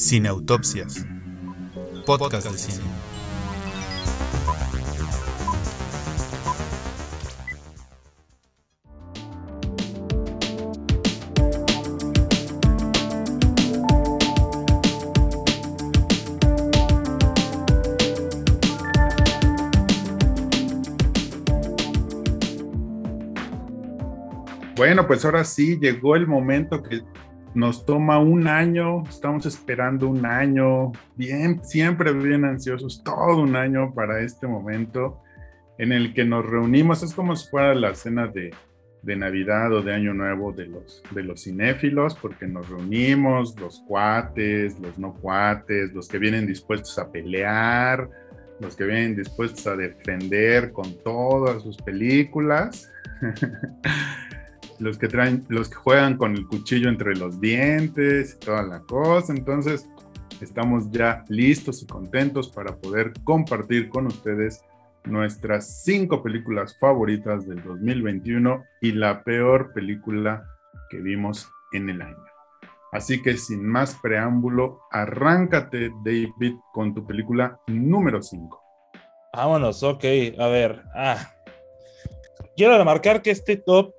Cineautopsias. Podcast de cine. Bueno, pues ahora sí llegó el momento que nos toma un año, estamos esperando un año, bien, siempre bien ansiosos, todo un año para este momento en el que nos reunimos. Es como si fuera la cena de, Navidad o de Año Nuevo de los, de los cinéfilos, porque nos reunimos, los cuates, los no cuates, los que vienen dispuestos a pelear, los que vienen dispuestos a defender con todas sus películas. los que traen, los que juegan con el cuchillo entre los dientes y toda la cosa. Entonces, estamos ya listos y contentos para poder compartir con ustedes nuestras cinco películas favoritas del 2021 y la peor película que vimos en el año. Así que sin más preámbulo, arráncate, David, con tu película número 5. Vámonos, ok, a ver. Ah. Quiero remarcar que este top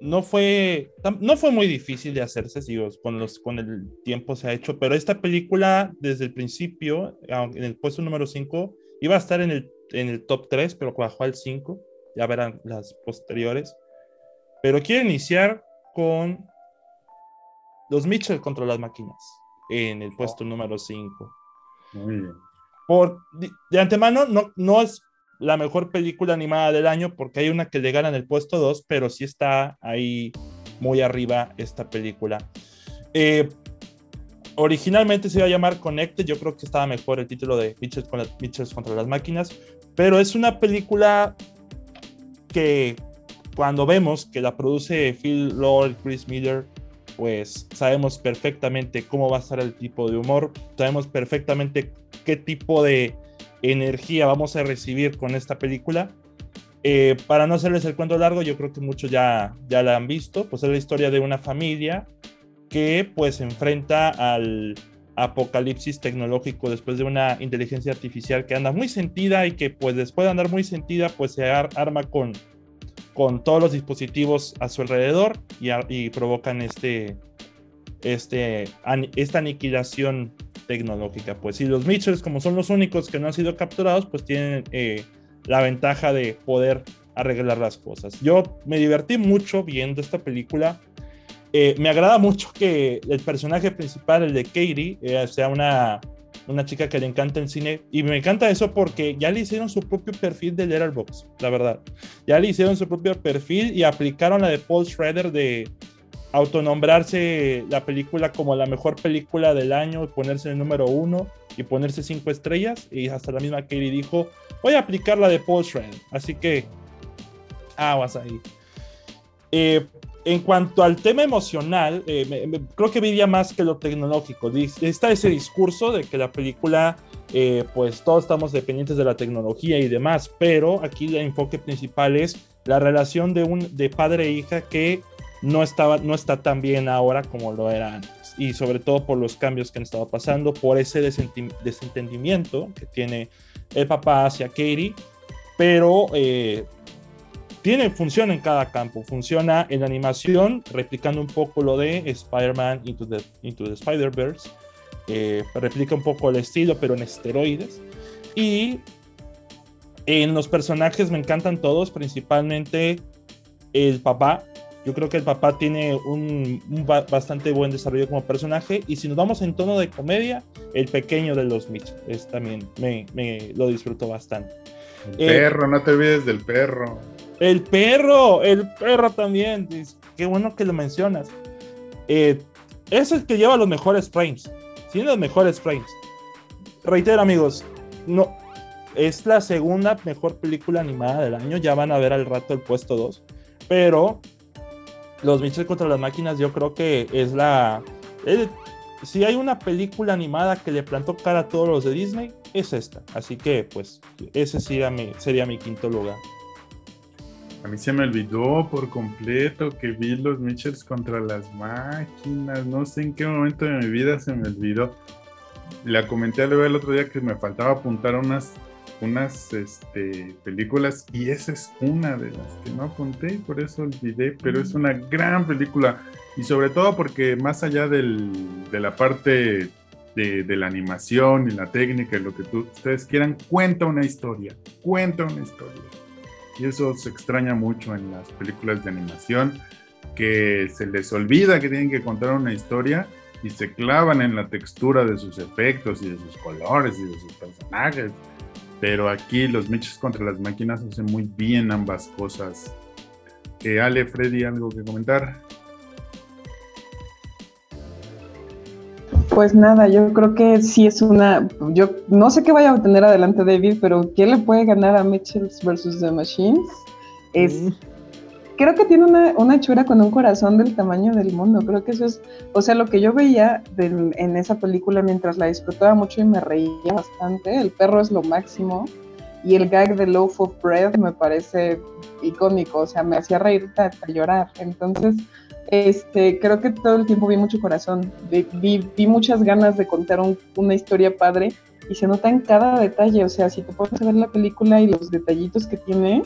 no fue, no fue muy difícil de hacerse, digo, con, los, con el tiempo se ha hecho, pero esta película desde el principio, en el puesto número 5, iba a estar en el, en el top 3, pero bajó al 5, ya verán las posteriores. Pero quiero iniciar con los Mitchell contra las máquinas, en el puesto número 5. Muy bien. Por, de, de antemano, no, no es la mejor película animada del año porque hay una que le gana en el puesto 2, pero sí está ahí muy arriba esta película. Eh, originalmente se iba a llamar Connected, yo creo que estaba mejor el título de Mitchells, con contra las máquinas, pero es una película que cuando vemos que la produce Phil Lord, Chris Miller, pues sabemos perfectamente cómo va a estar el tipo de humor, sabemos perfectamente qué tipo de energía vamos a recibir con esta película. Eh, para no hacerles el cuento largo, yo creo que muchos ya, ya la han visto, pues es la historia de una familia que pues se enfrenta al apocalipsis tecnológico después de una inteligencia artificial que anda muy sentida y que pues después de andar muy sentida pues se ar arma con, con todos los dispositivos a su alrededor y, y provocan este, este, esta aniquilación tecnológica. Pues si los Mitchells, como son los únicos que no han sido capturados, pues tienen eh, la ventaja de poder arreglar las cosas. Yo me divertí mucho viendo esta película. Eh, me agrada mucho que el personaje principal, el de Katie, eh, sea una, una chica que le encanta el cine. Y me encanta eso porque ya le hicieron su propio perfil de Letterboxd, la verdad. Ya le hicieron su propio perfil y aplicaron la de Paul Schrader de autonombrarse la película como la mejor película del año, ponerse el número uno y ponerse cinco estrellas. Y hasta la misma Katie dijo, voy a aplicar la de Paul Schrader. Así que, aguas ahí. Eh, en cuanto al tema emocional, eh, creo que diría más que lo tecnológico. Está ese discurso de que la película, eh, pues todos estamos dependientes de la tecnología y demás, pero aquí el enfoque principal es la relación de, un, de padre e hija que no, estaba, no está tan bien ahora como lo era antes. Y sobre todo por los cambios que han estado pasando, por ese desentendimiento que tiene el papá hacia Katie, pero eh, tiene función en cada campo. Funciona en animación, replicando un poco lo de Spider-Man Into the, Into the Spider-Verse. Eh, replica un poco el estilo, pero en esteroides. Y en los personajes me encantan todos, principalmente el papá, yo creo que el papá tiene un, un, bastante buen desarrollo como personaje. Y si nos vamos en tono de comedia, el pequeño de los Mitch es también me, me lo disfruto bastante. El eh, perro, no te olvides del perro. El perro, el perro también. Qué bueno que lo mencionas. Eh, es el que lleva los mejores frames. Tiene los mejores frames. Reitero, amigos, no, es la segunda mejor película animada del año. Ya van a ver al rato el puesto 2. Pero los Mitchell contra las máquinas yo creo que es la... Si hay una película animada que le plantó cara a todos los de Disney, es esta. Así que pues ese sería mi, sería mi quinto lugar. A mí se me olvidó por completo que vi los Mitchells contra las máquinas. No sé en qué momento de mi vida se me olvidó. la comenté al ver el otro día que me faltaba apuntar unas, unas este, películas y esa es una de las que no apunté, por eso olvidé, pero es una gran película y sobre todo porque más allá del, de la parte de, de, la animación y la técnica y lo que tú, ustedes quieran, cuenta una historia, cuenta una historia. Y eso se extraña mucho en las películas de animación, que se les olvida que tienen que contar una historia y se clavan en la textura de sus efectos y de sus colores y de sus personajes. Pero aquí los Mitches contra las máquinas hacen muy bien ambas cosas. Eh, Ale, Freddy, ¿algo que comentar? Pues nada, yo creo que sí es una. Yo no sé qué vaya a obtener adelante David, pero ¿qué le puede ganar a Mitchells versus The Machines? Es. Creo que tiene una, una hechura con un corazón del tamaño del mundo. Creo que eso es. O sea, lo que yo veía en esa película mientras la disfrutaba mucho y me reía bastante. El perro es lo máximo. Y el gag de Loaf of Bread me parece icónico. O sea, me hacía reír hasta llorar. Entonces este, creo que todo el tiempo vi mucho corazón, vi, vi, muchas ganas de contar una historia padre y se nota en cada detalle, o sea, si te pones a ver la película y los detallitos que tiene,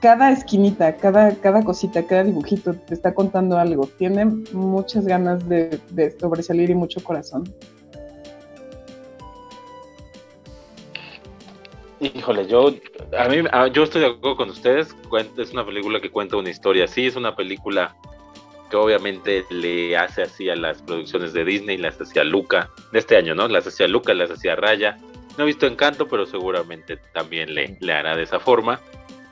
cada esquinita, cada, cada cosita, cada dibujito te está contando algo, tiene muchas ganas de, sobresalir y mucho corazón. Híjole, yo a mí yo estoy de acuerdo con ustedes. Es una película que cuenta una historia. Sí, es una película que obviamente le hace así a las producciones de Disney, las hacía Luca de este año, ¿no? Las hacía Luca, las hacía Raya. No he visto Encanto, pero seguramente también le, le hará de esa forma.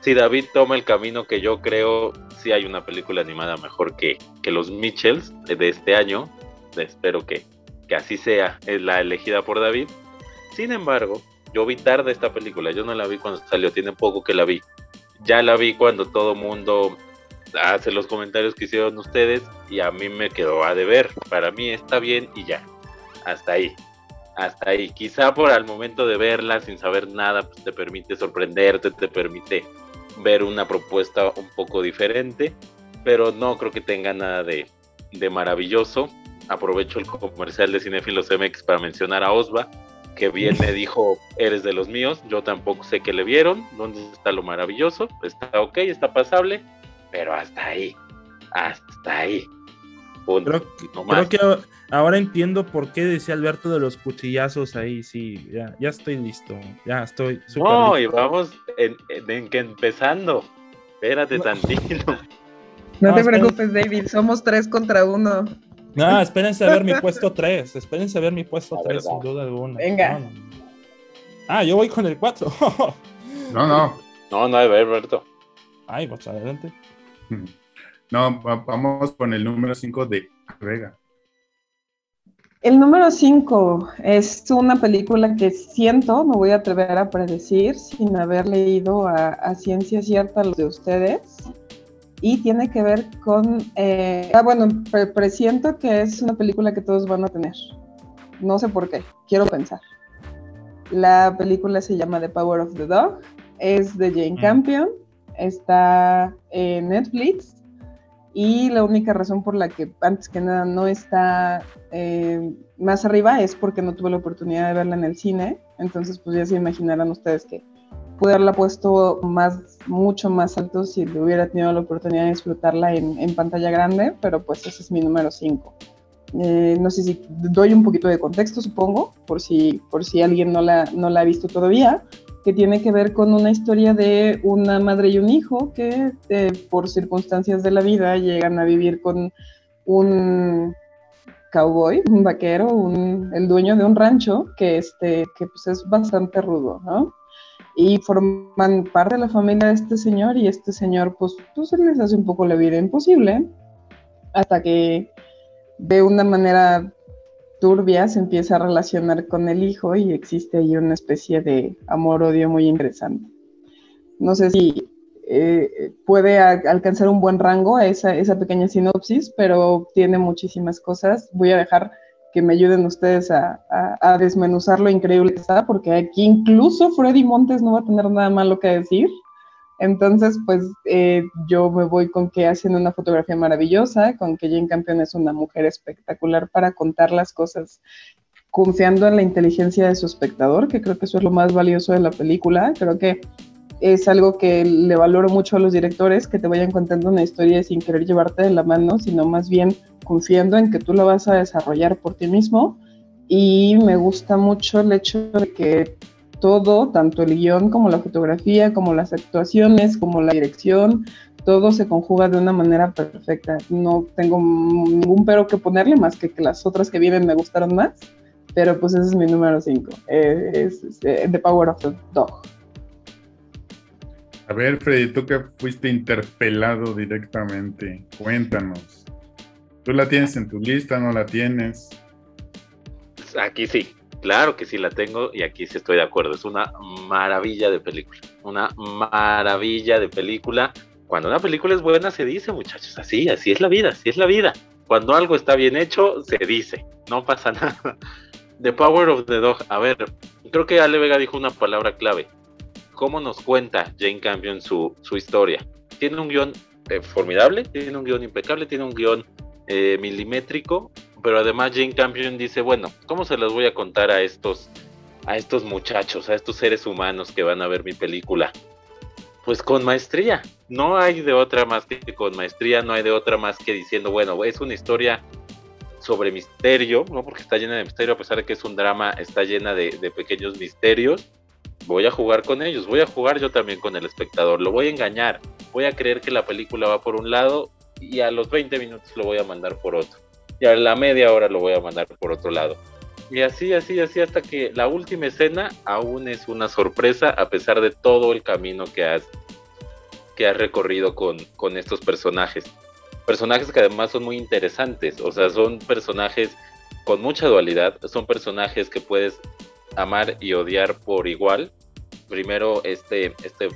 Si David toma el camino que yo creo, sí hay una película animada mejor que, que los Mitchells de este año. Espero que, que así sea, la elegida por David. Sin embargo, yo vi tarde esta película, yo no la vi cuando salió, tiene poco que la vi. Ya la vi cuando todo mundo hace los comentarios que hicieron ustedes y a mí me quedó a deber. Para mí está bien y ya. Hasta ahí. Hasta ahí. Quizá por al momento de verla sin saber nada, pues te permite sorprenderte, te permite ver una propuesta un poco diferente, pero no creo que tenga nada de, de maravilloso. Aprovecho el comercial de Cinefilos MX para mencionar a Osva que bien me dijo, eres de los míos, yo tampoco sé que le vieron, dónde está lo maravilloso, está ok, está pasable, pero hasta ahí, hasta ahí. Creo, que ahora entiendo por qué decía Alberto de los cuchillazos ahí, sí, ya, ya estoy listo, ya estoy No, y vamos en, que empezando, espérate tantito. No, te preocupes, David, somos tres contra uno. No, espérense a ver mi puesto 3. Espérense a ver mi puesto 3, sin duda alguna. Venga. Ah, yo voy con el 4. no, no. No, no, Alberto. Ay, pues adelante. No, vamos con el número 5 de Vega. El número 5 es una película que siento, me voy a atrever a predecir, sin haber leído a, a ciencia cierta los de ustedes, y tiene que ver con, eh, ah, bueno, presiento que es una película que todos van a tener. No sé por qué, quiero pensar. La película se llama The Power of the Dog, es de Jane mm. Campion, está en Netflix y la única razón por la que antes que nada no está eh, más arriba es porque no tuve la oportunidad de verla en el cine, entonces pues ya se imaginarán ustedes que pude haberla puesto más, mucho más alto si hubiera tenido la oportunidad de disfrutarla en, en pantalla grande, pero pues ese es mi número 5. Eh, no sé si doy un poquito de contexto, supongo, por si, por si alguien no la, no la ha visto todavía, que tiene que ver con una historia de una madre y un hijo que eh, por circunstancias de la vida llegan a vivir con un cowboy, un vaquero, un, el dueño de un rancho que, este, que pues es bastante rudo, ¿no? y forman parte de la familia de este señor y este señor pues, pues les hace un poco la vida imposible hasta que de una manera turbia se empieza a relacionar con el hijo y existe ahí una especie de amor-odio muy interesante. No sé si eh, puede alcanzar un buen rango esa, esa pequeña sinopsis, pero tiene muchísimas cosas. Voy a dejar que me ayuden ustedes a, desmenuzar lo increíble que está, porque aquí incluso Freddy Montes no va a tener nada malo que decir. Entonces, pues eh, yo me voy con que hacen una fotografía maravillosa, con que Jane Campion es una mujer espectacular para contar las cosas confiando en la inteligencia de su espectador, que creo que eso es lo más valioso de la película. Creo que es algo que le valoro mucho a los directores, que te vayan contando una historia sin querer llevarte de la mano, sino más bien confiando en que tú lo vas a desarrollar por ti mismo. Y me gusta mucho el hecho de que todo, tanto el guion como la fotografía, como las actuaciones, como la dirección, todo se conjuga de una manera perfecta. No tengo ningún pero que ponerle más que que las otras que vienen me gustaron más, pero pues ese es mi número 5, eh, es, eh, The Power of the Dog. A ver, Freddy, tú que fuiste interpelado directamente, cuéntanos. ¿Tú la tienes en tu lista? ¿No la tienes? Aquí sí, claro que sí la tengo y aquí sí estoy de acuerdo. Es una maravilla de película. Una maravilla de película. Cuando una película es buena se dice, muchachos, así, así es la vida, así es la vida. Cuando algo está bien hecho, se dice, no pasa nada. The Power of the Dog. A ver, creo que Ale Vega dijo una palabra clave. ¿Cómo nos cuenta Jane Campion su, su historia? Tiene un guion eh, formidable, tiene un guion impecable, tiene un guion eh, milimétrico, pero además Jane Campion dice, bueno, ¿cómo se los voy a contar a estos, a estos muchachos, a estos seres humanos que van a ver mi película? Pues con maestría, no hay de otra más que con maestría, no hay de otra más que diciendo, bueno, es una historia sobre misterio, ¿no? Porque está llena de misterio, a pesar de que es un drama, está llena de, pequeños misterios. Voy a jugar con ellos, voy a jugar yo también con el espectador, lo voy a engañar, voy a creer que la película va por un lado y a los 20 minutos lo voy a mandar por otro. Y a la media hora lo voy a mandar por otro lado. Y así, así, así, hasta que la última escena aún es una sorpresa, a pesar de todo el camino que has, que has recorrido con, con estos personajes personajes que además son muy interesantes, o sea, son personajes con mucha dualidad, son personajes que puedes amar y odiar por igual. Primero, este, este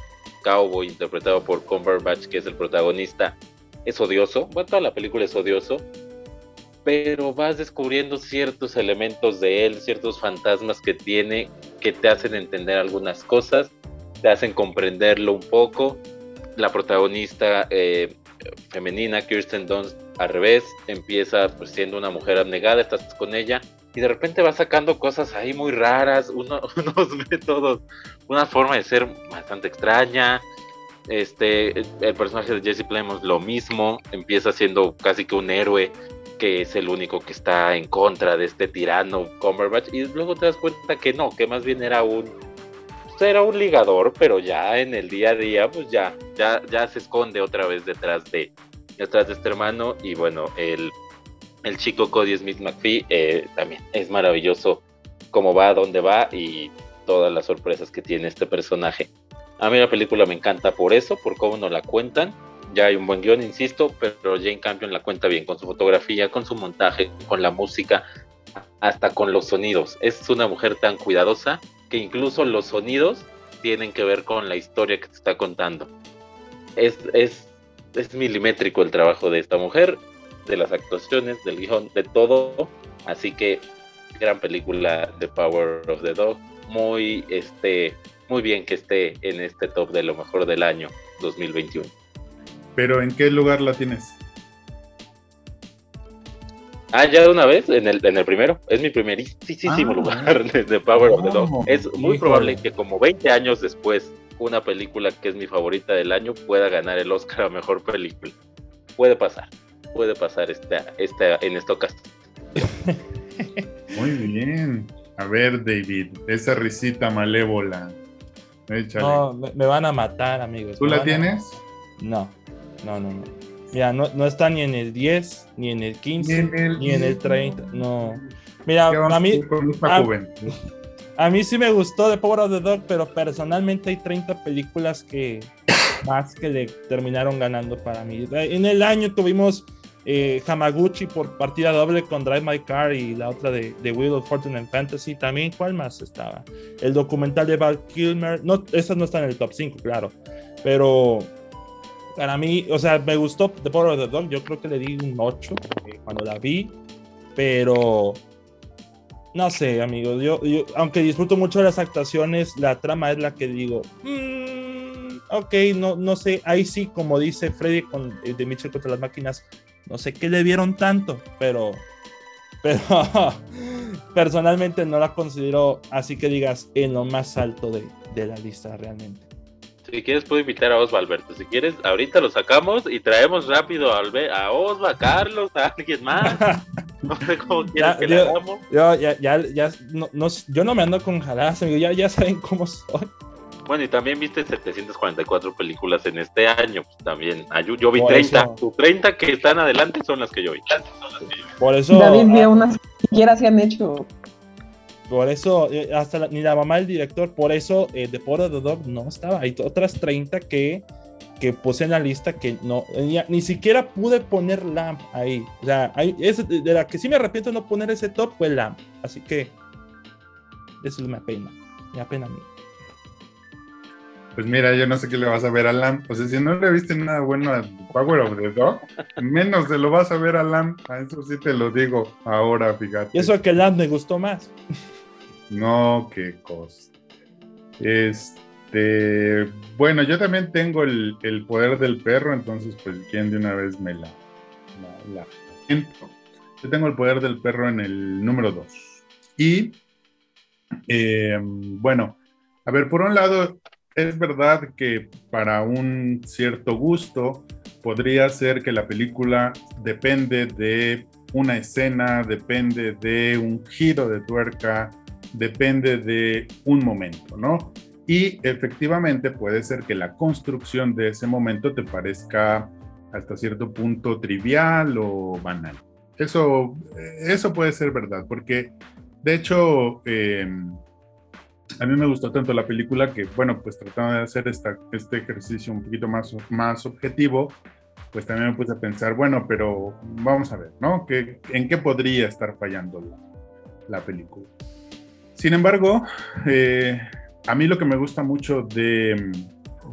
cowboy interpretado por Cumberbatch, que es el protagonista, es odioso, bueno, toda la película es odioso, pero vas descubriendo ciertos elementos de él, ciertos fantasmas que tiene, que te hacen entender algunas cosas, te hacen comprenderlo un poco. La protagonista eh, femenina, Kirsten Dunst, al revés, empieza pues, siendo una mujer abnegada, estás con ella y de repente va sacando cosas ahí muy raras, unos métodos, una forma de ser bastante extraña. Este, el personaje de Jesse Plemons lo mismo, empieza siendo casi que un héroe que es el único que está en contra de este tirano Cumberbatch y luego te das cuenta que no, que más bien era un era un ligador, pero ya en el día a día, pues ya, ya, ya se esconde otra vez detrás de, detrás de este hermano. Y bueno, el, el chico Cody Smith McPhee eh, también es maravilloso cómo va, dónde va y todas las sorpresas que tiene este personaje. A mí la película me encanta por eso, por cómo nos la cuentan. Ya hay un buen guion, insisto, pero Jane Campion la cuenta bien con su fotografía, con su montaje, con la música, hasta con los sonidos. Es una mujer tan cuidadosa que incluso los sonidos tienen que ver con la historia que te está contando. Es, es, es milimétrico el trabajo de esta mujer, de las actuaciones, del guion, de todo. Así que gran película de Power of the Dog. Muy, este, muy bien que esté en este top de lo mejor del año 2021. Pero ¿en qué lugar la tienes? Ah, ya de una vez, en el, en el primero. Es mi primerísimo ah. lugar de, Power of the Dog. Es muy probable que como 20 años después, una película que es mi favorita del año pueda ganar el Oscar a Mejor Película. Puede pasar. Puede pasar esta, esta, en esta ocasión. Muy bien. A ver, David, esa risita malévola. No, me, van a matar, amigos. ¿Tú la tienes? No, no, no, no. Mira, no, no, está ni en el 10, ni en el 15, ni en el, 30. No. Mira, a mí. A, mí sí me gustó The Power of the Dog, pero personalmente hay 30 películas que más que le terminaron ganando para mí. En el año tuvimos eh, Hamaguchi por partida doble con Drive My Car y la otra de, The Wheel of Fortune and Fantasy. También, ¿cuál más estaba? El documental de Val Kilmer. No, esas no están en el top 5, claro. Pero para mí, o sea, me gustó The Power of the Dog. Yo creo que le di un 8 eh, cuando la vi. Pero no sé, amigos. Yo, aunque disfruto mucho de las actuaciones, la trama es la que digo. Mm, ok, no, no sé. Ahí sí, como dice Freddy con eh, de Mitchell contra las máquinas, no sé qué le vieron tanto, pero. Pero. personalmente no la considero así que digas en lo más alto de, de la lista realmente. Si quieres, puedo invitar a Osva, Alberto. Si quieres, ahorita lo sacamos y traemos rápido a, Albe- a Osva, a Carlos, a alguien más. No sé cómo quieres Ya, que yo- le hagamos. Yo, ya, ya, ya, no, no- yo no me ando con jaladas, amigo, ya, ya saben cómo soy. Bueno, y también viste 744 películas en este año. Pues también, ayu- yo vi Por 30. eso. Tus 30 que están adelante son las que yo vi. Por eso, David vio ah, unas que ni siquiera se han hecho. Por eso, eh, hasta la- ni la mamá del director, por eso eh, The Power of the Dog no estaba. Hay otras 30 que, que puse en la lista que no, ni, ni siquiera pude poner Lamp ahí. O sea, hay, es, de la que sí me arrepiento no poner ese top fue Lamp. Así que, eso me apena, me apena a mí. Pues mira, yo no sé qué le vas a ver a Lam. O sea, si no le viste nada bueno a Power of the Dog, menos se lo vas a ver a Lam. A eso sí te lo digo ahora, fíjate. Y eso que Lamp me gustó más. No, qué cosa. Este, bueno, yo también tengo el, el poder del perro, entonces, pues, ¿quién de una vez me la, la, la- entro? Yo tengo el poder del perro en el número 2. Y, eh, bueno, a ver, por un lado, es verdad que para un cierto gusto podría ser que la película depende de una escena, depende de un giro de tuerca, depende de un momento, ¿no? Y efectivamente puede ser que la construcción de ese momento te parezca hasta cierto punto trivial o banal. Eso, eso puede ser verdad, porque de hecho eh, a mí me gustó tanto la película que, bueno, pues tratando de hacer esta, este ejercicio un poquito más, más objetivo, pues también me puse a pensar, bueno, pero vamos a ver, ¿no? ¿Qué, ¿En qué podría estar fallando la, la película? Sin embargo, eh, a mí lo que me gusta mucho de,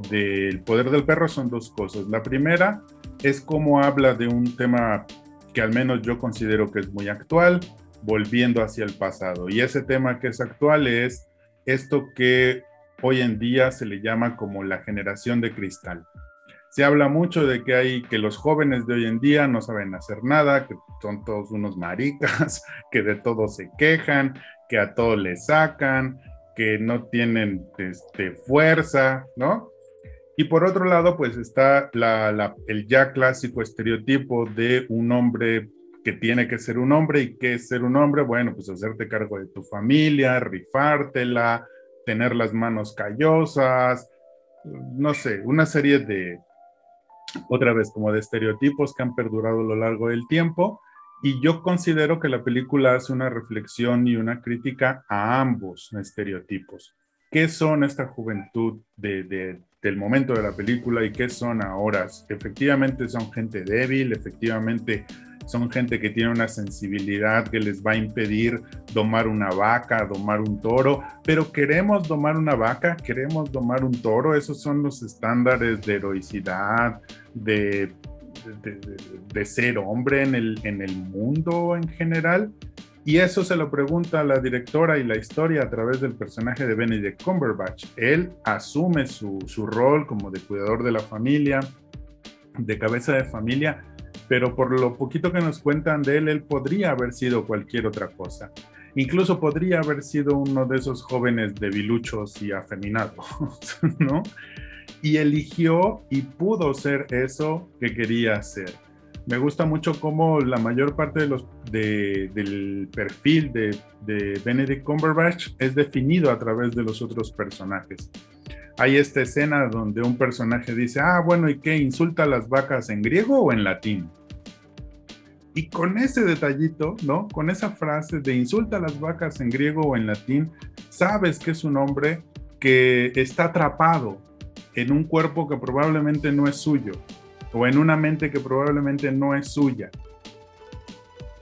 de El poder del perro son dos cosas. La primera es cómo habla de un tema que al menos yo considero que es muy actual, volviendo hacia el pasado. Y ese tema que es actual es esto que hoy en día se le llama como la generación de cristal. Se habla mucho de que hay que los jóvenes de hoy en día no saben hacer nada, que son todos unos maricas, que de todo se quejan, que a todo le sacan, que no tienen este, fuerza, ¿no? Y por otro lado, pues está la, el ya clásico estereotipo de un hombre que tiene que ser un hombre y que es ser un hombre, bueno, pues hacerte cargo de tu familia, rifártela, tener las manos callosas, no sé, una serie de, otra vez, como de estereotipos que han perdurado a lo largo del tiempo. Y yo considero que la película hace una reflexión y una crítica a ambos estereotipos. ¿Qué son esta juventud de, de, del momento de la película y qué son ahora? Efectivamente son gente débil, efectivamente son gente que tiene una sensibilidad que les va a impedir domar una vaca, domar un toro, pero queremos domar una vaca, queremos domar un toro, esos son los estándares de heroicidad, de, de, ser hombre en el, en el mundo en general. Y eso se lo pregunta la directora y la historia a través del personaje de Benedict Cumberbatch. Él asume su, su rol como de cuidador de la familia, de cabeza de familia, pero por lo poquito que nos cuentan de él, él podría haber sido cualquier otra cosa. Incluso podría haber sido uno de esos jóvenes debiluchos y afeminados, ¿no? Y eligió y pudo ser eso que quería ser. Me gusta mucho cómo la mayor parte del perfil de, de Benedict Cumberbatch es definido a través de los otros personajes hay esta escena donde un personaje dice, ah, bueno, ¿y qué? ¿Insulta a las vacas en griego o en latín? Y con ese detallito, ¿no? Con esa frase de insulta a las vacas en griego o en latín, sabes que es un hombre que está atrapado en un cuerpo que probablemente no es suyo o en una mente que probablemente no es suya.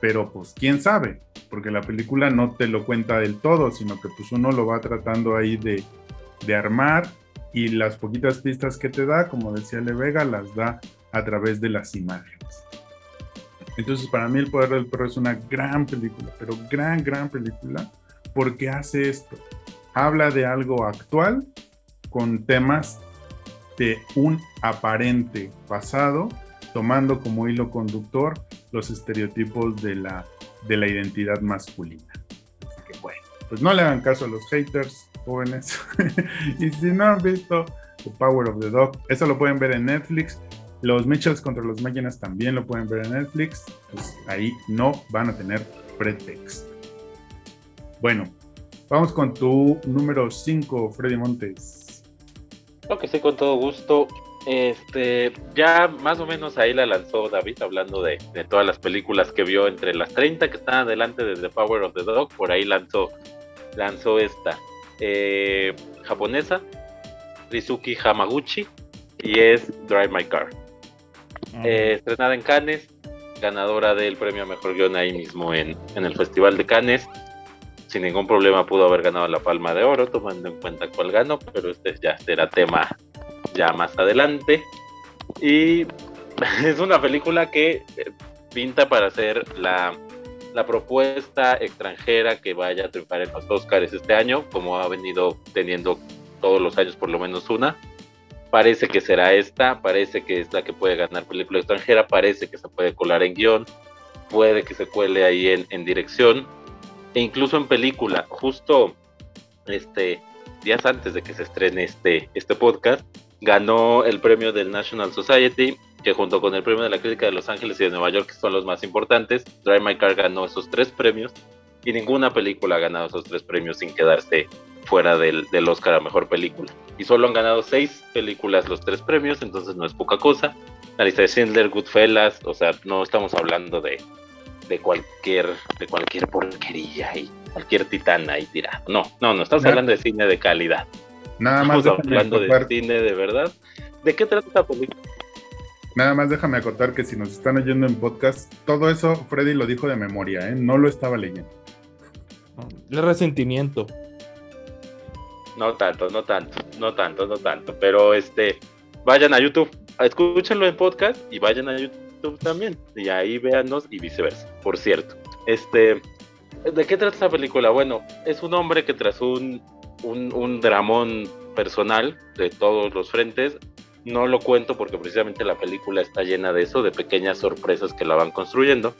Pero pues quién sabe, porque la película no te lo cuenta del todo, sino que pues uno lo va tratando ahí de, de armar y las poquitas pistas que te da, como decía Le Vega, las da a través de las imágenes. Entonces, para mí, El Poder del Perro es una gran película, pero gran, gran película, porque hace esto. Habla de algo actual con temas de un aparente pasado, tomando como hilo conductor los estereotipos de la, de la identidad masculina. pues no le hagan caso a los haters jóvenes. y si no han visto The Power of the Dog, eso lo pueden ver en Netflix. Los Mitchells contra los Máquinas también lo pueden ver en Netflix. Pues ahí no van a tener pretexto. Bueno, vamos con tu número 5, Freddy Montes. Lo que sí, con todo gusto. Este, ya más o menos ahí la lanzó David, hablando de, de, todas las películas que vio entre las 30 que están adelante de The Power of the Dog. Por ahí lanzó, lanzó esta eh, japonesa, Rizuki Hamaguchi, y es Drive My Car. Eh, estrenada en Cannes, ganadora del premio a mejor guion ahí mismo en, en el Festival de Cannes sin ningún problema pudo haber ganado la Palma de Oro, tomando en cuenta cuál ganó, pero este ya será tema ya más adelante. Y es una película que eh, pinta para ser la, la propuesta extranjera que vaya a triunfar en los Oscars este año, como ha venido teniendo todos los años por lo menos una. Parece que será esta, parece que es la que puede ganar película extranjera, parece que se puede colar en guion, puede que se cuele ahí en, en dirección e incluso en película. Justo este días antes de que se estrene este, este podcast, ganó el premio del National Society, que junto con el premio de la crítica de Los Ángeles y de Nueva York, que son los más importantes, Drive My Car ganó esos tres premios y ninguna película ha ganado esos tres premios sin quedarse fuera del, del Oscar a Mejor Película. Y solo han ganado seis películas los tres premios, entonces no es poca cosa. La lista de Schindler, Goodfellas, o sea, no estamos hablando de, de cualquier, de cualquier porquería y cualquier titán ahí tirado. No, no, no, estamos hablando de cine de calidad. Nada más estamos hablando acotar, de cine de verdad. ¿De qué trata esta película? Nada más déjame acotar que si nos están oyendo en podcast, todo eso Freddy lo dijo de memoria, ¿eh? no lo estaba leyendo. El resentimiento. No tanto, no tanto, no tanto, no tanto. Pero este, vayan a YouTube, escúchenlo en podcast y vayan a YouTube también. Y ahí véanos y viceversa. Por cierto, este, ¿de qué trata esta película? Bueno, es un hombre que tras un, un, un dramón personal de todos los frentes, no lo cuento porque precisamente la película está llena de eso, de pequeñas sorpresas que la van construyendo.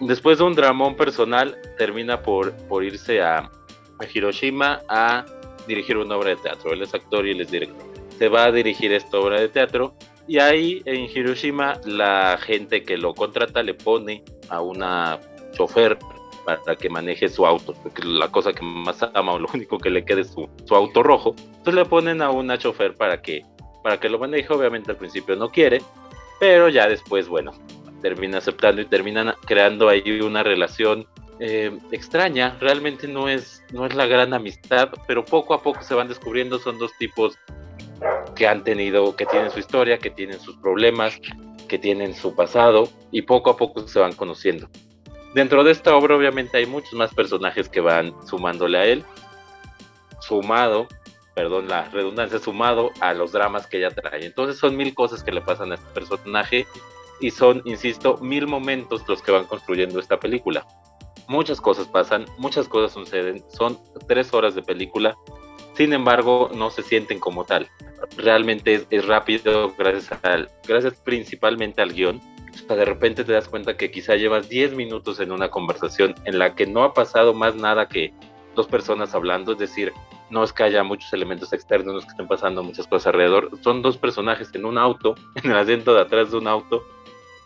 Después de un dramón personal, termina por, por irse a, a Hiroshima a dirigir una obra de teatro. Él es actor y él es director. Se va a dirigir esta obra de teatro y ahí en Hiroshima la gente que lo contrata le pone a una chofer para que maneje su auto, porque la cosa que más ama o lo único que le quede es su, su auto rojo. Entonces le ponen a una chofer para que, para que lo maneje. Obviamente al principio no quiere, pero ya después, bueno, termina aceptando y terminan creando ahí una relación eh, extraña. Realmente no es, no es la gran amistad, pero poco a poco se van descubriendo. Son dos tipos que han tenido, que tienen su historia, que tienen sus problemas, que tienen su pasado y poco a poco se van conociendo. Dentro de esta obra obviamente hay muchos más personajes que van sumándole a él, sumado, perdón, la redundancia, sumado a los dramas que ella trae. Entonces son mil cosas que le pasan a este personaje y son, insisto, mil momentos los que van construyendo esta película. Muchas cosas pasan, muchas cosas suceden, son tres horas de película, sin embargo no se sienten como tal. Realmente es, rápido gracias, al, gracias principalmente al guion. O de repente te das cuenta que quizá llevas 10 minutos en una conversación en la que no ha pasado más nada que dos personas hablando, es decir, no es que haya muchos elementos externos, que estén pasando muchas cosas alrededor, son dos personajes en un auto, en el asiento de atrás de un auto,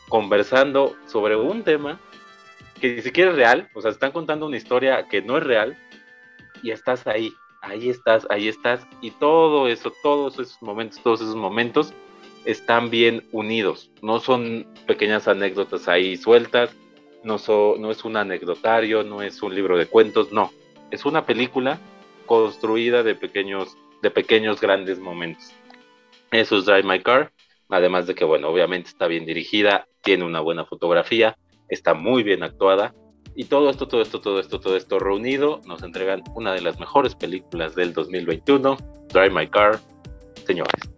conversando sobre un tema que ni siquiera es real, o sea, están contando una historia que no es real y estás ahí, ahí estás, ahí estás y todo eso, todos esos momentos, todos esos momentos están bien unidos, no son pequeñas anécdotas ahí sueltas, no, es un anecdotario, no es un libro de cuentos, no, es una película construida de pequeños, de pequeños grandes momentos. Eso es Drive My Car, además de que, bueno, obviamente está bien dirigida, tiene una buena fotografía, está muy bien actuada, y todo esto, todo esto, todo esto, todo esto reunido nos entregan una de las mejores películas del 2021, Drive My Car, señores.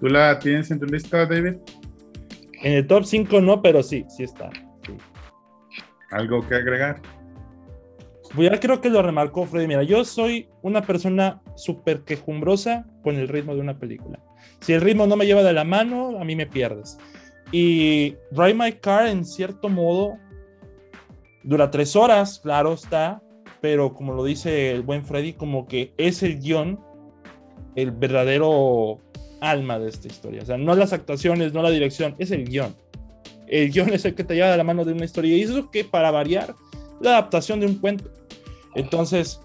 ¿Tú la tienes en tu lista, David? En el top 5 no, pero sí, sí está. Sí. ¿Algo que agregar? Pues ya creo que lo remarcó Freddy. Mira, yo soy una persona súper quejumbrosa con el ritmo de una película. Si el ritmo no me lleva de la mano, a mí me pierdes. Y Drive My Car, en cierto modo, dura tres horas, claro está, pero como lo dice el buen Freddy, como que es el guion el verdadero alma de esta historia. O sea, no las actuaciones, no la dirección, es el guion. El guion es el que te lleva de la mano de una historia. Y eso que, para variar, la adaptación de un cuento. Entonces,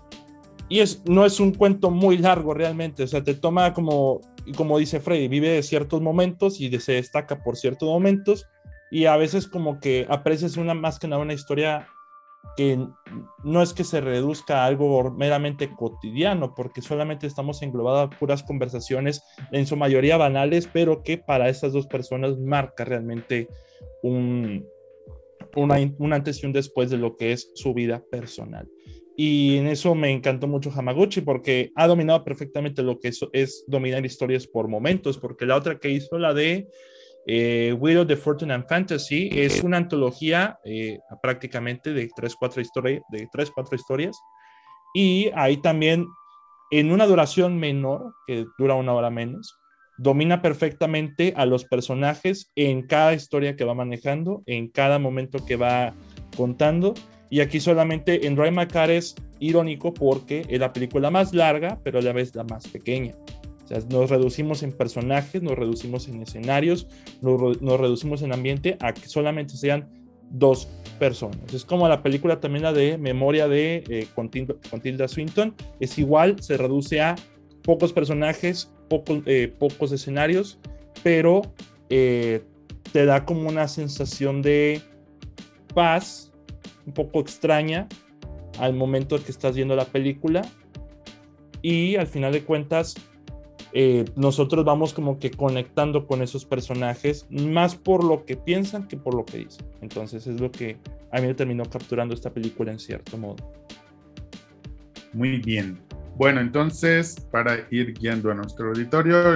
y es, no es un cuento muy largo realmente. O sea, te toma como, como dice Freddy, vive ciertos momentos y se destaca por ciertos momentos. Y a veces como que aprecias una más que nada una historia que no es que se reduzca a algo meramente cotidiano, porque solamente estamos englobadas puras conversaciones, en su mayoría banales, pero que para estas dos personas marca realmente un, un antes y un después de lo que es su vida personal. Y en eso me encantó mucho Hamaguchi porque ha dominado perfectamente lo que es dominar historias por momentos, porque la otra que hizo, la de eh, Widow the Fortune and Fantasy es una antología eh, prácticamente de tres, cuatro historias, de tres, cuatro historias. Y ahí también, en una duración menor, que dura una hora menos, domina perfectamente a los personajes en cada historia que va manejando, en cada momento que va contando. Y aquí solamente en Drive My Car es irónico porque es la película más larga, pero a la vez la más pequeña. O sea, nos reducimos en personajes, nos reducimos en escenarios, nos, reducimos en ambiente a que solamente sean dos personas. Es como la película también la de Memoria de eh, con, Tilda, Swinton, es igual, se reduce a pocos personajes, pocos, eh, pocos escenarios, pero eh, te da como una sensación de paz un poco extraña al momento que estás viendo la película y al final de cuentas eh, nosotros vamos como que conectando con esos personajes más por lo que piensan que por lo que dicen. Entonces es lo que a mí me terminó capturando esta película en cierto modo. Muy bien. Bueno, entonces, para ir guiando a nuestro auditorio,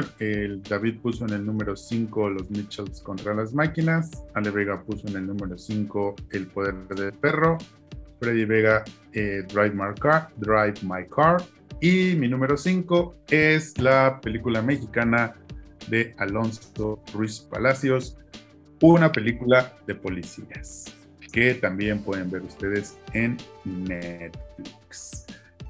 David puso en el número 5 Los Mitchells contra las máquinas, Ale Vega puso en el número 5 El poder del perro, Freddy Vega eh, Drive, My Car, Drive My Car, y mi número 5 es la película mexicana de Alonso Ruiz Palacios, una película de policías, que también pueden ver ustedes en Netflix.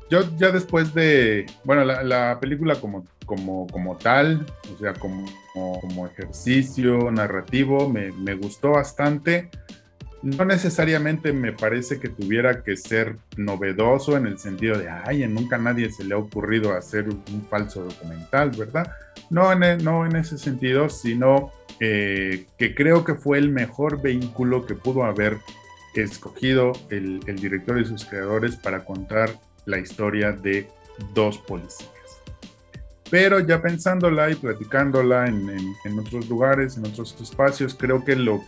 Yo ya después de, bueno, la, película como, como, como tal, o sea, como, como, ejercicio narrativo, me, me gustó bastante no necesariamente me parece que tuviera que ser novedoso en el sentido de, ay, nunca a nadie se le ha ocurrido hacer un falso documental, ¿verdad? No en, e, no en ese sentido, sino eh, que creo que fue el mejor vehículo que pudo haber escogido el director y sus creadores para contar la historia de dos policías. Pero ya pensándola y platicándola en, otros lugares, en otros espacios, creo que lo,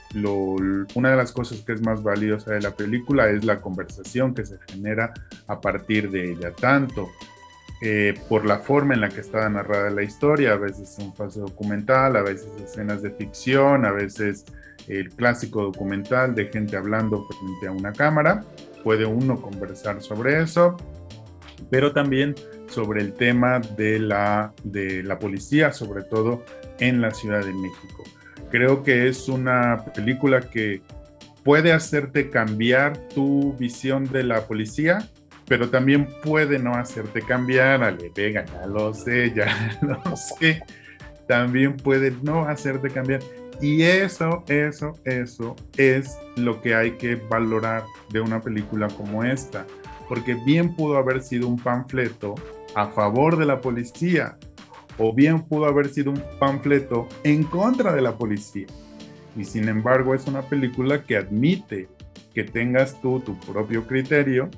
una de las cosas que es más valiosa de la película es la conversación que se genera a partir de ella, tanto eh, por la forma en la que está narrada la historia, a veces un falso documental, a veces escenas de ficción, a veces el clásico documental de gente hablando frente a una cámara, puede uno conversar sobre eso, pero también sobre el tema de la, de la policía, sobre todo en la Ciudad de México. Creo que es una película que puede hacerte cambiar tu visión de la policía, pero también puede no hacerte cambiar, ale, venga, ya lo sé, ya lo sé, también puede no hacerte cambiar. Y eso, eso, eso es lo que hay que valorar de una película como esta, porque bien pudo haber sido un panfleto a favor de la policía o bien pudo haber sido un panfleto en contra de la policía. Y sin embargo es una película que admite que tengas tú tu propio criterio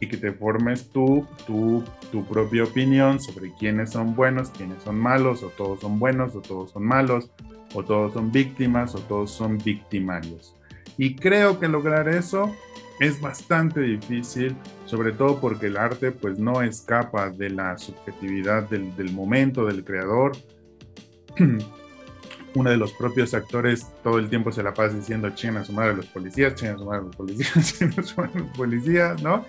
y que te formes tú tu, tu propia opinión sobre quiénes son buenos, quiénes son malos, o todos son buenos, o todos son malos, o todos son víctimas, o todos son victimarios. Y creo que lograr eso es bastante difícil, sobre todo porque el arte pues no escapa de la subjetividad del, momento, del creador. Uno de los propios actores todo el tiempo se la pasa diciendo chinga a su madre los policías, chinga a su madre los policías, a su madre los policías, ¿no?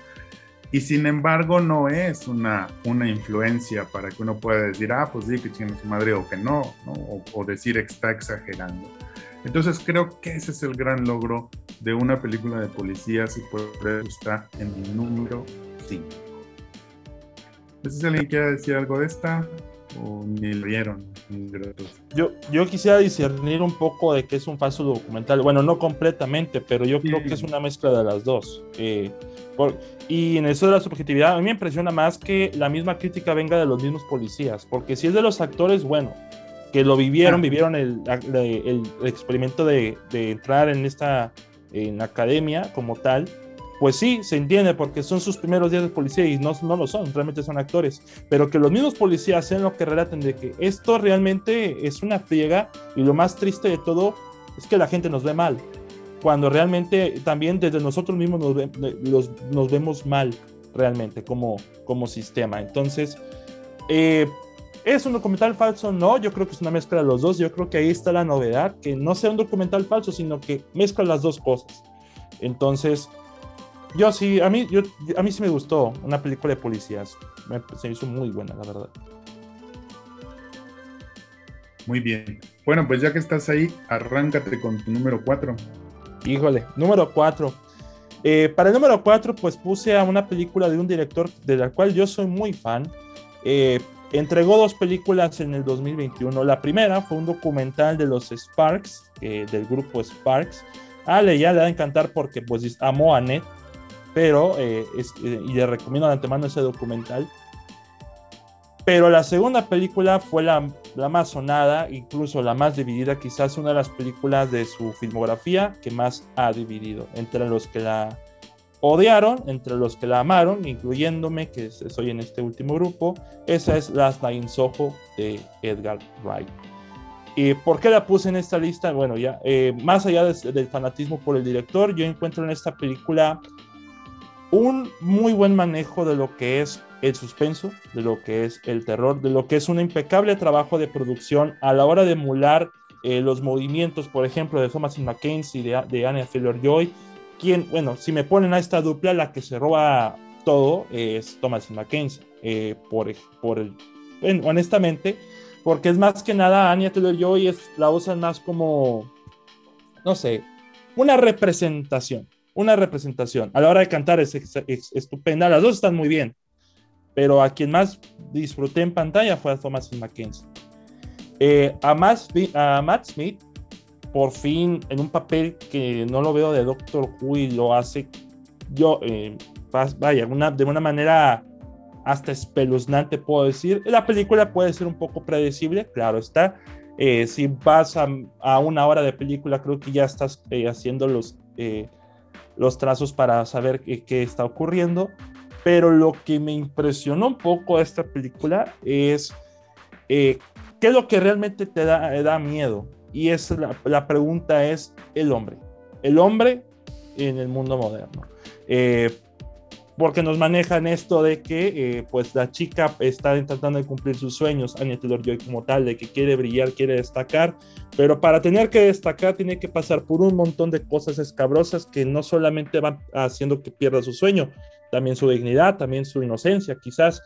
Y sin embargo no es una, una influencia para que uno pueda decir, ah, pues sí, que chinga a su madre o que no, ¿no? O, o decir está exagerando. Entonces creo que ese es el gran logro de una película de policías y por eso está en mi número 5. No sé si alguien quiere decir algo de esta o ni lo vieron. Yo, yo quisiera discernir un poco de que es un falso documental. Bueno, no completamente, pero yo creo que es una mezcla de las dos. Eh, y en eso de la subjetividad, a mí me impresiona más que la misma crítica venga de los mismos policías, porque si es de los actores, bueno, que lo vivieron, ah. vivieron el, el, experimento de, de, entrar en esta en academia como tal, pues sí, se entiende porque son sus primeros días de policía y no, no lo son, realmente son actores, pero que los mismos policías sean lo que relaten de que esto realmente es una friega y lo más triste de todo es que la gente nos ve mal, cuando realmente también desde nosotros mismos nos, nos vemos mal realmente como, como sistema. Entonces, eh, ¿es un documental falso? No, yo creo que es una mezcla de los dos, yo creo que ahí está la novedad, que no sea un documental falso, sino que mezcla las dos cosas. Entonces, yo sí, a mí, yo, a mí sí me gustó una película de policías. se hizo muy buena, la verdad. Muy bien. Bueno, pues ya que estás ahí, arráncate con tu número 4. Híjole, número 4. Eh, para el número 4, pues puse a una película de un director de la cual yo soy muy fan. Eh, entregó dos películas en el 2021. La primera fue un documental de los Sparks, del grupo Sparks. Ah, le ya le va a encantar porque pues amó a Ned pero, eh, eh, y le recomiendo de antemano ese documental. Pero la segunda película fue la, la, más sonada, incluso la más dividida, quizás una de las películas de su filmografía que más ha dividido, entre los que la odiaron, entre los que la amaron, incluyéndome, que soy en este último grupo, esa es Last Night in Soho de Edgar Wright. ¿Y por qué la puse en esta lista? Bueno, ya, eh, más allá del fanatismo por el director, yo encuentro en esta película un muy buen manejo de lo que es el suspenso, de lo que es el terror, de lo que es un impecable trabajo de producción a la hora de emular eh, los movimientos, por ejemplo, de Thomas Mackenzie y de, de Anya Taylor-Joy, bueno, si me ponen a esta dupla, la que se roba todo es Thomas Mackenzie, eh, por, por honestamente, porque es más que nada Anya Taylor-Joy es la usan más como, no sé, una representación una representación. A la hora de cantar es, estupenda, las dos están muy bien, pero a quien más disfruté en pantalla fue a Thomas Mackenzie. Eh, a, Matt, Smith, por fin, en un papel que no lo veo de Doctor Who y lo hace, yo, eh, vaya, de una manera hasta espeluznante, puedo decir. La película puede ser un poco predecible, claro está. Eh, si vas a, una hora de película, creo que ya estás haciendo los los trazos para saber qué, está ocurriendo. Pero lo que me impresionó un poco de esta película es eh, qué es lo que realmente te da, da miedo. Y es la, pregunta es el hombre. El hombre en el mundo moderno. Eh, porque nos manejan esto de que eh, pues la chica está tratando de cumplir sus sueños, Anya Taylor-Joy como tal, de que quiere brillar, quiere destacar, pero para tener que destacar tiene que pasar por un montón de cosas escabrosas que no solamente van haciendo que pierda su sueño, también su dignidad, también su inocencia, quizás.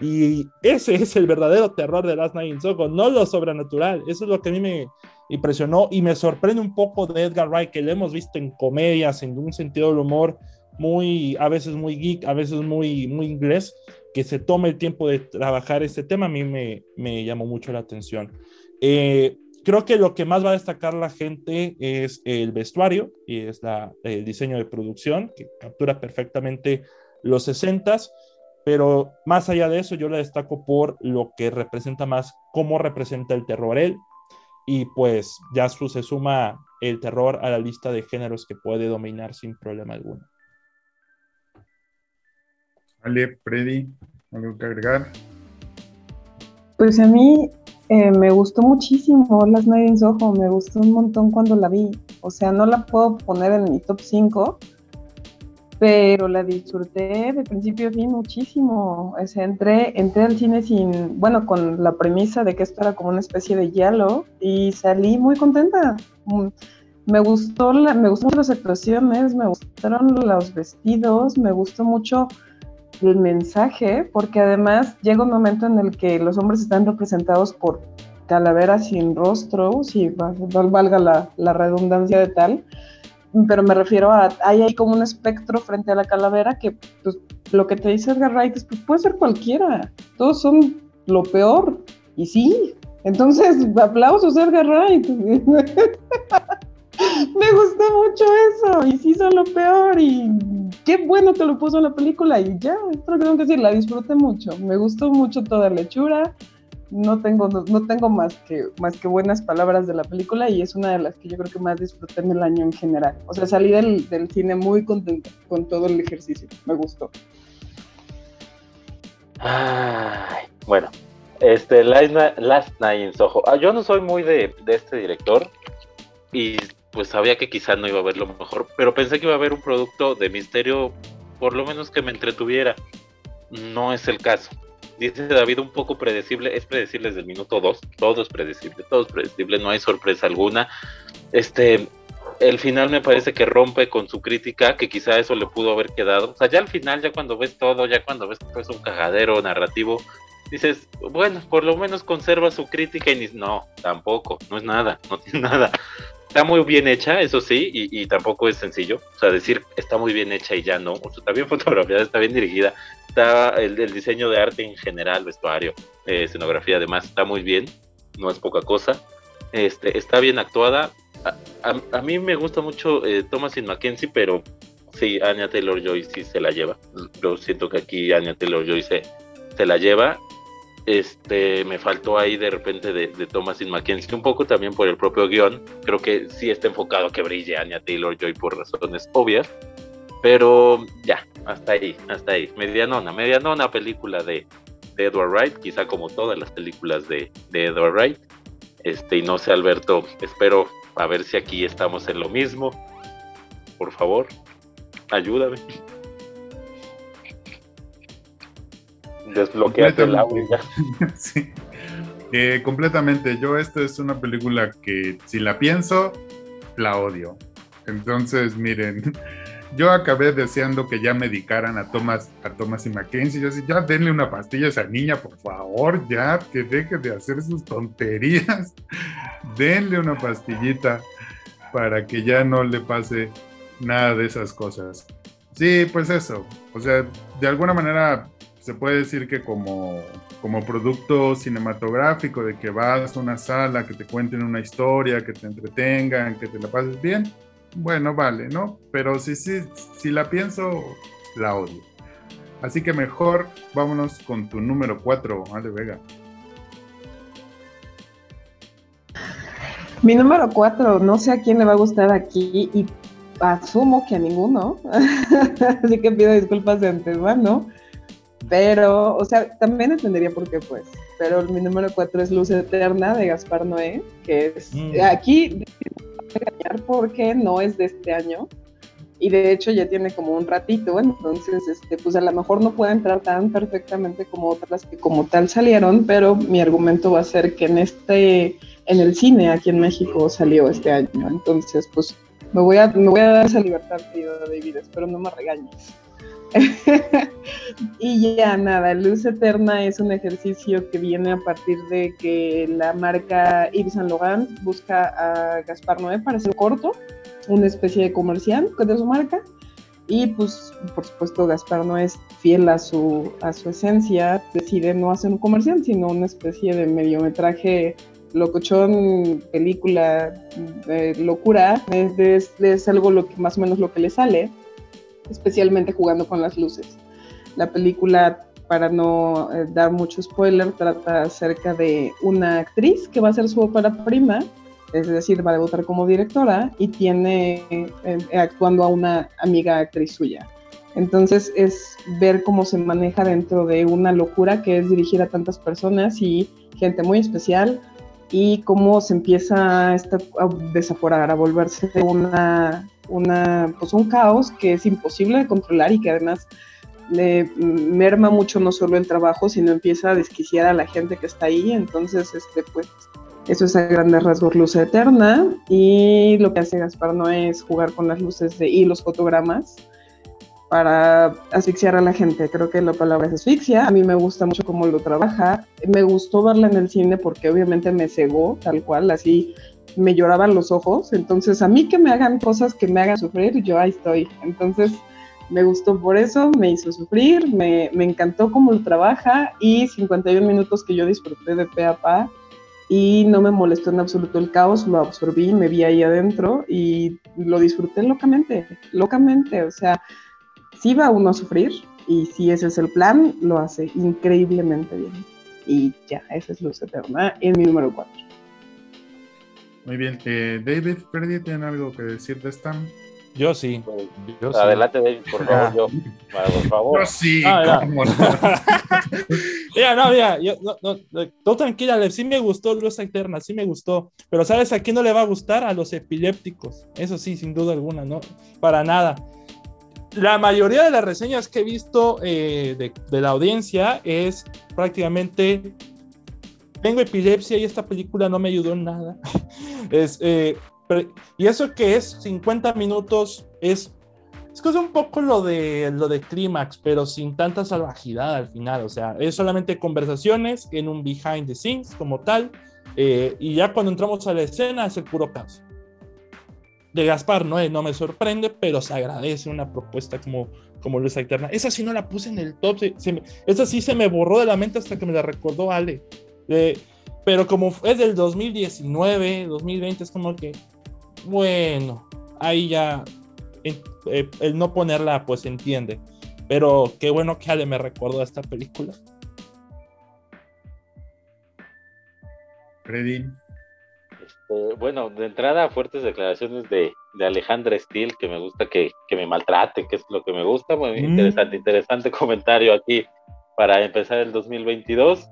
Y ese es el verdadero terror de Last Night in Soho, no lo sobrenatural. Eso es lo que a mí me impresionó y me sorprende un poco de Edgar Wright, que lo hemos visto en comedias, en un sentido del humor muy, a veces muy geek, a veces muy, muy inglés, que se tome el tiempo de trabajar este tema, a mí me, me llamó mucho la atención. Eh, creo que lo que más va a destacar la gente es el vestuario y es la, el diseño de producción, que captura perfectamente los 60 pero más allá de eso, yo la destaco por lo que representa más, cómo representa el terror él, y pues ya se suma el terror a la lista de géneros que puede dominar sin problema alguno. Ale, Freddy, ¿algo que agregar? Pues a mí eh, me gustó muchísimo Las Night in Soho, me gustó un montón cuando la vi. O sea, no la puedo poner en mi top 5, pero la disfruté de principio a fin muchísimo. Entré, entré al cine sin, bueno, con la premisa de que esto era como una especie de hielo y salí muy contenta. Mm, me gustó, la, me gustó las actuaciones, me gustaron los vestidos, me gustó mucho el mensaje, porque además llega un momento en el que los hombres están representados por calaveras sin rostro, si valga la, la redundancia de tal, pero me refiero a, hay ahí como un espectro frente a la calavera que pues, lo que te dice Edgar Wright es, pues puede ser cualquiera, todos son lo peor, y sí, entonces aplausos Edgar Wright. me gustó mucho eso, y sí son lo peor, y qué bueno que lo puso en la película, y ya, esto lo tengo que decir, la disfruté mucho, me gustó mucho toda la hechura, no tengo, no, tengo más, que, más que buenas palabras de la película y es una de las que yo creo que más disfruté en el año en general. O sea, salí del, cine muy contenta con todo el ejercicio, me gustó. Ay, bueno, este, Last Night in Soho. Ah, yo no soy muy de, de este director y pues sabía que quizá no iba a ver lo mejor, pero pensé que iba a haber un producto de misterio, por lo menos que me entretuviera. No es el caso dice David, un poco predecible, es predecible desde el minuto 2, todo es predecible, todo es predecible, no hay sorpresa alguna. Este, el final me parece que rompe con su crítica, que quizá eso le pudo haber quedado. O sea, ya al final, ya cuando ves todo, ya cuando ves que es un cagadero narrativo, dices, bueno, por lo menos conserva su crítica y ni, no, tampoco, no es nada, no tiene nada. Está muy bien hecha, eso sí, y, tampoco es sencillo. O sea, decir está muy bien hecha y ya no. Está bien fotografiada, está bien dirigida, está el, diseño de arte en general, vestuario, eh, escenografía, además, está muy bien, no es poca cosa. Este, está bien actuada. A, mí me gusta mucho eh, Thomasin Mackenzie, pero sí, Anya Taylor Joy sí se la lleva. Yo siento que aquí Anya Taylor Joy se, se la lleva este, me faltó ahí de repente de, de Thomasin Mackenzie, un poco también por el propio guion. Creo que sí está enfocado que brille Anya Taylor Joy por razones obvias. Pero ya, hasta ahí, hasta ahí. Medianona, medianona película de, de Edward Wright, quizá como todas las películas de, de Edward Wright. Este, y no sé, Alberto, espero a ver si aquí estamos en lo mismo. Por favor, ayúdame. Desbloqueate el audio sí. Eh, completamente. Yo, esta es una película que si la pienso, la odio. Entonces, miren, yo acabé deseando que ya medicaran a Thomas, a Thomas y Mackenzie. Yo decía, ya denle una pastilla a esa niña, por favor, ya, que deje de hacer sus tonterías. denle una pastillita para que ya no le pase nada de esas cosas. Sí, pues eso. O sea, de alguna manera se puede decir que como, como producto cinematográfico, de que vas a una sala, que te cuenten una historia, que te entretengan, que te la pases bien, bueno, vale, ¿no? Pero si, si, si la pienso, la odio. Así que mejor vámonos con tu número 4, Ale Vega. Mi número 4, no sé a quién le va a gustar aquí y asumo que a ninguno, así que pido disculpas de antemano. Pero, o sea, también entendería por qué, pues. Pero mi número cuatro es Luz Eterna de Gaspar Noé, que es mm. aquí porque no es de este año. Y de hecho ya tiene como un ratito, entonces, este, pues a lo mejor no puede entrar tan perfectamente como otras que como tal salieron, pero mi argumento va a ser que en este, en el cine aquí en México salió este año. Entonces, pues me voy a, me voy a dar esa libertad, querido David, espero no me regañes. y ya nada, Luz Eterna es un ejercicio que viene a partir de que la marca Yves Saint Laurent busca a Gaspar Noé para hacer corto, una especie de comercial de su marca. Y pues, por supuesto, Gaspar no es fiel a su, a su esencia, decide no hacer un comercial, sino una especie de mediometraje locochón, película de locura, es, es, algo lo que, más o menos lo que le sale especialmente jugando con las luces. La película, para no eh, dar mucho spoiler, trata acerca de una actriz que va a ser su ópera prima, es decir, va a debutar como directora y tiene eh, actuando a una amiga actriz suya. Entonces es ver cómo se maneja dentro de una locura que es dirigir a tantas personas y gente muy especial y cómo se empieza a desaforar, a volverse una una, pues un caos que es imposible de controlar y que además le merma mucho no solo el trabajo, sino empieza a desquiciar a la gente que está ahí. Entonces, este, pues, eso es a grandes rasgos luz eterna. Y lo que hace Gaspar no es jugar con las luces de, y los fotogramas para asfixiar a la gente. Creo que la palabra es asfixia. A mí me gusta mucho cómo lo trabaja. Me gustó verla en el cine porque obviamente me cegó, tal cual, así me lloraban los ojos. Entonces, a mí que me hagan cosas que me hagan sufrir, yo ahí estoy. Entonces, me gustó por eso, me hizo sufrir, me, me encantó cómo lo trabaja y 51 minutos que yo disfruté de pe a pa y no me molestó en absoluto el caos, lo absorbí, me vi ahí adentro y lo disfruté locamente, locamente, o sea, si va uno a sufrir y si ese es el plan, lo hace increíblemente bien. Y ya, esa es Luz Eterna en mi número 4. Muy bien, eh, David, Freddy, ¿tienen algo que decir de esta? Yo sí. Pues, Yo sí. Adelante, David, por favor. Yo, por favor. Yo sí, Ah, ya. cómo no. Mira, no, mira, yo, no, no, no, tú tranquila, sí me gustó Luz Eterna, sí me gustó, pero ¿sabes a quién no le va a gustar? A los epilépticos, eso sí, sin duda alguna, ¿no? Para nada. La mayoría de las reseñas que he visto eh, de, de la audiencia es prácticamente, tengo epilepsia y esta película no me ayudó en nada. es, eh, pero- y eso que es 50 minutos, es es que es un poco lo de lo de clímax, pero sin tanta salvajidad al final. O sea, es solamente conversaciones en un behind the scenes como tal. eh, y ya cuando entramos a la escena es el puro caos. De Gaspar no, no me sorprende, pero se agradece una propuesta como, como Luz Eterna. Esa sí no la puse en el top. se- se me- esa sí se me borró de la mente hasta que me la recordó Ale. Eh, pero como es del 2019, 2020, es como que, bueno, ahí ya eh, el no ponerla, pues entiende. Pero qué bueno que Ale me recordó esta película. Freddy, Este, bueno, de entrada, fuertes declaraciones de, de Alejandra Steele, que me gusta que, que me maltraten, que es lo que me gusta. Muy Mm. interesante, interesante comentario aquí para empezar el 2022.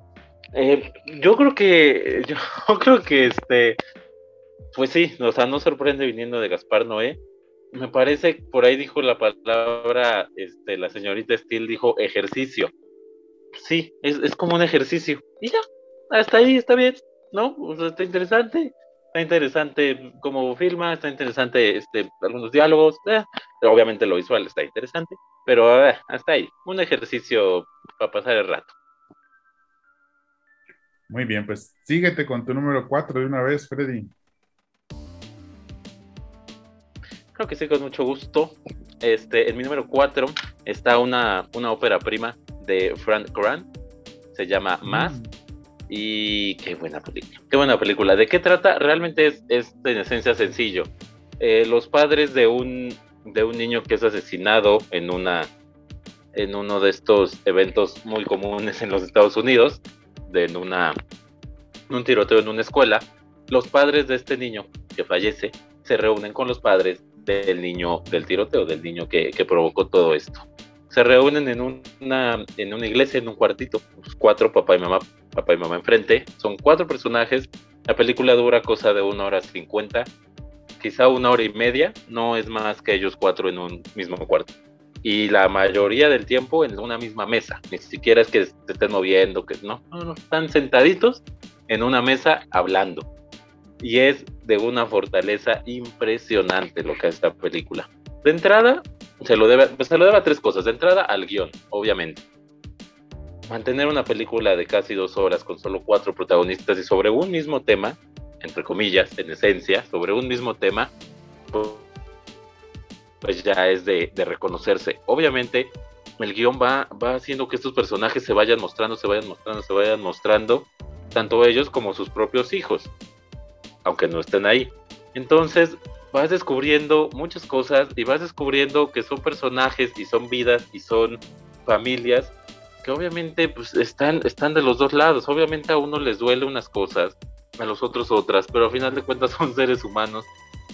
Eh, yo creo que, yo creo que este, pues sí, o sea, no sorprende viniendo de Gaspar Noé. Me parece, por ahí dijo la palabra, este, la señorita Steele dijo ejercicio. Sí, es, es como un ejercicio. Y ya, hasta ahí está bien, ¿no? O sea, está interesante, está interesante cómo filma, está interesante este, algunos diálogos, eh, obviamente lo visual está interesante, pero eh, hasta ahí, un ejercicio para pasar el rato. Muy bien, pues síguete con tu número 4 de una vez, Freddy. Creo que sí, con mucho gusto. Este, en mi número 4 está una, una ópera prima de Frank Grant, se llama Más. Y qué buena película. Qué buena película. ¿De qué trata? Realmente es, es en esencia sencillo. Eh, los padres de un, de un niño que es asesinado en, una, en uno de estos eventos muy comunes en los Estados Unidos, de, en, un tiroteo en una escuela, los padres de este niño que fallece se reúnen con los padres del niño del tiroteo, del niño que, que provocó todo esto. Se reúnen en una, en una iglesia, en un cuartito, pues, cuatro, papá y mamá, papá y mamá enfrente. Son cuatro personajes. La película dura cosa de una hora cincuenta, quizá una hora y media. No es más que ellos cuatro en un mismo cuarto. Y la mayoría del tiempo en una misma mesa. Ni siquiera es que se estén moviendo, que no, no, no. Están sentaditos en una mesa hablando. Y es de una fortaleza impresionante lo que es esta película. De entrada, se lo debe, pues, se lo debe a tres cosas. De entrada, al guion, obviamente. Mantener una película de casi dos horas con solo cuatro protagonistas y sobre un mismo tema, entre comillas, en esencia, sobre un mismo tema, pues, pues ya es de, reconocerse. Obviamente, el guion va, va haciendo que estos personajes se vayan mostrando, se vayan mostrando, se vayan mostrando, tanto ellos como sus propios hijos, aunque no estén ahí. Entonces, vas descubriendo muchas cosas y vas descubriendo que son personajes y son vidas y son familias que obviamente pues están, están de los dos lados. Obviamente a uno les duele unas cosas, a los otros otras, pero al final de cuentas son seres humanos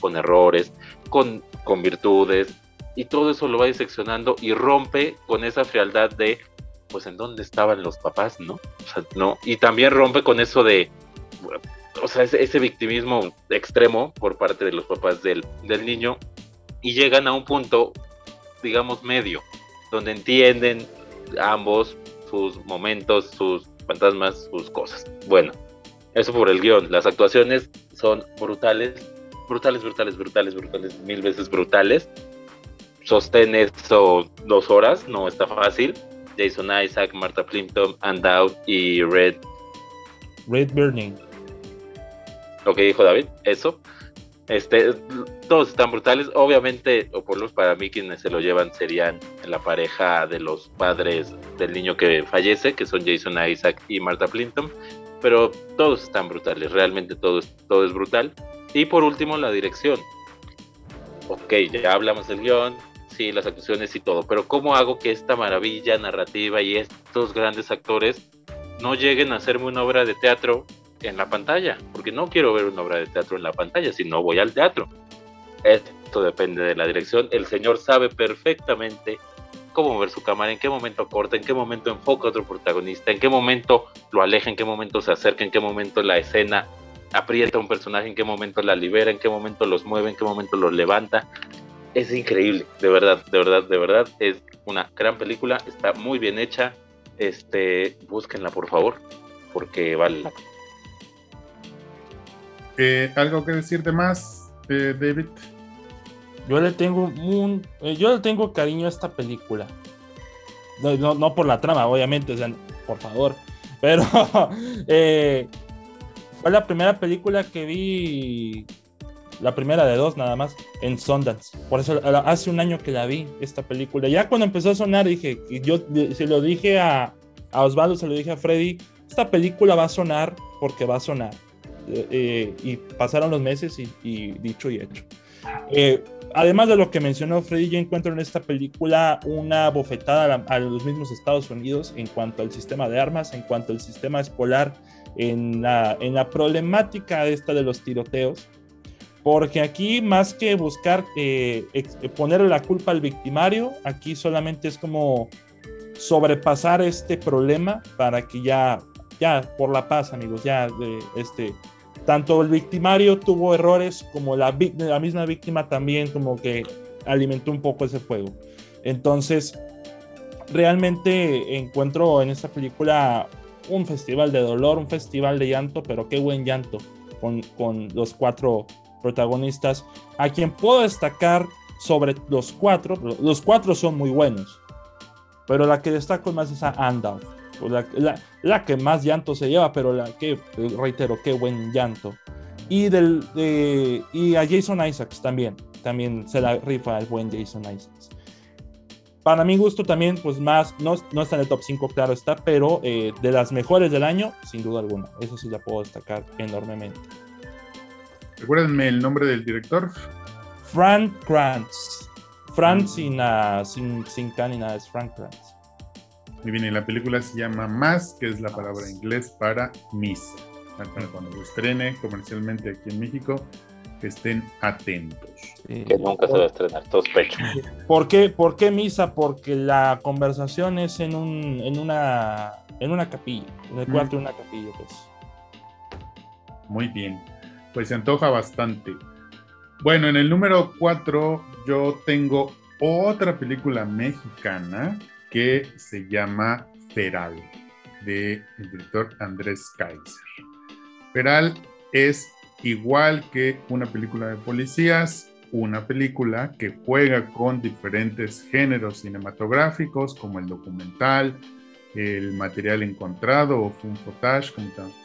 con errores, con, con virtudes, y todo eso lo va diseccionando y rompe con esa frialdad de, pues, ¿en dónde estaban los papás, no? No, y también rompe con eso de, o sea, ese, ese victimismo extremo por parte de los papás del, del niño, y llegan a un punto, digamos, medio, donde entienden ambos sus momentos, sus fantasmas, sus cosas. Bueno, eso por el guion. Las actuaciones son brutales, brutales, brutales, brutales, brutales, mil veces brutales. Sostén eso dos horas, no está fácil. Jason Isaac, Martha Plimpton, Andout y Red, Red Burning. lo que dijo David, eso. Este, todos están brutales. Obviamente, o por lo para mí, quienes se lo llevan serían la pareja de los padres del niño que fallece, que son Jason Isaac y Martha Plimpton. Pero todos están brutales, realmente todo todo es brutal. Y por último, la dirección. Ok, ya hablamos del guion, sí, las actuaciones y todo, pero ¿cómo hago que esta maravilla narrativa y estos grandes actores no lleguen a hacerme una obra de teatro en la pantalla, porque no quiero ver una obra de teatro en la pantalla, si no voy al teatro. Esto depende de la dirección. El señor sabe perfectamente cómo mover su cámara, en qué momento corta, en qué momento enfoca a otro protagonista, en qué momento lo aleja, en qué momento se acerca, en qué momento la escena aprieta a un personaje, en qué momento la libera, en qué momento los mueve, en qué momento los levanta. Es increíble, de verdad, de verdad, de verdad. Es una gran película, está muy bien hecha. Este, búsquenla por favor, porque vale la pena. Eh, ¿Algo que decirte más, eh, David? Yo le tengo un, eh, yo le tengo cariño a esta película. No, no, por la trama, obviamente, o sea, por favor. Pero fue la primera película que vi, la primera de dos nada más, en Sundance. Por eso hace un año que la vi, esta película. Ya cuando empezó a sonar, dije, yo se lo dije a, a Osvaldo, se lo dije a Freddy, esta película va a sonar porque va a sonar. Eh, y pasaron los meses y, dicho y hecho. Eh, además de lo que mencionó Freddy, yo encuentro en esta película una bofetada a, los mismos Estados Unidos en cuanto al sistema de armas, en cuanto al sistema escolar, en la, en la problemática esta de los tiroteos. Porque aquí, más que buscar eh, ponerle la culpa al victimario, aquí solamente es como sobrepasar este problema para que ya, ya, por la paz, amigos, ya, de, este, tanto el victimario tuvo errores como la, la misma víctima también como que alimentó un poco ese fuego. Entonces, realmente encuentro en esta película un festival de dolor, un festival de llanto, pero qué buen llanto con, con los cuatro protagonistas, a quien puedo destacar sobre los cuatro, los cuatro son muy buenos, pero la que destaco más es a Andal la, que más llanto se lleva, pero la que, reitero, qué buen llanto. Y, del, y a Jason Isaacs también, también se la rifa el buen Jason Isaacs. Para mi gusto también, pues más, no, no está en el top 5, claro está, pero eh, de las mejores del año, sin duda alguna. Eso sí la puedo destacar enormemente. Recuérdenme el nombre del director. Frank Kranz. Frank sin, uh, sin, sin ni nada, es Frank Kranz. Muy bien, y la película se llama Más, que es la palabra inglés para misa. Cuando se estrene comercialmente aquí en México, que estén atentos. Que nunca se va a estrenar, sospecho. ¿Por qué, ¿Por qué misa? Porque la conversación es en, un, en, una, en una capilla, en el cuarto de una capilla. Pues. Muy bien, pues se antoja bastante. Bueno, en el número 4 yo tengo otra película mexicana que se llama Feral, de el director Andrés Kaiser. Feral es igual que una película de policías, una película que juega con diferentes géneros cinematográficos como el documental, el material encontrado o fun footage,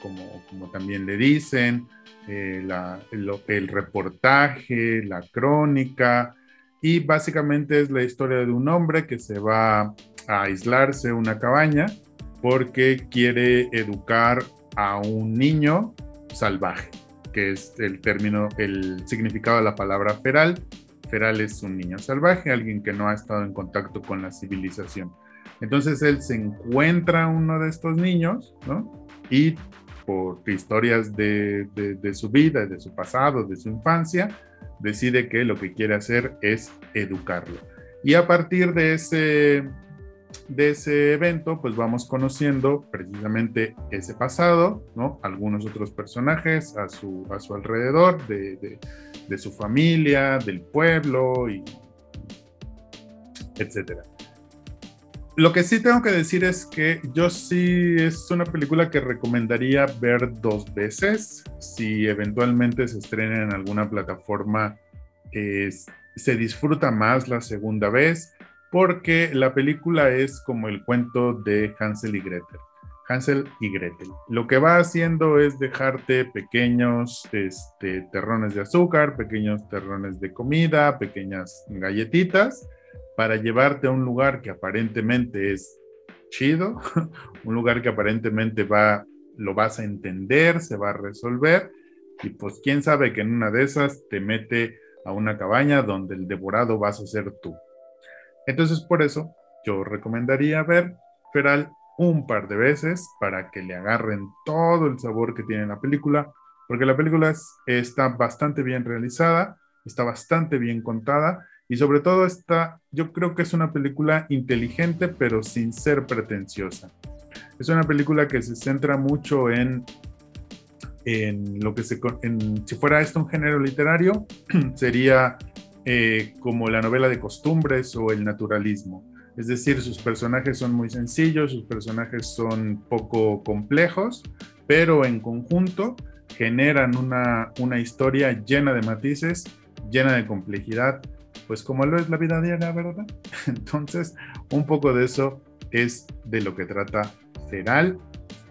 como, también le dicen, eh, el, reportaje, la crónica, y básicamente es la historia de un hombre que se va a aislarse una cabaña porque quiere educar a un niño salvaje, que es el término, el significado de la palabra feral. Feral es un niño salvaje, alguien que no ha estado en contacto con la civilización. Entonces él se encuentra uno de estos niños, ¿no? Y por historias de, de, de su vida, de su pasado, de su infancia, decide que lo que quiere hacer es educarlo. Y a partir de ese de ese evento, pues vamos conociendo precisamente ese pasado, ¿no? Algunos otros personajes a su, a su alrededor, de, de, su familia, del pueblo, y etcétera. Lo que sí tengo que decir es que yo sí es una película que recomendaría ver dos veces. Si eventualmente se estrena en alguna plataforma, se disfruta más la segunda vez porque la película es como el cuento de Hansel y Gretel. Hansel y Gretel. Lo que va haciendo es dejarte pequeños este, terrones de azúcar, pequeños terrones de comida, pequeñas galletitas, para llevarte a un lugar que aparentemente es chido, un lugar que aparentemente va, lo vas a entender, se va a resolver, y pues quién sabe que en una de esas te mete a una cabaña donde el devorado vas a ser tú. Entonces por eso yo recomendaría ver Feral un par de veces para que le agarren todo el sabor que tiene la película, porque la película está bastante bien realizada, está bastante bien contada y sobre todo está, yo creo que es una película inteligente pero sin ser pretenciosa. Es una película que se centra mucho en, en lo que se, en, si fuera esto un género literario, sería eh, como la novela de costumbres o el naturalismo es decir, sus personajes son muy sencillos, sus personajes son poco complejos, pero en conjunto generan una, una historia llena de matices, llena de complejidad, pues como lo es la vida diaria, ¿verdad? Entonces, un poco de eso es de lo que trata Feral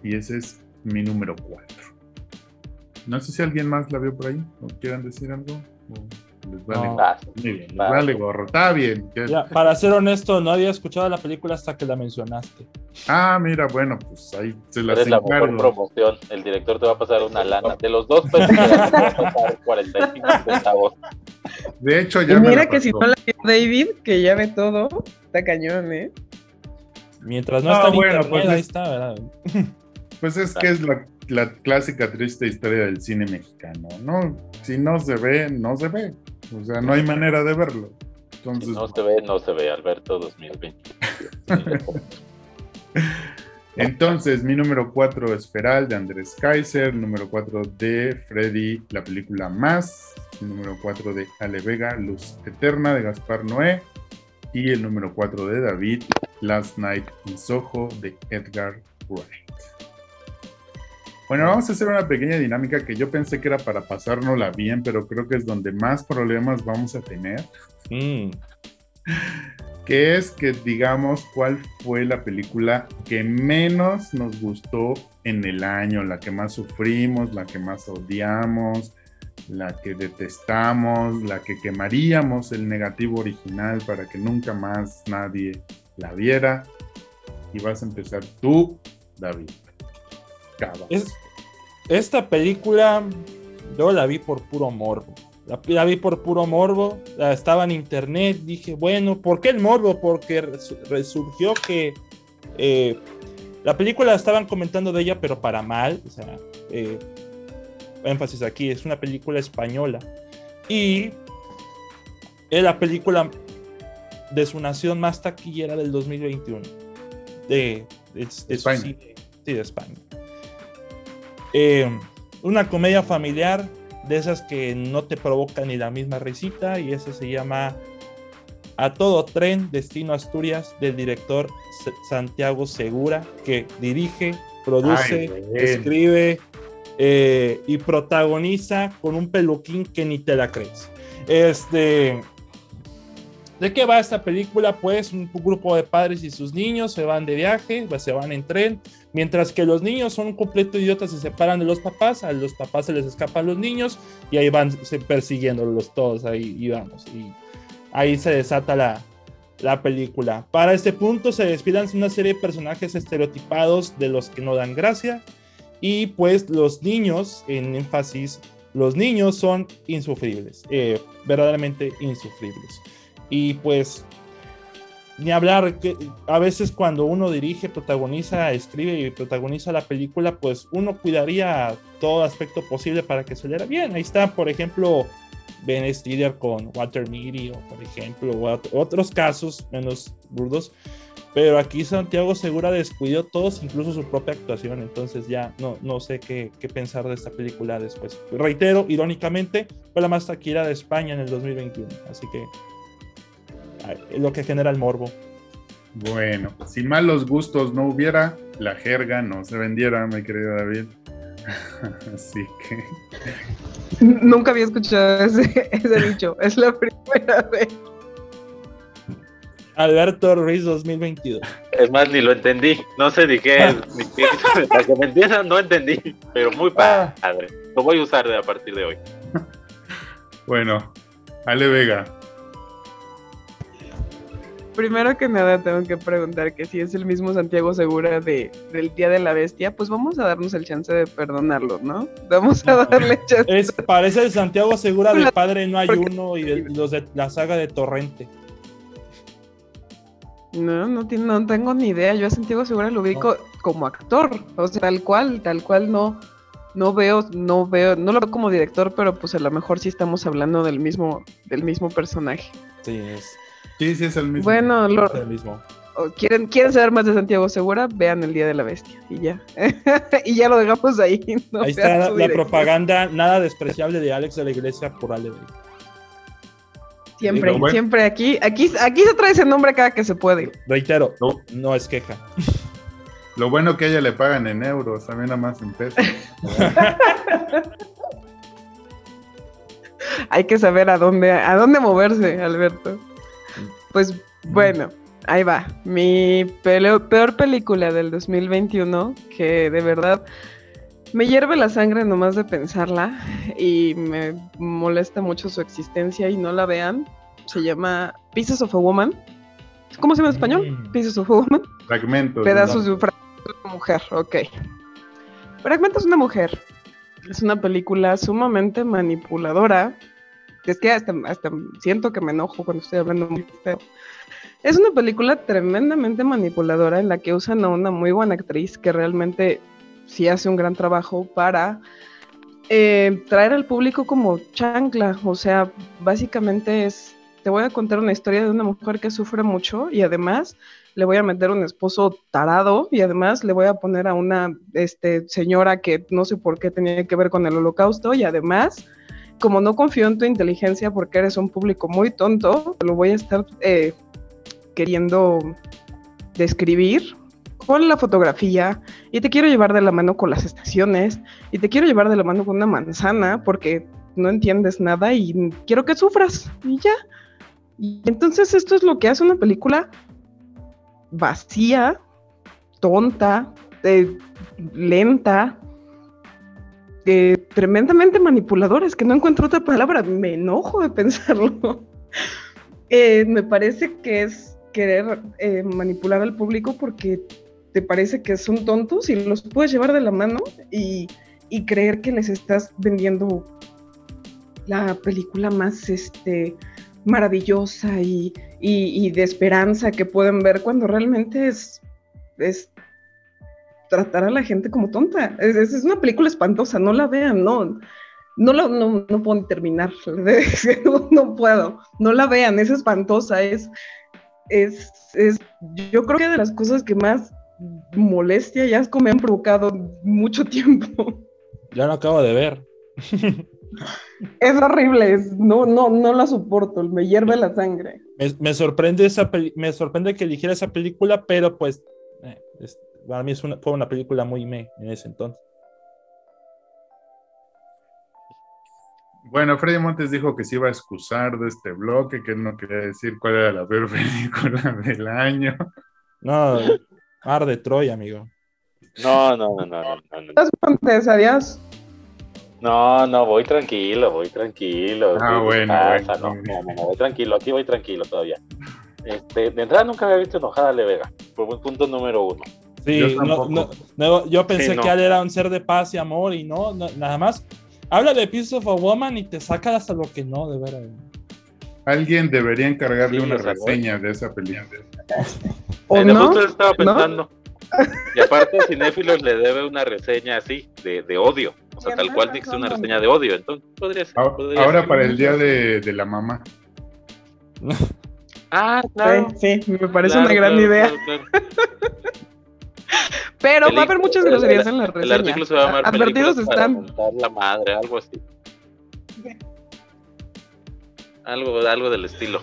y ese es mi número 4. No sé si alguien más la vio por ahí o quieran decir algo. Les vale, gorro. Está bien. para ser honesto, no había escuchado la película hasta que la mencionaste. Ah, mira, bueno, pues ahí se las Es la mejor promoción. El director te va a pasar una lana. De los dos pesos, te va a pasar 45 centavos. De hecho, ya. Y mira que si no la vio David, que ya ve todo, está cañón, ¿eh? Mientras no, está bueno, pues ahí está, ¿verdad? Pues es que es la, la clásica triste historia del cine mexicano, ¿no? Si no se ve, no se ve. O sea, no hay manera de verlo. Entonces... no se ve, no se ve, Alberto 2020. Entonces, mi número 4 es Feral de Andrés Kaiser, número 4 de Freddy, la película Más, número 4 de Ale Vega, Luz Eterna de Gaspar Noé, y el número 4 de David, Last Night in Soho de Edgar Wright. Bueno, vamos a hacer una pequeña dinámica que yo pensé que era para pasárnosla bien, pero creo que es donde más problemas vamos a tener. Mm. Que es que digamos cuál fue la película que menos nos gustó en el año, la que más sufrimos, la que más odiamos, la que detestamos, la que quemaríamos el negativo original para que nunca más nadie la viera. Y vas a empezar tú, David esta película yo la vi por puro morbo. La, vi por puro morbo. estaba en internet. Dije, bueno, ¿por qué el morbo? Porque resurgió que eh, la película estaban comentando de ella, pero para mal. O sea, eh, énfasis aquí, es una película española. Y es la película de su nación más taquillera del 2021. De, España. sí, de España. Eh, una comedia familiar de esas que no te provoca ni la misma risita y ese se llama A todo tren, Destino Asturias del director Santiago Segura que dirige, produce, escribe eh, y protagoniza con un peluquín que ni te la crees. Este, ¿De qué va esta película? Pues un grupo de padres y sus niños se van de viaje, se van en tren, mientras que los niños son un completo idiotas, se separan de los papás, a los papás se les escapan los niños y ahí van persiguiéndolos todos, ahí y vamos. Y ahí se desata la, la película. Para este punto se despidan una serie de personajes estereotipados de los que no dan gracia y pues los niños, en énfasis, los niños son insufribles, eh, verdaderamente insufribles. Y pues, ni hablar, que a veces cuando uno dirige, protagoniza, escribe y protagoniza la película, pues uno cuidaría todo aspecto posible para que saliera bien. Ahí está, por ejemplo, Ben Stiller con Walter Mitty, o por ejemplo, otros casos menos burdos. Pero aquí Santiago Segura descuidó todos, incluso su propia actuación. Entonces ya no, no sé qué, qué pensar de esta película después. Reitero, irónicamente, fue la más taquilla de España en el 2021. Así que lo que genera el morbo. Bueno, si malos gustos no hubiera, la jerga no se vendiera, mi querido David. Así que. Nunca había escuchado ese, dicho. Es la primera vez. Alberto Ruiz 2022. Es más, ni lo entendí. No sé ni qué es. Ni qué, la que me empieza no entendí. Pero muy Ah. padre. Lo voy a usar de a partir de hoy. Bueno, Ale Vega. Primero que nada tengo que preguntar que si es el mismo Santiago Segura de, del Día de la Bestia, pues vamos a darnos el chance de perdonarlo, ¿no? Vamos a darle chance. Es, parece el Santiago Segura de La- Padre No hay uno y de- los de la saga de Torrente. No, no tengo ni idea. Yo a Santiago Segura lo ubico como actor, o sea, tal cual, tal cual no, no veo, no veo, no lo veo como director, pero pues a lo mejor sí estamos hablando del mismo, del mismo personaje. Sí, es Sí, sí, es el mismo. Bueno, lo- el mismo. o quieren, quieren saber más de Santiago Segura, vean el Día de la Bestia y ya, y ya lo dejamos ahí. no Ahí está la propaganda nada despreciable de Alex de la Iglesia por Ale. Siempre, Digo, bueno. siempre aquí, aquí, aquí se trae ese nombre cada que se puede. Reitero, No. no es queja. Lo bueno que a ella le pagan en euros, también nada más en pesos. Hay que saber a dónde, a dónde moverse, Alberto. Pues bueno, ahí va. Mi peor película del 2021, que de verdad me hierve la sangre nomás de pensarla y me molesta mucho su existencia y no la vean. Se llama Pieces of a Woman. ¿Cómo se llama en español? Mm. Pieces of a Woman. Fragmentos. Pedazos de fragmentos de una mujer, ok. Fragmentos de una mujer. Es una película sumamente manipuladora. Es que hasta, hasta siento que me enojo cuando estoy hablando muy feo. Es una película tremendamente manipuladora en la que usan a una muy buena actriz que realmente sí hace un gran trabajo para eh, traer al público como chancla. O sea, básicamente es, te voy a contar una historia de una mujer que sufre mucho y además le voy a meter un esposo tarado y además le voy a poner a una este, señora que no sé por qué tenía que ver con el holocausto y además, como no confío en tu inteligencia porque eres un público muy tonto, lo voy a estar eh, queriendo describir con la fotografía y te quiero llevar de la mano con las estaciones y te quiero llevar de la mano con una manzana porque no entiendes nada y quiero que sufras y ya. Y entonces esto es lo que hace una película vacía, tonta, eh, lenta, eh, tremendamente manipuladora. Es que no encuentro otra palabra. Me enojo de pensarlo. Eh, me parece que es querer eh, manipular al público porque te parece que son tontos y los puedes llevar de la mano y, creer que les estás vendiendo la película más este, maravillosa y, y, y de esperanza que pueden ver cuando realmente es, es tratar a la gente como tonta. Es, es, una película espantosa, no la vean, no. No, la, no, no puedo ni terminar, no, no, puedo, no la vean, es espantosa, es, es, es, yo creo que de las cosas que más molestia y asco me han provocado mucho tiempo. Ya lo acabo de ver. Es horrible, es, no, no, no la soporto, me hierve la sangre. Me, me sorprende esa me sorprende que eligiera esa película, pero pues eh, es, para mí es una, fue una película muy me en ese entonces. Bueno, Freddy Montes dijo que se iba a excusar de este bloque, que él no quería decir cuál era la peor película del año. No, arde Troy, amigo. No, no, no, no, no. no. Montes, adiós. No, no, voy tranquilo, voy tranquilo. Ah, ¿Qué bueno, bueno. No, no, no, no, voy tranquilo, aquí voy tranquilo todavía. Este, de entrada nunca había visto enojada a Le Vega, por buen punto número uno. Sí, Yo no, no, no, yo pensé Sí, no. que él era un ser de paz y amor y no, no, nada más. Habla de Piece of a Woman y te saca hasta lo que no, de veras. Alguien debería encargarle Sí, una reseña de esa película. ¿O Eh, no? justo estaba ¿No? pensando. Y aparte, Cinéfilos le debe una reseña así, de, de odio. O sea, tal cual dice una reseña de odio. Entonces, podría ser. Ahora, podría ahora ser. para el día de, de la mamá. Ah, claro. Sí, sí, me parece claro, una gran claro, idea. claro, Pero va a haber muchas el- groserías el- en la El reseña. artículo se va a llamar Advertidos están. la madre, algo así. Algo, algo del estilo.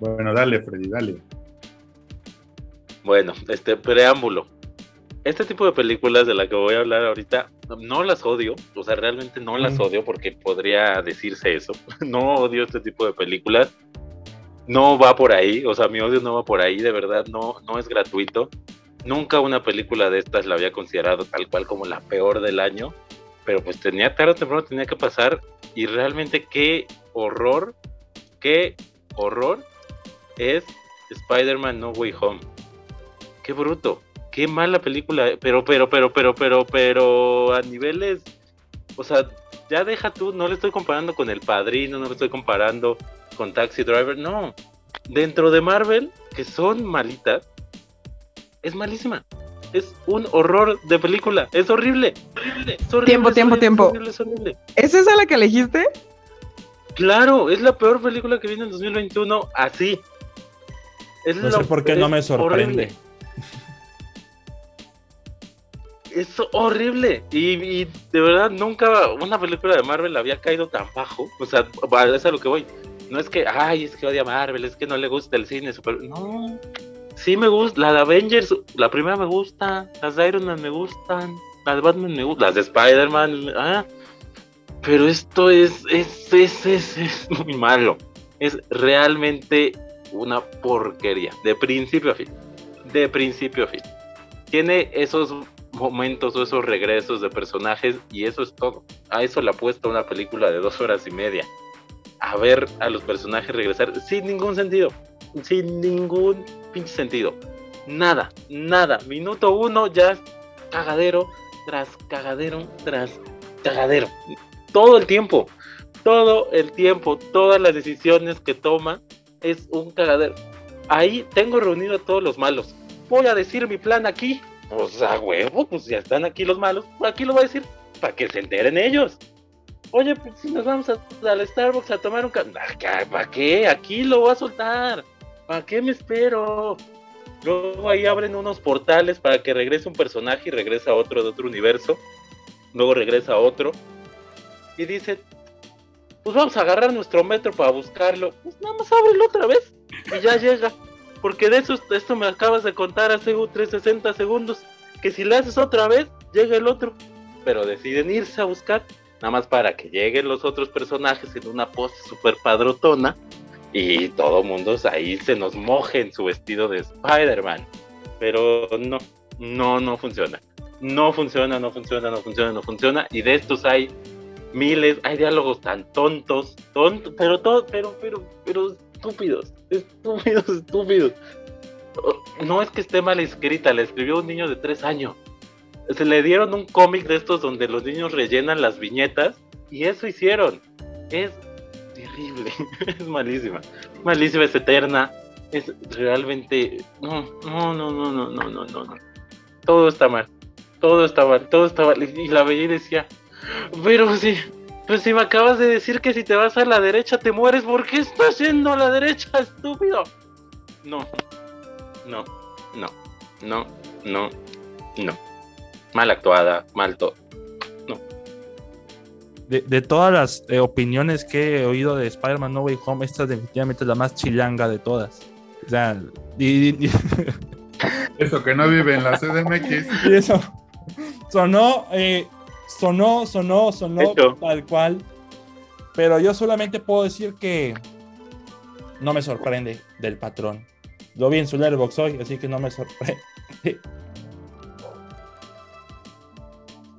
Bueno, dale, Freddy, dale. Bueno, este preámbulo. Este tipo de películas de la que voy a hablar ahorita, no las odio, o sea, realmente no las odio porque podría decirse eso. No odio este tipo de películas, no va por ahí, o sea, mi odio no va por ahí, de verdad, no, no es gratuito. Nunca una película de estas la había considerado tal cual como la peor del año, pero pues tenía tarde o temprano tenía que pasar y realmente qué horror, qué horror es Spider-Man No Way Home. Qué bruto, qué mala película, pero, pero, pero, pero, pero, pero a niveles, o sea, ya deja tú, no le estoy comparando con El Padrino, no le estoy comparando con Taxi Driver, no. Dentro de Marvel, que son malitas, es malísima. Es un horror de película. Es horrible. horrible, es horrible Tiempo, es tiempo, horrible, tiempo. Es, horrible, es horrible. ¿Es esa la que elegiste? Claro, es la peor película que viene en 2021 así. Es No sé por qué no me sorprende. horrible. Es horrible. Y, de verdad nunca una película de Marvel había caído tan bajo. O sea, es a lo que voy. No es que, ay, es que odia Marvel, es que no le gusta el cine super. No. Sí me gusta. La de Avengers, la primera me gusta. Las de Iron Man me gustan. Las de Batman me gustan. Las de Spider-Man. Ah. Pero esto es, es, es, es, es muy malo. Es realmente una porquería. De principio a fin. De principio a fin. Tiene esos momentos o esos regresos de personajes y eso es todo. A eso le apuesta una película de dos horas y media. A ver a los personajes regresar sin ningún sentido. Sin ningún pinche sentido. Nada, nada. Minuto uno ya cagadero tras cagadero tras cagadero. Todo el tiempo. Todo el tiempo. Todas las decisiones que toma es un cagadero. Ahí tengo reunido a todos los malos. Voy a decir mi plan aquí. Pues a huevo, pues ya están aquí los malos. Aquí lo voy a decir para que se enteren ellos. Oye, pues si nos vamos al Starbucks a tomar un café. ¿Para qué? Aquí lo voy a soltar. ¿Para qué me espero? Luego ahí abren unos portales para que regrese un personaje y regresa otro de otro universo. Luego regresa otro. Y dice, pues vamos a agarrar nuestro metro para buscarlo. Pues nada más ábrelo otra vez y ya llega. Porque de eso, esto me acabas de contar hace 360 segundos. Que si le haces otra vez, llega el otro. Pero deciden irse a buscar, nada más para que lleguen los otros personajes en una pose super padrotona. Y todo mundo ahí se nos moje en su vestido de Spider-Man. Pero no, no, no funciona. No funciona, no funciona, no funciona, no funciona. Y de estos hay miles, hay diálogos tan tontos, tontos, pero todo, pero, pero, pero estúpidos, estúpidos, estúpidos. No es que esté mal escrita, la escribió un niño de tres años. Se le dieron un cómic de estos donde los niños rellenan las viñetas y eso hicieron. Es terrible, es malísima. Malísima, es eterna. Es realmente. No, no, no, no, no, no, no, no. Todo está mal. Todo está mal, todo está mal. Y la veía y decía, pero sí, pues si me acabas de decir que si te vas a la derecha te mueres, ¿por qué estás yendo a la derecha, estúpido? No, no, no, no, no, no. Mal actuada, mal todo. De, de todas las eh, opiniones que he oído de Spider-Man No Way Home, esta es definitivamente la más chilanga de todas. O sea, y, y- Eso que no vive en la CDMX. y eso sonó, eh, sonó, sonó, sonó Hecho. tal cual. Pero yo solamente puedo decir que no me sorprende del patrón. Lo vi en su letterbox hoy, así que no me sorprende.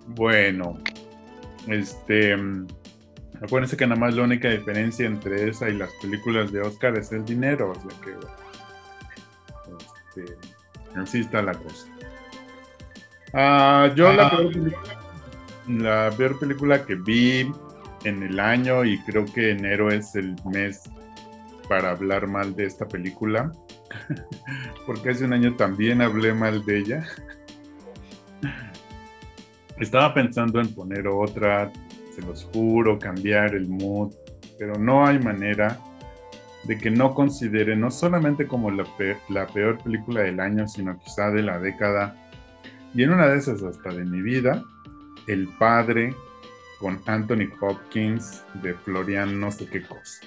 Bueno, este. Acuérdense que nada más la única diferencia entre esa y las películas de Oscar es el dinero. O sea que. Este, así está la cosa. Ah, yo la, peor, peli- la peor película que vi en el año, y creo que enero es el mes para hablar mal de esta película, porque hace un año también hablé mal de ella. Estaba pensando en poner otra, se los juro, cambiar el mood, pero no hay manera de que no considere no solamente como la, pe- la peor película del año, sino quizá de la década, y en una de esas hasta de mi vida, El Padre con Anthony Hopkins de Florian no sé qué cosa.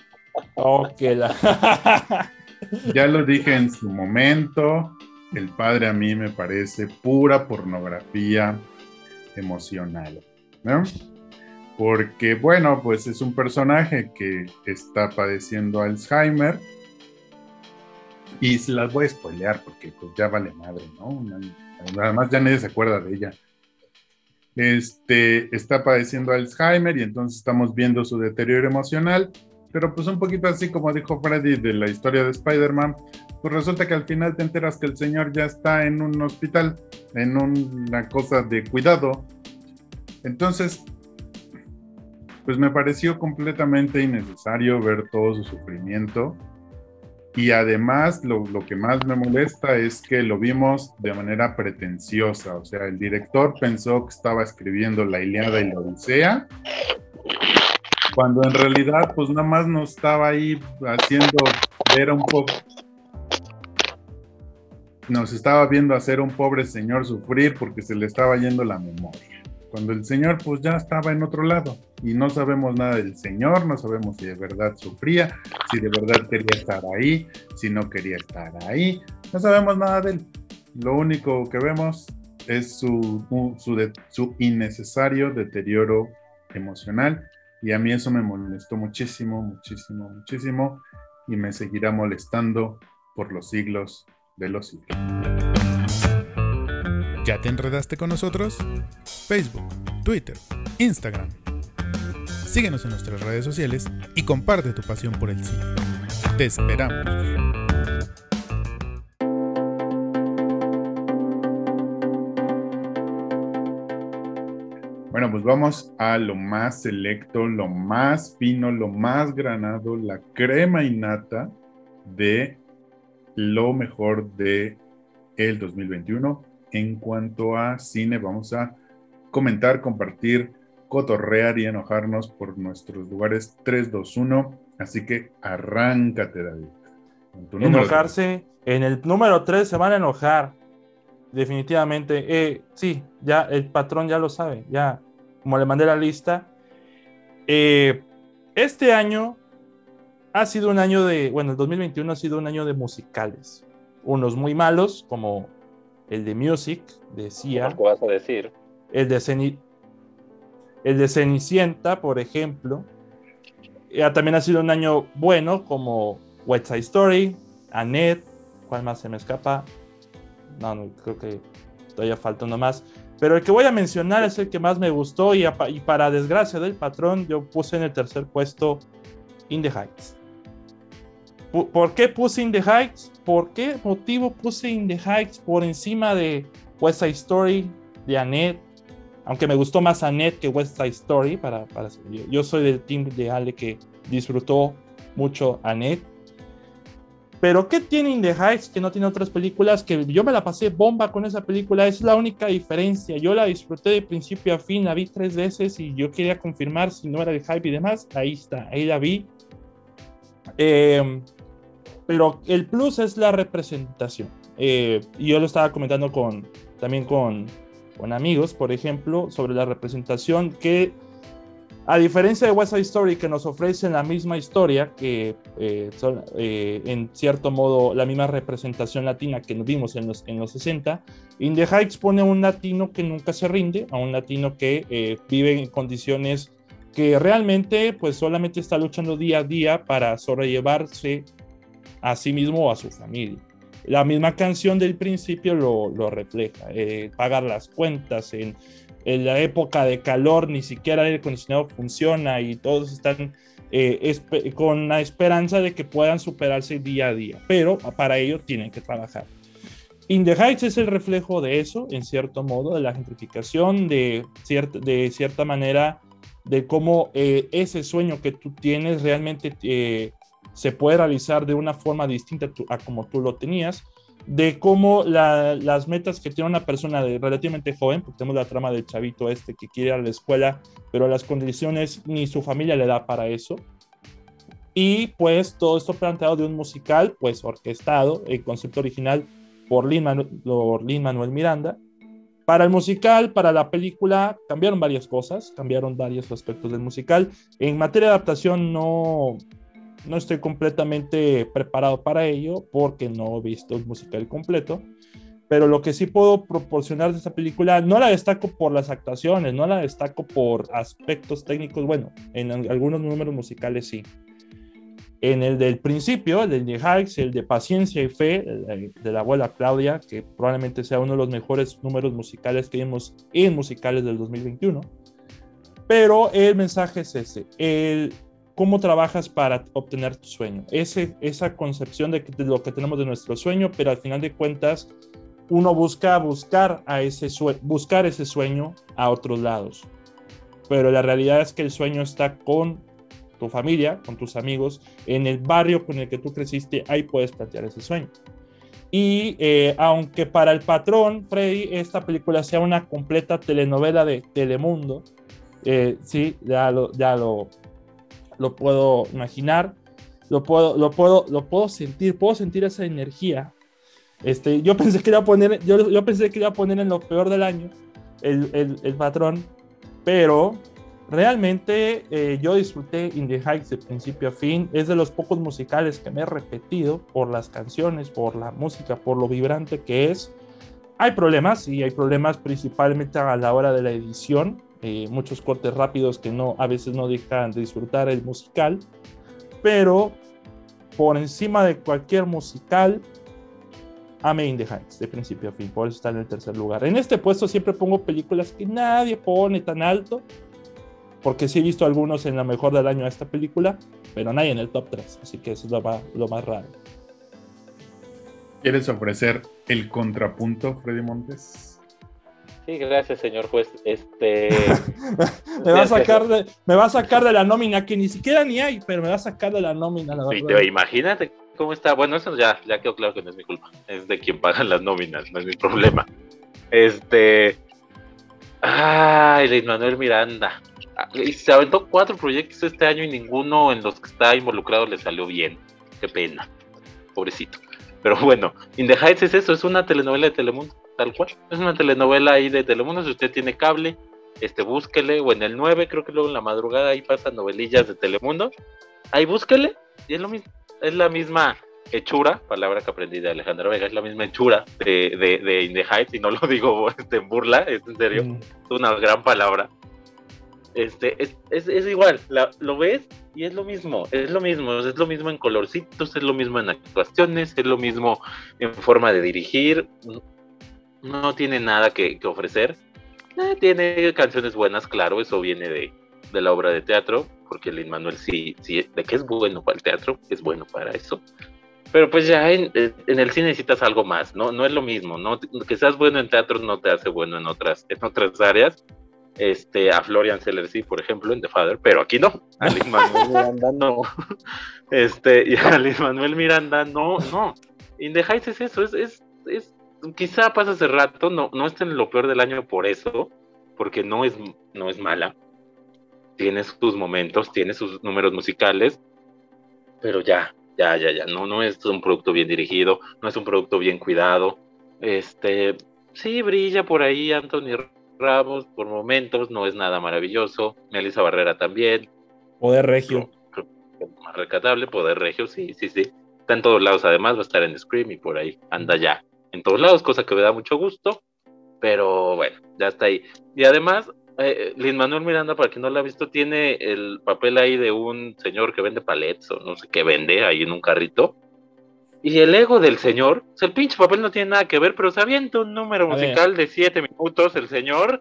Oh, que la- Ya lo dije en su momento, El Padre a mí me parece pura pornografía emocional, ¿no? Porque, bueno, pues es un personaje que está padeciendo Alzheimer Y se las voy a spoilear porque pues ya vale madre, ¿no? Además ya nadie se acuerda de ella. Este, está padeciendo Alzheimer y entonces estamos viendo su deterioro emocional, pero pues un poquito así como dijo Freddy de la historia de Spider-Man, pues resulta que al final te enteras que el señor ya está en un hospital, en una cosa de cuidado. Entonces, pues me pareció completamente innecesario ver todo su sufrimiento y además lo, que más me molesta es que lo vimos de manera pretenciosa. O sea, el director pensó que estaba escribiendo la Iliada y la Odisea, cuando en realidad pues nada más nos estaba ahí haciendo ver un poco... Nos estaba viendo hacer un pobre señor sufrir porque se le estaba yendo la memoria cuando el Señor pues ya estaba en otro lado y no sabemos nada del Señor, no sabemos si de verdad sufría, si de verdad quería estar ahí, si no quería estar ahí, no sabemos nada de él. Lo único que vemos es su, su, su innecesario deterioro emocional y a mí eso me molestó muchísimo, muchísimo, muchísimo y me seguirá molestando por los siglos de los siglos. ¿Ya te enredaste con nosotros? Facebook, Twitter, Instagram. Síguenos en nuestras redes sociales y comparte tu pasión por el cine. Te esperamos. Bueno, pues vamos a lo más selecto, lo más fino, lo más granado, la crema innata de lo mejor de el 2021 en cuanto a cine, vamos a comentar, compartir, cotorrear y enojarnos por nuestros lugares 3, 2, 1. Así que arráncate, David. Enojarse. En el número 3 se van a enojar. Definitivamente. Eh, sí, ya el patrón ya lo sabe. Ya, como le mandé la lista. Eh, este año ha sido un año de. Bueno, el 2021 ha sido un año de musicales. Unos muy malos, como el de Music, decía. ¿Qué vas a decir? El de, el de Cenicienta, por ejemplo. Ya también ha sido un año bueno, como West Side Story, Annette, ¿cuál más se me escapa? No, no, creo que todavía falta uno más. Pero el que voy a mencionar es el que más me gustó y, y para desgracia del patrón, yo puse en el tercer puesto In the Heights. ¿Por qué puse In the Heights? ¿Por qué motivo puse In the Heights por encima de West Side Story, de Annette? Aunque me gustó más Annette que West Side Story, para, para yo, soy del team de Ale que disfrutó mucho Annette. Pero ¿qué tiene In the Heights que no tiene otras películas? Que yo me la pasé bomba con esa película, es la única diferencia. Yo la disfruté de principio a fin, la vi tres veces y yo quería confirmar si no era el hype y demás. Ahí está, ahí la vi. Eh, pero el plus es la representación. Eh, yo lo estaba comentando con, también con, con amigos, por ejemplo, sobre la representación que, a diferencia de West Side Story, que nos ofrecen la misma historia, que eh, son eh, en cierto modo la misma representación latina que vimos en los, en los 60, In the Heights pone a un latino que nunca se rinde, a un latino que vive en condiciones que realmente pues solamente está luchando día a día para sobrellevarse a sí mismo o a su familia. La misma canción del principio lo, lo refleja. Eh, pagar las cuentas en, en, la época de calor, ni siquiera el acondicionado funciona y todos están eh, con la esperanza de que puedan superarse día a día. Pero para ello tienen que trabajar. In the Heights es el reflejo de eso, en cierto modo, de la gentrificación, de, cierta, de cierta manera, de cómo eh, ese sueño que tú tienes realmente se puede realizar de una forma distinta a como tú lo tenías, de cómo las metas que tiene una persona de relativamente joven, porque tenemos la trama del chavito este que quiere ir a la escuela, pero las condiciones ni su familia le da para eso. Y pues todo esto planteado de un musical, pues orquestado, el concepto original por Lin, Manuel Miranda. Para el musical, para la película, cambiaron varias cosas, cambiaron varios aspectos del musical. En materia de adaptación no, no estoy completamente preparado para ello porque no he visto el musical completo, pero lo que sí puedo proporcionar de esta película, no la destaco por las actuaciones, no la destaco por aspectos técnicos, bueno, en algunos números musicales sí. en el del principio, el de Hikes, el de Paciencia y Fe, de la abuela Claudia, que probablemente sea uno de los mejores números musicales que vimos en musicales del 2021. Pero el mensaje es ese, el cómo trabajas para obtener tu sueño, ese, esa concepción de, de lo que tenemos de nuestro sueño, pero al final de cuentas uno busca buscar, a ese buscar ese sueño a otros lados. Pero la realidad es que el sueño está con tu familia, con tus amigos, en el barrio con el que tú creciste, ahí puedes plantear ese sueño. Y eh, aunque para el patrón, Freddy, esta película sea una completa telenovela de Telemundo, eh, sí, ya lo, ya lo, lo puedo imaginar, lo puedo, lo, puedo, lo puedo sentir, puedo sentir esa energía. Este, yo, pensé que iba a poner, yo, yo pensé que iba a poner en lo peor del año el, el, el patrón, pero Realmente eh, yo disfruté In the Heights de principio a fin. Es de los pocos musicales que me he repetido por las canciones, por la música, por lo vibrante que es. Hay problemas, y hay problemas principalmente a la hora de la edición. Eh, muchos cortes rápidos que no, a veces no dejan de disfrutar el musical. Pero por encima de cualquier musical, ame In the Heights de principio a fin. Por eso está en el tercer lugar. En este puesto siempre pongo películas que nadie pone tan alto porque sí he visto algunos en la mejor del año de esta película, pero nadie en el top 3, así que eso es lo más, lo más raro. ¿Quieres ofrecer el contrapunto, Freddy Montes? Sí, gracias, señor juez. Este. me, va a sacar de, me va a sacar de la nómina, que ni siquiera ni hay, pero me va a sacar de la nómina. La verdad. imagínate cómo está. Bueno, eso ya, ya quedó claro que no es mi culpa. Es de quien paga las nóminas, no es mi problema. Este. Ay, Luis Manuel Miranda se aventó cuatro proyectos este año y ninguno en los que está involucrado le salió bien. Qué pena, pobrecito. Pero bueno, In the Heights es eso, es una telenovela de Telemundo, tal cual. Es una telenovela ahí de Telemundo. Si usted tiene cable, este búsquele, o en el 9, creo que luego en la madrugada ahí pasan novelillas de Telemundo. Ahí búsquele, y es lo mismo. Es la misma hechura, palabra que aprendí de Alejandro Vega, es la misma hechura de, de, de In the Heights, y no lo digo este, en burla, es en serio, mm. es una gran palabra este, es, es, es igual, lo ves y es lo mismo, es lo mismo, es lo mismo en colorcitos, es lo mismo en actuaciones, es lo mismo en forma de dirigir, no tiene nada que, ofrecer, eh, tiene canciones buenas, claro, eso viene de, de la obra de teatro, porque Lin Manuel sí, sí, de que es bueno para el teatro, es bueno para eso. Pero pues ya en, en, el cine necesitas algo más, ¿no? No es lo mismo, ¿no? Que seas bueno en teatro no te hace bueno en otras, en otras áreas este, a Florian Seller sí, por ejemplo, en The Father, pero aquí no. A Luis Manuel Miranda no. Este, y a Luis Manuel Miranda no, no. In the Heights es eso, es, es, es, quizá pasa hace rato, no, no está en lo peor del año por eso, porque no es, no es mala. Tiene sus momentos, tiene sus números musicales, pero ya, ya, ya, ya, no, no es un producto bien dirigido, no es un producto bien cuidado. Este, sí brilla por ahí Anthony Ramos por momentos, no es nada maravilloso. Melissa Barrera también. Poder Regio. más recatable, Poder Regio, sí, sí, sí. Está en todos lados, además va a estar en Scream y por ahí anda ya. En todos lados, cosa que me da mucho gusto. Pero bueno, ya está ahí. Y además, eh, Lin Manuel Miranda, para quien no lo ha visto, tiene el papel ahí de un señor que vende palets o no sé qué vende ahí en un carrito y el ego del señor, o sea, el pinche papel no tiene nada que ver, pero se avienta un número musical de siete minutos, el señor,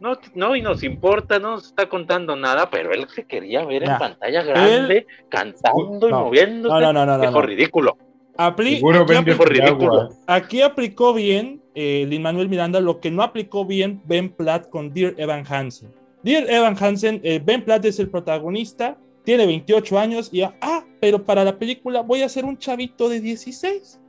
no, no, y nos importa, no nos está contando nada, pero él se quería ver en pantalla grande, cantando y moviéndose. No, no, no, no. ridículo. Aquí, aplicó, aquí aplicó bien eh, Lin Manuel Miranda lo que no aplicó bien Ben Platt con Dear Evan Hansen. Dear Evan Hansen, eh, Ben Platt es el protagonista, tiene 28 años y, ah, pero para la película voy a ser un chavito de 16.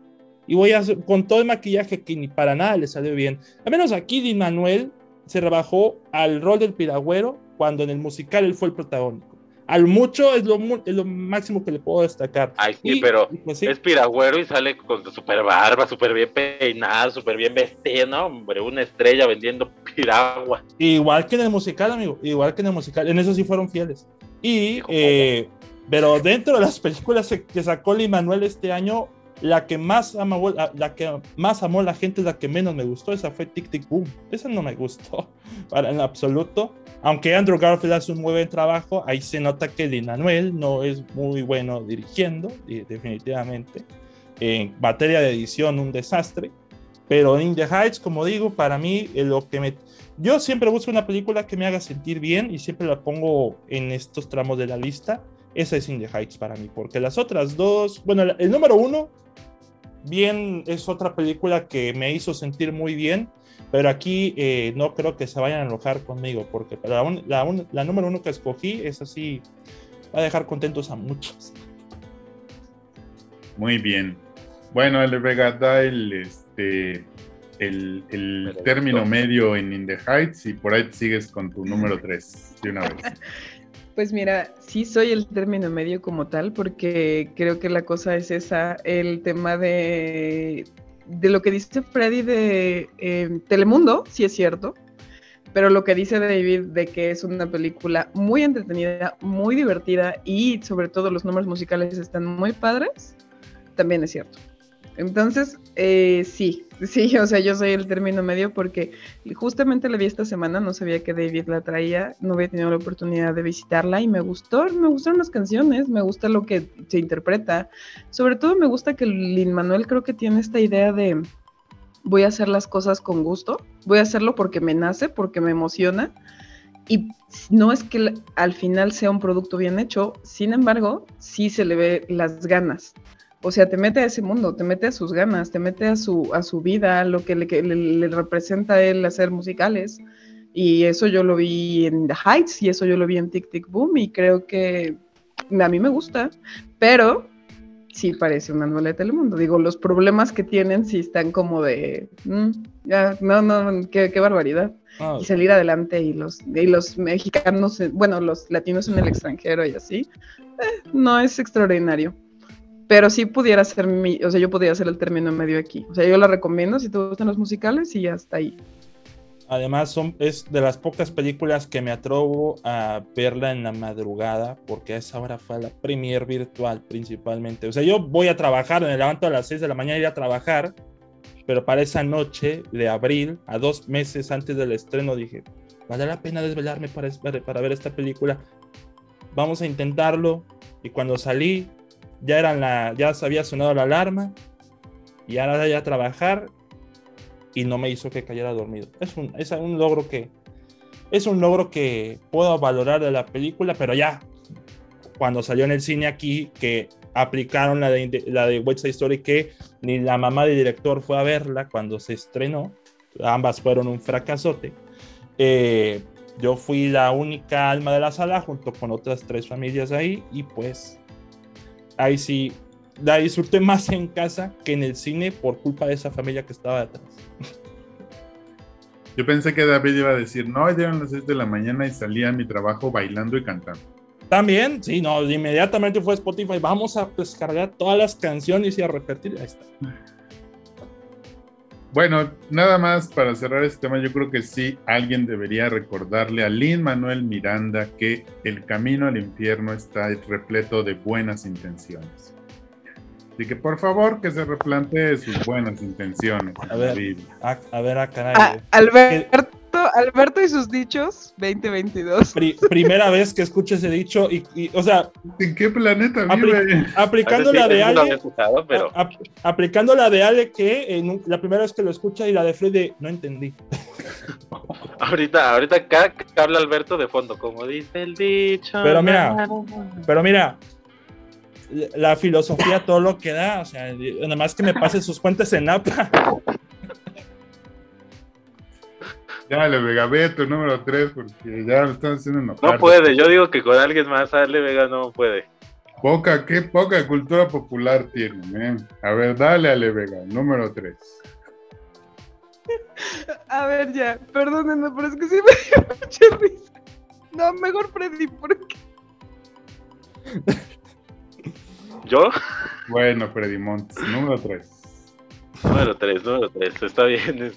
Y voy a hacer con todo el maquillaje que ni para nada le salió bien. Al menos aquí Di Manuel se rebajó al rol del piragüero cuando en el musical él fue el protagónico. Al mucho es lo, es lo máximo que le puedo destacar. Ay, sí, pero pues es piragüero y sale con su super barba, súper bien peinado, súper bien vestido, ¿no? Hombre, una estrella vendiendo piragua. Igual que en el musical, amigo, igual que en el musical. En eso sí fueron fieles. Y, eh, pero dentro de las películas que sacó Lin Manuel este año, la que más amó la, que más amó la gente la que menos me gustó esa fue Tic Tic Boom. Esa no me gustó para en absoluto. Aunque Andrew Garfield hace un muy buen trabajo ahí se nota que Lin Manuel no es muy bueno dirigiendo definitivamente. En materia de edición un desastre. Pero In the Heights como digo para mí eh, lo que me yo siempre busco una película que me haga sentir bien y siempre la pongo en estos tramos de la lista. Esa es In the Heights para mí, porque las otras dos, bueno, el número uno, bien, es otra película que me hizo sentir muy bien, pero aquí eh, no creo que se vayan a enojar conmigo, porque la, la, la número uno que escogí es así, va a dejar contentos a muchos. Muy bien. Bueno, el Vega da el, este, el, el término medio en In the Heights y por ahí sigues con tu número 3 de una vez. Pues mira, sí soy el término medio como tal, porque creo que la cosa es esa, el tema de, de lo que dice Freddy de eh, Telemundo, sí es cierto, pero lo que dice David de que es una película muy entretenida, muy divertida y sobre todo los números musicales están muy padres, también es cierto. Entonces, eh, sí, sí, o sea, yo soy el término medio porque justamente la vi esta semana, no sabía que David la traía, no había tenido la oportunidad de visitarla y me gustó, me gustaron las canciones, me gusta lo que se interpreta, sobre todo me gusta que Lin Manuel creo que tiene esta idea de voy a hacer las cosas con gusto, voy a hacerlo porque me nace, porque me emociona y no es que al final sea un producto bien hecho, sin embargo, sí se le ve las ganas o sea, te mete a ese mundo, te mete a sus ganas, te mete a su, a su vida, lo que le, representa él hacer musicales. Y eso yo lo vi en The Heights y eso yo lo vi en Tic Tic Boom y creo que a mí me gusta, pero sí parece una novela de Telemundo. Digo, los problemas que tienen sí están como de, mm, ya, no, no, qué, barbaridad. Y salir adelante y los, y los mexicanos, bueno, los latinos en el extranjero y así, eh, no es extraordinario pero sí pudiera ser mi, o sea, yo podría ser el término medio aquí. O sea, yo la recomiendo si te gustan los musicales y ya está ahí. Además, son, es de las pocas películas que me atrevo a verla en la madrugada, porque a esa hora fue la premier virtual principalmente. O sea, yo voy a trabajar, me levanto a las 6 de la mañana y a trabajar, pero para esa noche de abril, a dos meses antes del estreno, dije, vale la pena desvelarme para, para ver esta película. Vamos a intentarlo. Y cuando salí, ya, eran la, ya se había sonado la alarma y ahora ya trabajar y no me hizo que cayera dormido. Es un, es un logro que es un logro que puedo valorar de la película, pero ya cuando salió en el cine aquí que aplicaron la de, la de West Story que ni la mamá del director fue a verla cuando se estrenó, ambas fueron un fracasote. Eh, yo fui la única alma de la sala junto con otras tres familias ahí y pues ahí sí la disfruté más en casa que en el cine por culpa de esa familia que estaba detrás. Yo pensé que David iba a decir, no, eran las 6 de la mañana y salía a mi trabajo bailando y cantando. También, sí, no, inmediatamente fue Spotify, vamos a descargar todas las canciones y a repetir, ahí está. Bueno, nada más para cerrar este tema, yo creo que sí, alguien debería recordarle a Lin Manuel Miranda que el camino al infierno está repleto de buenas intenciones. Así que por favor que se replantee sus buenas intenciones. A ver, a, ver, a caray. Ah, Alberto, Alberto y sus dichos 2022. primera vez que escucho ese dicho y, o sea, ¿en qué planeta vive? aplicando la de Ale, aplicando la de Ale que la primera vez que lo escucha y la de Freddy no entendí. ahorita, ahorita acá habla Alberto de fondo, como dice el dicho. Pero mira, pero mira, la filosofía todo lo que da, o sea, nada más que me pase sus cuentas en APA. Dale, Vega, ve tu número 3 porque ya lo están haciendo No puede, yo digo que con alguien más, Ale Vega no puede. Poca, qué poca cultura popular tiene, ¿eh? A ver, dale, Ale Vega, número 3. A ver, ya, perdónenme, pero es que sí me dio mucha risa. No, mejor Freddy, ¿por qué? ¿Yo? Bueno, Freddy Montes, número 3. Número 3, número 3, está bien.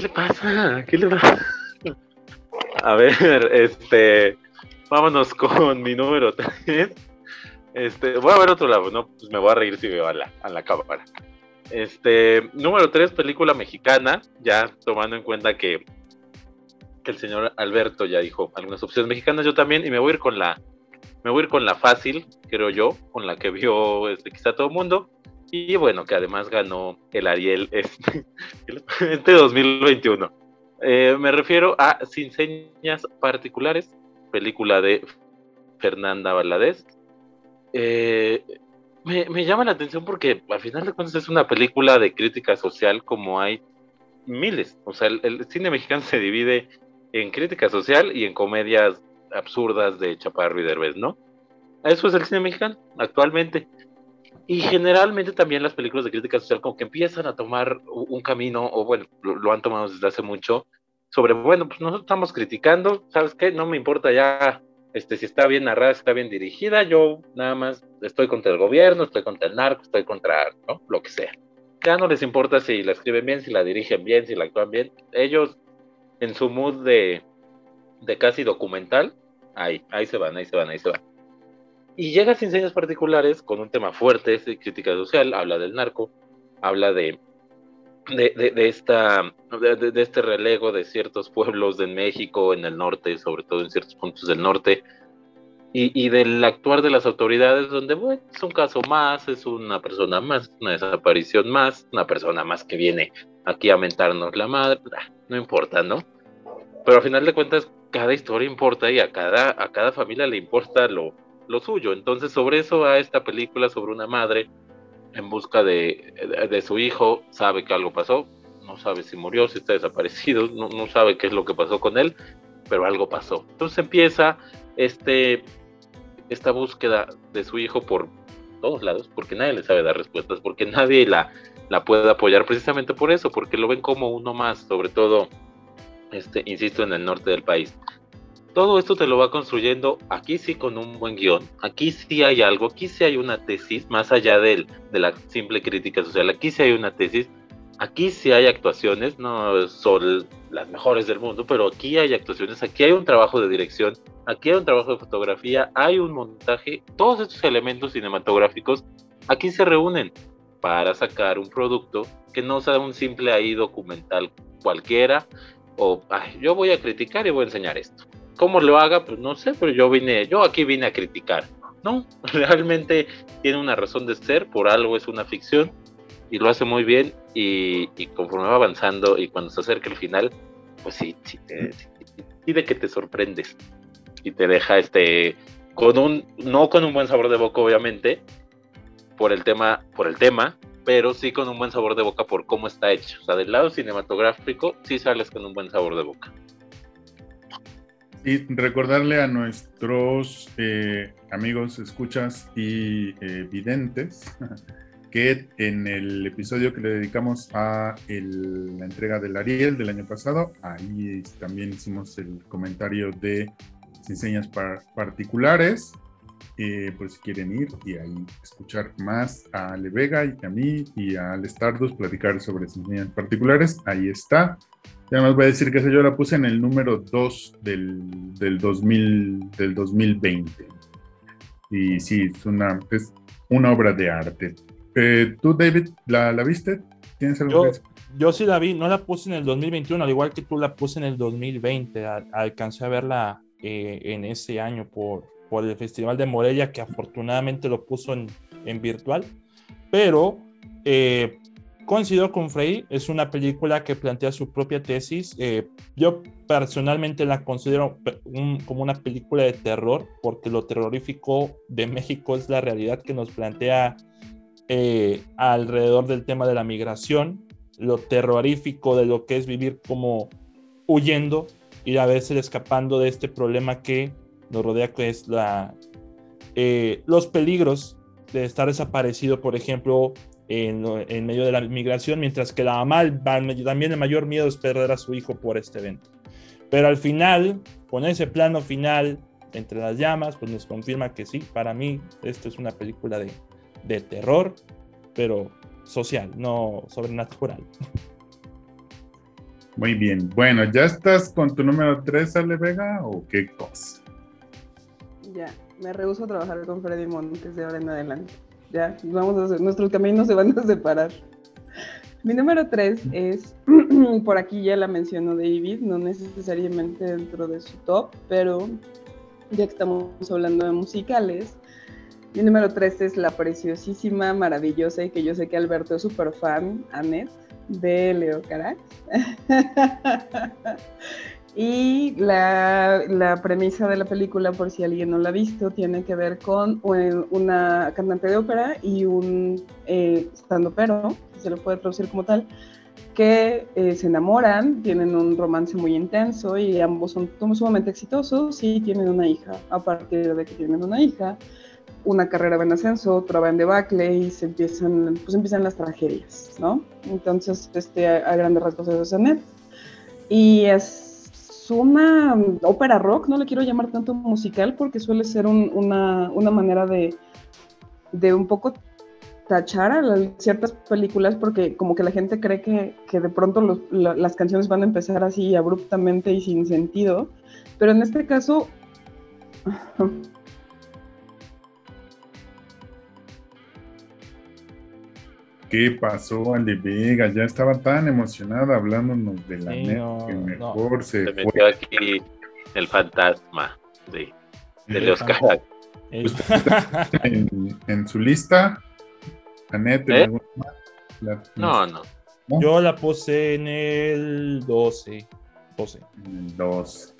¿Qué le pasa? ¿Qué le pasa? A ver, este. Vámonos con mi número 3. Este, voy a ver otro lado, no, pues me voy a reír si veo a la, a la cámara. Este, número tres, película mexicana, ya tomando en cuenta que, que el señor Alberto ya dijo algunas opciones mexicanas, yo también, y me voy a ir con la, me voy a ir con la fácil, creo yo, con la que vio este, quizá todo el mundo, y bueno, que además ganó el Ariel este, este 2021. Eh, me refiero a Sin Señas Particulares, película de Fernanda Valadez. Eh, me, llama la atención porque al final de cuentas es una película de crítica social como hay miles. O sea, el, cine mexicano se divide en crítica social y en comedias absurdas de Chaparro y Derbez, ¿no? Eso es el cine mexicano actualmente. Y generalmente también las películas de crítica social como que empiezan a tomar un camino, o bueno, lo, han tomado desde hace mucho, sobre, bueno, pues nosotros estamos criticando, ¿sabes qué? No me importa ya este, si está bien narrada, si está bien dirigida, yo nada más estoy contra el gobierno, estoy contra el narco, estoy contra ¿no? lo que sea. Ya no les importa si la escriben bien, si la dirigen bien, si la actúan bien. Ellos, en su mood de, de casi documental, ahí, ahí se van, ahí se van, ahí se van. Y llega sin señas particulares con un tema fuerte, de crítica social, habla del narco, habla de, de, de, esta, de, este relego de ciertos pueblos de México, en el norte, sobre todo en ciertos puntos del norte, y, y, del actuar de las autoridades, donde bueno, es un caso más, es una persona más, una desaparición más, una persona más que viene aquí a mentarnos la madre, ah, no importa, ¿no? Pero al final de cuentas, cada historia importa y a cada, a cada familia le importa lo, lo suyo. Entonces, sobre eso va esta película sobre una madre en busca de, de, su hijo, sabe que algo pasó, no sabe si murió, si está desaparecido, no, no, sabe qué es lo que pasó con él, pero algo pasó. Entonces empieza este, esta búsqueda de su hijo por todos lados, porque nadie le sabe dar respuestas, porque nadie la, la puede apoyar precisamente por eso, porque lo ven como uno más, sobre todo, este, insisto, en el norte del país todo esto te lo va construyendo aquí sí con un buen guion, aquí sí hay algo, aquí sí hay una tesis, más allá de la simple crítica social, aquí sí hay una tesis, aquí sí hay actuaciones, no son las mejores del mundo, pero aquí hay actuaciones, aquí hay un trabajo de dirección, aquí hay un trabajo de fotografía, hay un montaje, todos estos elementos cinematográficos aquí se reúnen para sacar un producto que no sea un simple ahí documental cualquiera o yo voy a criticar y voy a enseñar esto cómo lo haga, pues no sé, pero yo vine, yo aquí vine a criticar. No, realmente tiene una razón de ser, por algo es una ficción y lo hace muy bien y, conforme va avanzando y cuando se acerca el final, pues sí, sí, de que te sorprendes y te deja este con un no con un buen sabor de boca obviamente por el tema por el tema pero sí con un buen sabor de boca por cómo está hecho o sea del lado cinematográfico sí sales con un buen sabor de boca y recordarle a nuestros eh, amigos, escuchas y eh, videntes que en el episodio que le dedicamos a la entrega del Ariel del año pasado, ahí también hicimos el comentario de señas particulares. Eh, por si quieren ir y ahí escuchar más a Le Vega y a mí y a Al Stardust platicar sobre sin señas particulares, ahí está. Y además voy a decir que esa yo la puse en el número 2 del, del, 2000, del 2020. Y sí, es una, es una obra de arte. Eh, ¿Tú, David, la, la viste? ¿Tienes algo yo, yo sí la vi, no la puse en el 2021, al igual que tú la puse en el 2020. alcancé a verla eh, en ese año por, por el Festival de Morelia, que afortunadamente lo puso en, en virtual. Pero eh, coincido con Frey, es una película que plantea su propia tesis. Eh, yo personalmente la considero como una película de terror, porque lo terrorífico de México es la realidad que nos plantea eh, alrededor del tema de la migración, lo terrorífico de lo que es vivir como huyendo y a veces escapando de este problema que nos rodea, que es la, eh, los peligros de estar desaparecido, por ejemplo, en, medio de la migración, mientras que la mamá también el mayor miedo es perder a su hijo por este evento. Pero al final, con ese plano final entre las llamas, pues nos confirma que sí, para mí esto es una película de, de terror, pero social, no sobrenatural. Muy bien, bueno, ¿ya estás con tu número 3, Ale Vega, o qué cosa? Ya, Me rehuso a trabajar con Freddy Montes de ahora en adelante. Ya, vamos a hacer, nuestros caminos se van a separar. Mi número tres es, por aquí ya la mencionó David, no necesariamente dentro de su top, pero ya que estamos hablando de musicales, mi número tres es la preciosísima, maravillosa y que yo sé que Alberto es súper fan, Annette, de Leo Carax. y la, la, premisa de la película, por si alguien no la ha visto, tiene que ver con una cantante de ópera y un eh, pero se lo puede traducir como tal, que eh, se enamoran, tienen un romance muy intenso y ambos son sumamente exitosos y tienen una hija. A partir de que tienen una hija, una carrera va en ascenso, otra va en debacle y se empiezan, pues empiezan las tragedias, ¿no? Entonces, este, a, grandes rasgos eso es Annette. Y es una ópera rock, no le quiero llamar tanto musical porque suele ser una, una, manera de, de un poco tachar a ciertas películas porque como que la gente cree que, que de pronto las canciones van a empezar así abruptamente y sin sentido, pero en este caso... ¿Qué pasó, Andy Vega? Ya estaba tan emocionada hablándonos de la neta que mejor se, se metió aquí el fantasma de, de los caras. En, en, su lista ¿Eh? no, no, Yo la puse en el 12. 12. 2.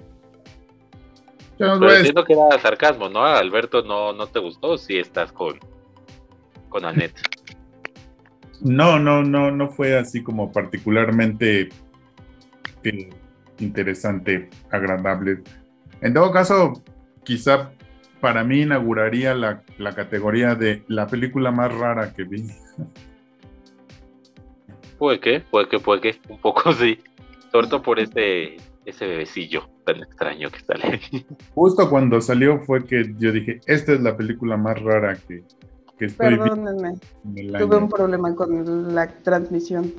Pero entiendo que era sarcasmo, ¿no? Alberto, no, no te gustó si estás con, con Anet. No, no, no, no fue así como particularmente eh, interesante, agradable. En todo caso, quizá para mí inauguraría la, categoría de la película más rara que vi. Puede que, puede que, puede que, un poco sí. Sobre todo por ese, ese bebecillo tan extraño que sale. Justo cuando salió fue que yo dije, esta es la película más rara que, que estoy Perdónenme, tuve un problema con la transmisión.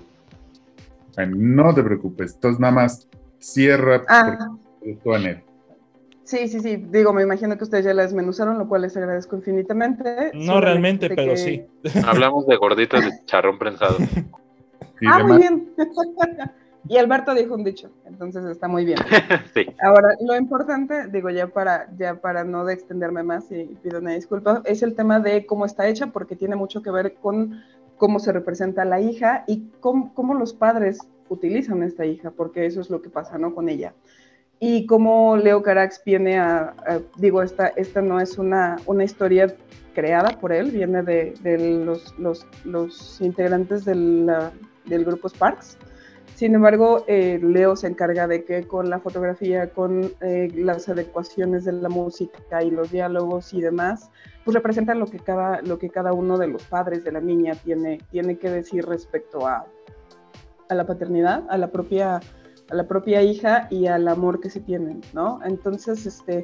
no te preocupes, entonces nada más cierra ah. Sí, sí, sí. Digo, me imagino que ustedes ya la desmenuzaron, lo cual les agradezco infinitamente. No realmente, pero sí. Hablamos de gorditas de charrón prensado. ah, muy bien. y Alberto dijo un dicho, entonces está muy bien. sí. Ahora, lo importante, digo, ya para, ya para no de extenderme más y pido una disculpa, es el tema de cómo está hecha, porque tiene mucho que ver con cómo se representa a la hija y cómo, cómo los padres utilizan a esta hija, porque eso es lo que pasa, ¿no? Con ella y cómo Leo Carax viene a, digo, esta, esta no es una, una historia creada por él, viene de, de los, los, los, integrantes del, del, grupo Sparks. Sin embargo, eh, Leo se encarga de que con la fotografía, con eh, las adecuaciones de la música y los diálogos y demás, pues representan lo que cada, lo que cada uno de los padres de la niña tiene, tiene que decir respecto a, a la paternidad, a la propia a la propia hija y al amor que se tienen, ¿no? Entonces, este,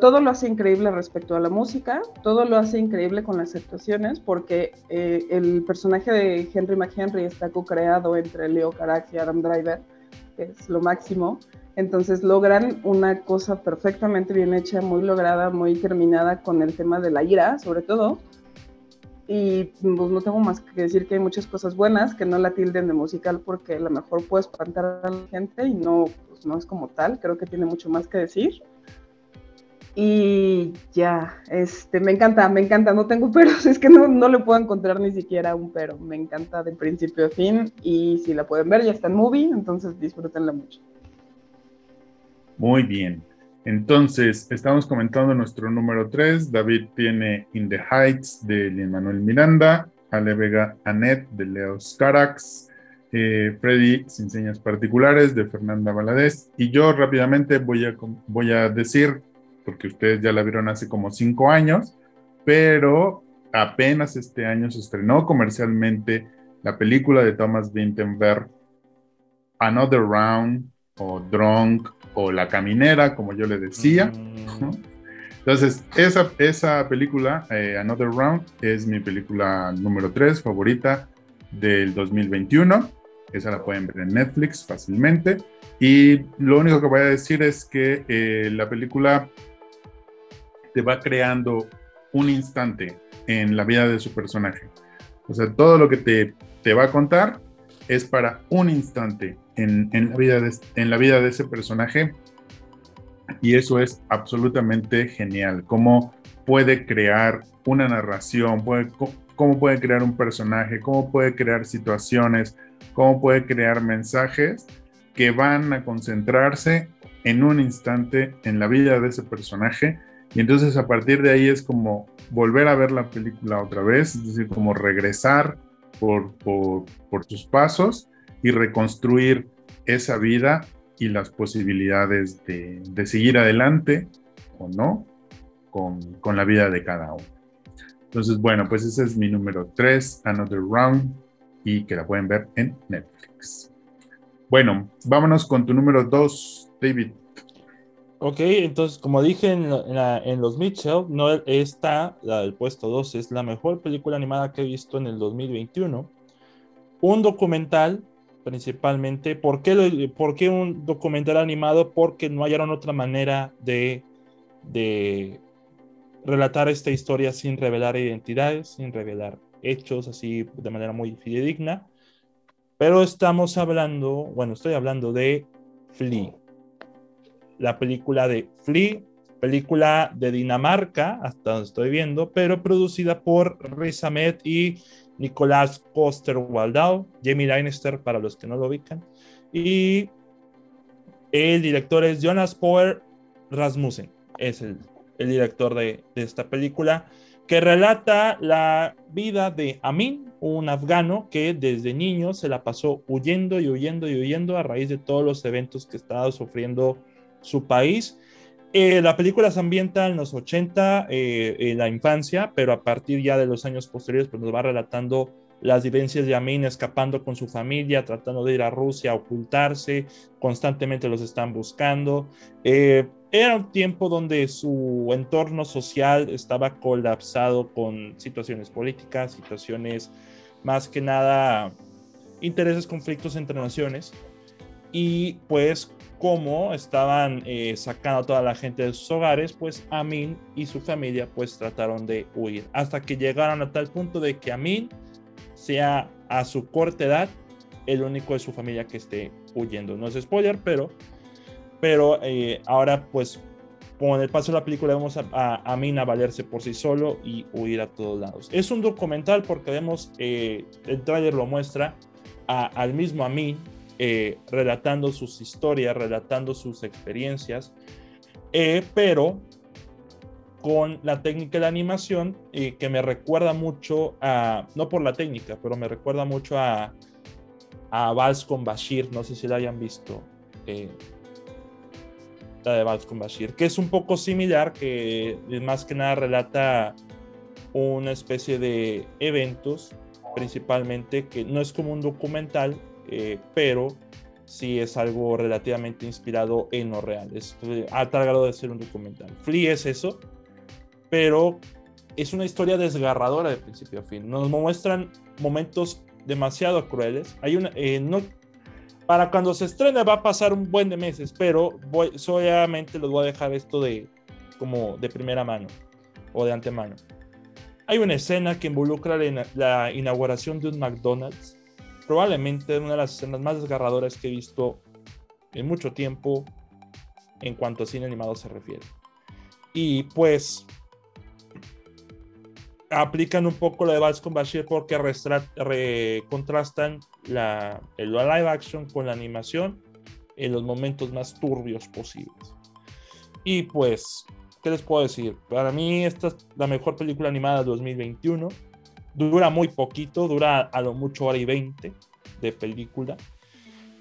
todo lo hace increíble respecto a la música, todo lo hace increíble con las actuaciones, porque eh, el personaje de Henry McHenry está co-creado entre Leo Carax y Adam Driver, que es lo máximo. Entonces logran una cosa perfectamente bien hecha, muy lograda, muy terminada con el tema de la ira, sobre todo, y pues no tengo más que decir que hay muchas cosas buenas, que no la tilden de musical porque a lo mejor puede espantar a la gente y no, pues no es como tal, creo que tiene mucho más que decir. Y ya, este, me encanta, me encanta, no tengo peros, es que no, no le puedo encontrar ni siquiera un pero, me encanta de principio a fin y si la pueden ver ya está en movie, entonces disfrútenla mucho. Muy bien, entonces, estamos comentando nuestro número 3. David tiene In the Heights de Lin Manuel Miranda, Ale Vega Annette de Leo Carax, eh, Freddy Sin Señas Particulares de Fernanda Valadez. Y yo rápidamente voy a, voy a decir, porque ustedes ya la vieron hace como cinco años, pero apenas este año se estrenó comercialmente la película de Thomas Vinterberg, Another Round o Drunk o La Caminera, como yo le decía. Mm. Entonces, esa, esa película, eh, Another Round, es mi película número 3 favorita del 2021. Esa la pueden ver en Netflix fácilmente. Y lo único que voy a decir es que eh, la película te va creando un instante en la vida de su personaje. O sea, todo lo que te, te va a contar es para un instante en, la vida de, en la vida de ese personaje. Y eso es absolutamente genial. Cómo puede crear una narración, puede, cómo puede crear un personaje, cómo puede crear situaciones, cómo puede crear mensajes que van a concentrarse en un instante en la vida de ese personaje. Y entonces a partir de ahí es como volver a ver la película otra vez, es decir, como regresar por, por, tus pasos y reconstruir esa vida y las posibilidades de, seguir adelante o no con, con, la vida de cada uno. Entonces, bueno, pues ese es mi número 3, Another Round, y que la pueden ver en Netflix. Bueno, vámonos con tu número 2, David. Ok, entonces, como dije en, los Mitchell, no esta, la del puesto 2, es la mejor película animada que he visto en el 2021. Un documental, principalmente. ¿Por qué, ¿Por qué un documental animado? Porque no hallaron otra manera de, de relatar esta historia sin revelar identidades, sin revelar hechos, así de manera muy fidedigna. Pero estamos hablando, bueno, estoy hablando de Flea la película de Flea, película de Dinamarca, hasta donde estoy viendo, pero producida por Riz Ahmed y Nicolás Coster-Waldau, Jamie Lannister para los que no lo ubican, y el director es Jonas Power Rasmussen, es el, director de, de esta película, que relata la vida de Amin, un afgano que desde niño se la pasó huyendo y huyendo y huyendo a raíz de todos los eventos que estaba sufriendo su país. Eh, la película se ambienta en los 80, eh, en la infancia, pero a partir ya de los años posteriores pues nos va relatando las vivencias de Amin escapando con su familia, tratando de ir a Rusia, ocultarse, constantemente los están buscando. Eh, era un tiempo donde su entorno social estaba colapsado con situaciones políticas, situaciones más que nada intereses, conflictos entre naciones. Y pues como estaban eh, sacando a toda la gente de sus hogares, pues Amin y su familia pues trataron de huir, hasta que llegaron a tal punto de que Amin sea a su corta edad el único de su familia que esté huyendo. No es spoiler, pero, pero eh, ahora pues con el paso de la película vemos a, Amin a valerse por sí solo y huir a todos lados. Es un documental porque vemos, eh, el tráiler lo muestra, al mismo Amin eh, relatando sus historias, relatando sus experiencias, eh, pero con la técnica de animación eh, que me recuerda mucho a, no por la técnica, pero me recuerda mucho a, a Vals con Bashir, no sé si la hayan visto, la de Vals con Bashir, que es un poco similar, que más que nada relata una especie de eventos, principalmente, que no es como un documental, eh, pero sí es algo relativamente inspirado en lo real. Es a tal grado de ser un documental. Flea es eso, pero es una historia desgarradora de principio a fin. Nos muestran momentos demasiado crueles. Hay una, eh, no, para cuando se estrene va a pasar un buen de meses, pero voy, solamente les voy a dejar esto de como de primera mano o de antemano. Hay una escena que involucra la inauguración de un McDonald's probablemente una de las escenas más desgarradoras que he visto en mucho tiempo en cuanto a cine animado se refiere. Y pues aplican un poco lo de Vals con Bashir porque contrastan la, el live action con la animación en los momentos más turbios posibles. Y pues, ¿qué les puedo decir? Para mí esta es la mejor película animada de 2021 Dura muy poquito, dura a lo mucho hora y 20 de película.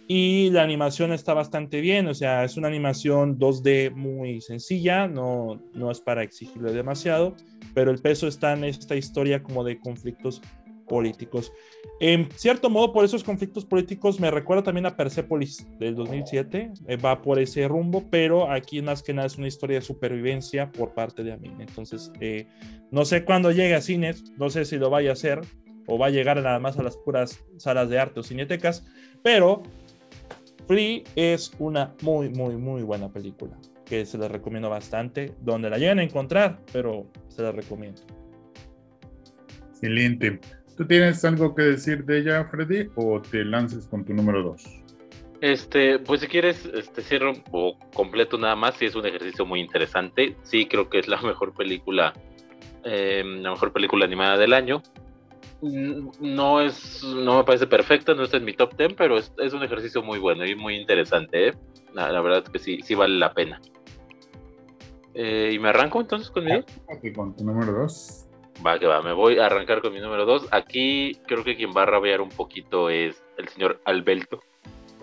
Y la animación está bastante bien, o sea, es una animación 2D muy sencilla, no, no es para exigirle demasiado, pero el peso está en esta historia como de conflictos políticos. En cierto modo, por esos conflictos políticos me recuerda también a Persepolis del 2007, eh, va por ese rumbo, pero aquí más que nada es una historia de supervivencia por parte de Amin. Entonces, eh, no sé cuándo llegue a cines, no sé si lo vaya a hacer o va a llegar nada más a las puras salas de arte o cinetecas, pero Flea es una muy, muy, muy buena película. que se la recomiendo bastante, donde la lleguen a encontrar, pero se la recomiendo. Excelente. ¿Tú tienes algo que decir de ella, Freddy, o te lances con tu número 2? Este, pues si quieres, este cierro o completo nada más, si es un ejercicio muy interesante. Sí, creo que es la mejor película, eh, la mejor película animada del año. Mm, no es, no me parece perfecta, no está en mi top 10, pero es, es un ejercicio muy bueno y muy interesante. ¿eh? La, la, verdad es que sí, sí vale la pena. Eh, ¿Y me arranco entonces conmigo? Con tu número 2. Va, que va, me voy a arrancar con mi número 2. Aquí creo que quien va a rabiar un poquito es el señor Alberto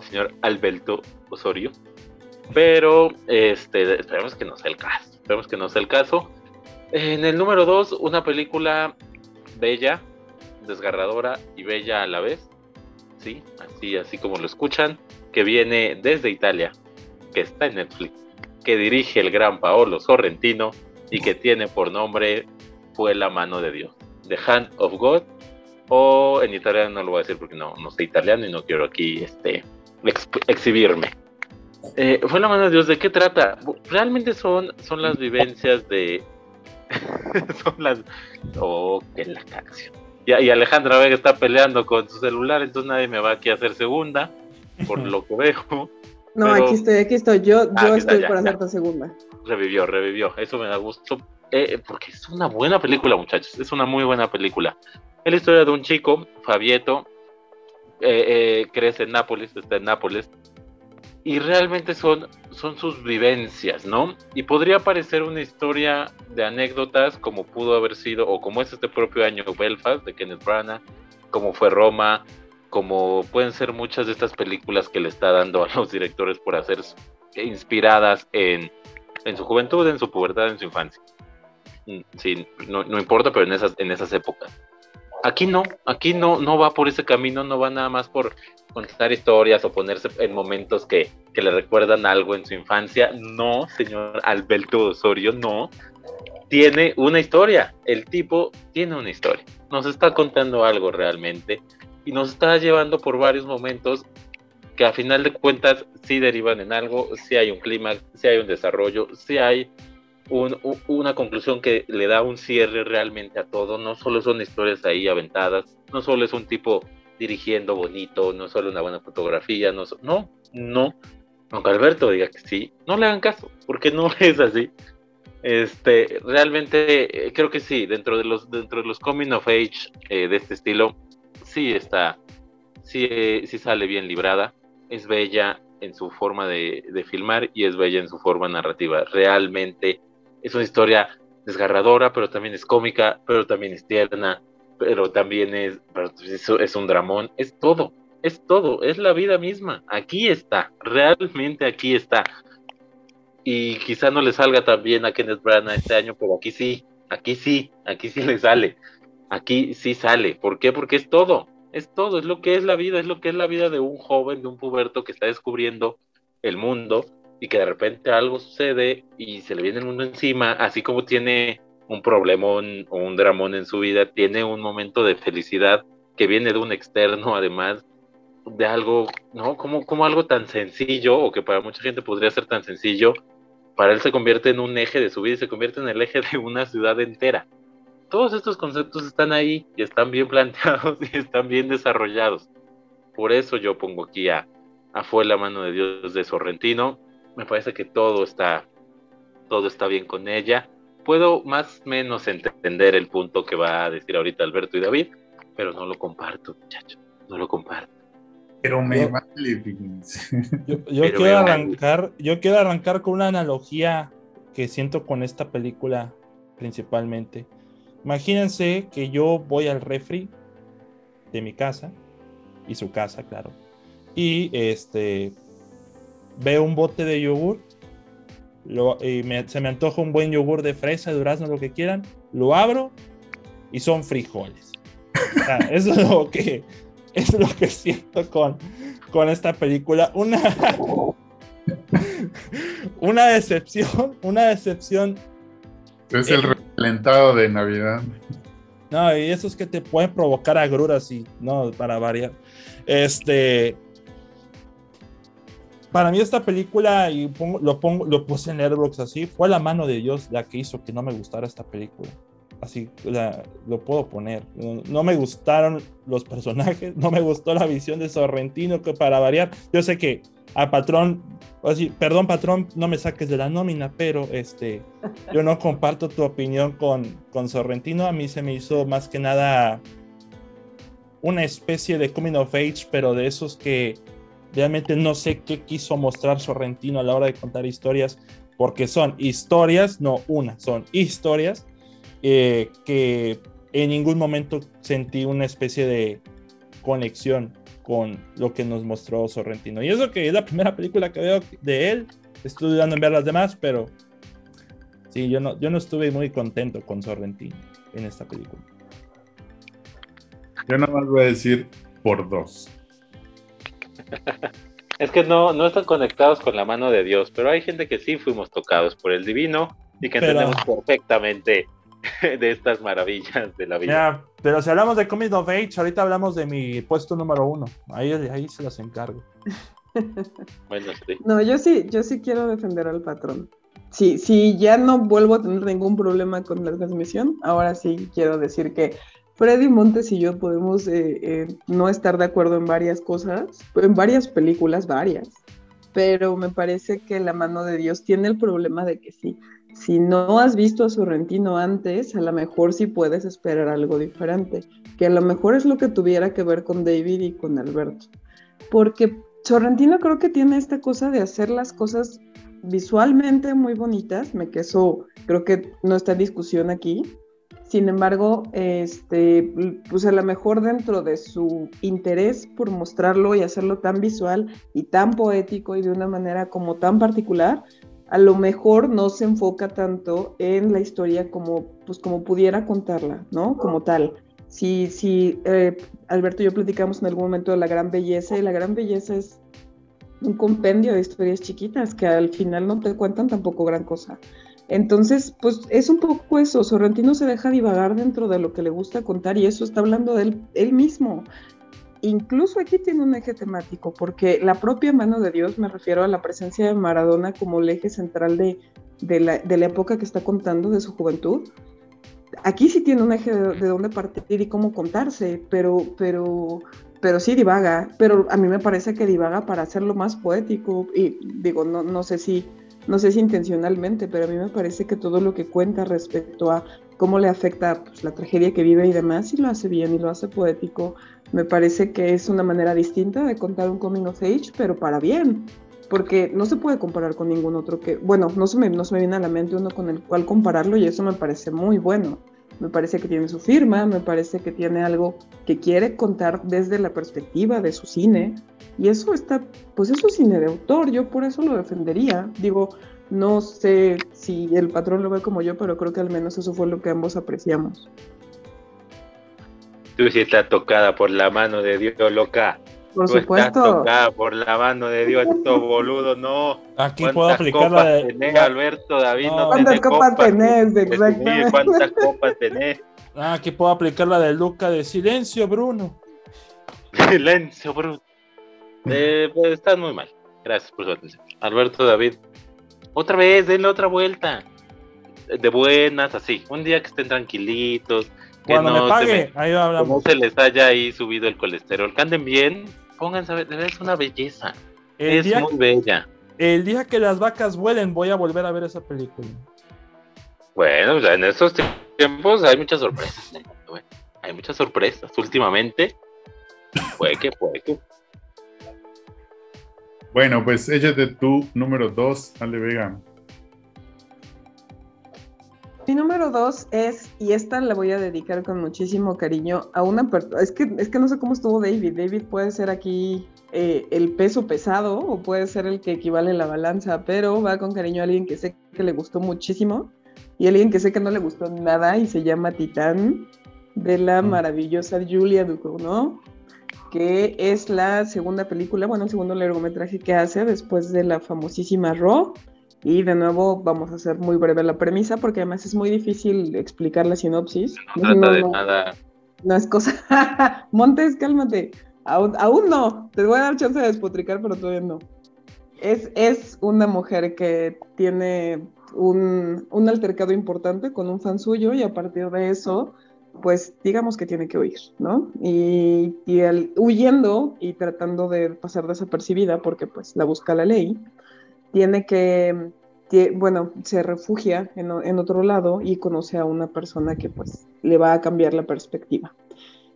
señor Alberto Osorio. Pero este, esperemos que no sea el caso. Esperemos que no sea el caso. En el número 2, una película bella, desgarradora y bella a la vez. Sí, así, así como lo escuchan. Que viene desde Italia, que está en Netflix, que dirige el gran Paolo Sorrentino y que tiene por nombre Fue la mano de Dios. The Hand of God. O en italiano no lo voy a decir porque no, no sé italiano y no quiero aquí este, exhibirme. Eh, fue la mano de Dios, ¿de qué trata? Realmente son, son las vivencias de. son las. Oh, que la canción. Y, y, Alejandra Vega está peleando con su celular, entonces nadie me va aquí a hacer segunda, por lo que veo. No, aquí estoy, aquí estoy. Yo, ah, yo estoy por hacerte segunda. Revivió, revivió. Eso me da gusto. Eh, porque es una buena película, muchachos. Es una muy buena película. Es la historia de un chico, Fabieto, eh, eh, crece en Nápoles, está en Nápoles, y realmente son, son sus vivencias, ¿no? Y podría parecer una historia de anécdotas como pudo haber sido, o como es este propio año Belfast de Kenneth Branagh, como fue Roma, como pueden ser muchas de estas películas que le está dando a los directores por hacer inspiradas en, en su juventud, en su pubertad, en su infancia. Sí, no, no importa, pero en esas, en esas épocas. Aquí no, aquí no, no va por ese camino, no va nada más por contar historias o ponerse en momentos que, que le recuerdan algo en su infancia. No, señor Alberto Osorio, no. Tiene una historia, el tipo tiene una historia. Nos está contando algo realmente y nos está llevando por varios momentos que a final de cuentas sí derivan en algo, sí hay un clímax, sí hay un desarrollo, sí hay una conclusión que le da un cierre realmente a todo. No solo son historias ahí aventadas, no solo es un tipo dirigiendo bonito, no solo una buena fotografía, no, no, no. Aunque Alberto diga que sí, no le hagan caso, porque no es así. Este, realmente eh, creo que sí, dentro de los, dentro de los coming of age eh, de este estilo, sí está, sí, eh, sí sale bien librada, es bella en su forma de, de filmar y es bella en su forma narrativa. Realmente es una historia desgarradora, pero también es cómica, pero también es tierna, pero también es, es, un dramón, es todo, es todo, es la vida misma, aquí está, realmente aquí está. Y quizá no le salga tan bien a Kenneth Branagh este año, pero aquí sí, aquí sí, aquí sí le sale, aquí sí sale. ¿Por qué? Porque es todo, es todo, es lo que es la vida, es lo que es la vida de un joven, de un puberto que está descubriendo el mundo y que de repente algo sucede y se le viene el mundo encima, así como tiene un problemón o un dramón en su vida, tiene un momento de felicidad que viene de un externo, además de algo, ¿no? Como, como algo tan sencillo, o que para mucha gente podría ser tan sencillo, para él se convierte en un eje de su vida y se convierte en el eje de una ciudad entera. Todos estos conceptos están ahí y están bien planteados y están bien desarrollados. Por eso yo pongo aquí a, a Fue la mano de Dios de Sorrentino me parece que todo está, todo está bien con ella. Puedo más o menos entender el punto que va a decir ahorita Alberto y David, pero no lo comparto, muchacho, no lo comparto. Pero me vale, Yo, yo quiero arrancar, yo quiero arrancar con una analogía que siento con esta película principalmente. Imagínense que yo voy al refri de mi casa y su casa, claro. Y este veo un bote de yogur y se me antoja un buen yogur de fresa, durazno, lo que quieran, lo abro y son frijoles. eso es lo que, es lo que siento con, con esta película. Una, una decepción, una decepción. Es el recalentado de Navidad. No, y eso es que te pueden provocar agruras y no, para variar. Este, para mí esta película, y lo, pongo, lo puse en Airbox así, fue la mano de Dios la que hizo que no me gustara esta película. Así lo puedo poner. No, me gustaron los personajes, no me gustó la visión de Sorrentino, que para variar, yo sé que a patrón, así, perdón patrón, no me saques de la nómina, pero este, yo no comparto tu opinión con, con Sorrentino. A mí se me hizo más que nada una especie de coming of age, pero de esos que realmente no sé qué quiso mostrar Sorrentino a la hora de contar historias, porque son historias, no una, son historias eh, que en ningún momento sentí una especie de conexión con lo que nos mostró Sorrentino. Y eso que es la primera película que veo de él, estoy dudando en ver las demás, pero sí, yo no, yo no estuve muy contento con Sorrentino en esta película. Yo nada más voy a decir por dos. Es que no, no están conectados con la mano de Dios, pero hay gente que sí fuimos tocados por el divino y que entendemos perfectamente de estas maravillas de la vida. pero si hablamos de Comic of Age, ahorita hablamos de mi puesto número uno. Ahí, ahí se las encargo. bueno, sí. No, yo sí, yo sí quiero defender al patrón. Sí, sí, ya no vuelvo a tener ningún problema con la transmisión, ahora sí quiero decir que Freddy Montes y yo podemos eh, eh, no estar de acuerdo en varias cosas, en varias películas, varias, pero me parece que la mano de Dios tiene el problema de que sí, si no has visto a Sorrentino antes, a lo mejor sí puedes esperar algo diferente, que a lo mejor es lo que tuviera que ver con David y con Alberto, porque Sorrentino creo que tiene esta cosa de hacer las cosas visualmente muy bonitas, me que eso creo que no está discusión aquí, sin embargo, este, pues a lo mejor dentro de su interés por mostrarlo y hacerlo tan visual y tan poético y de una manera como tan particular, a lo mejor no se enfoca tanto en la historia como, pues, como pudiera contarla, ¿no? Como tal. Si, si eh, Alberto y yo platicamos en algún momento de la gran belleza, y la gran belleza es un compendio de historias chiquitas que al final no te cuentan tampoco gran cosa. Entonces, pues es un poco eso, Sorrentino se deja divagar dentro de lo que le gusta contar y eso está hablando de él, mismo. Incluso aquí tiene un eje temático, porque la propia mano de Dios, me refiero a la presencia de Maradona como el eje central de, la, época que está contando, de su juventud. Aquí sí tiene un eje de, dónde partir y cómo contarse, pero, pero, pero sí divaga, pero a mí me parece que divaga para hacerlo más poético y digo, no, no sé si no sé si intencionalmente, pero a mí me parece que todo lo que cuenta respecto a cómo le afecta pues, la tragedia que vive y demás, y lo hace bien y lo hace poético, me parece que es una manera distinta de contar un coming of age, pero para bien, porque no se puede comparar con ningún otro que, bueno, no se me, no se me viene a la mente uno con el cual compararlo y eso me parece muy bueno. Me parece que tiene su firma, me parece que tiene algo que quiere contar desde la perspectiva de su cine, y eso está, pues eso es cine de autor, yo por eso lo defendería. Digo, no sé si el patrón lo ve como yo, pero creo que al menos eso fue lo que ambos apreciamos. Tú sí estás tocada por la mano de Dios, loca. Por Tú supuesto. Estás tocada por la mano de Dios, esto boludo, no. Aquí puedo aplicar la de. Tenés, Alberto, David, no, ¿Cuántas copas, tenés? Exactamente. ¿Cuántas copas tenés? Ah, aquí puedo aplicar la de Luca de silencio, Bruno. Silencio, Bruno. Eh, pues, estás muy mal. Gracias por su atención. Alberto David, otra vez, denle otra vuelta. De buenas, así. Un día que estén tranquilitos. Que Cuando no me pague, ahí hablamos. No se les haya ahí subido el colesterol. Que anden bien. Pónganse a ver, es una belleza. es muy bella. El día que las vacas vuelen, voy a volver a ver esa película. Bueno, en estos tiempos hay muchas sorpresas. hay muchas sorpresas. Últimamente, puede que, puede que. Bueno, pues échate tu número dos, Ale Vega. Mi número dos es, y esta la voy a dedicar con muchísimo cariño a una persona, es que, es que no sé cómo estuvo David, David puede ser aquí eh, el peso pesado o puede ser el que equivale a la balanza, pero va con cariño a alguien que sé que le gustó muchísimo y alguien que sé que no le gustó nada y se llama Titán de la mm. maravillosa Julia Ducournau que es la segunda película, bueno, el segundo largometraje que hace después de la famosísima Raw. Y de nuevo vamos a hacer muy breve la premisa porque además es muy difícil explicar la sinopsis. No, trata de nada. No es cosa... Montes, cálmate. Aún, aún no. Te voy a dar chance de despotricar, pero todavía no. Es, es una mujer que tiene un, un altercado importante con un fan suyo y a partir de eso pues digamos que tiene que huir, ¿no? Y, y el, huyendo y tratando de pasar desapercibida porque pues la busca la ley, tiene que, bueno, se refugia en, en, otro lado y conoce a una persona que pues le va a cambiar la perspectiva.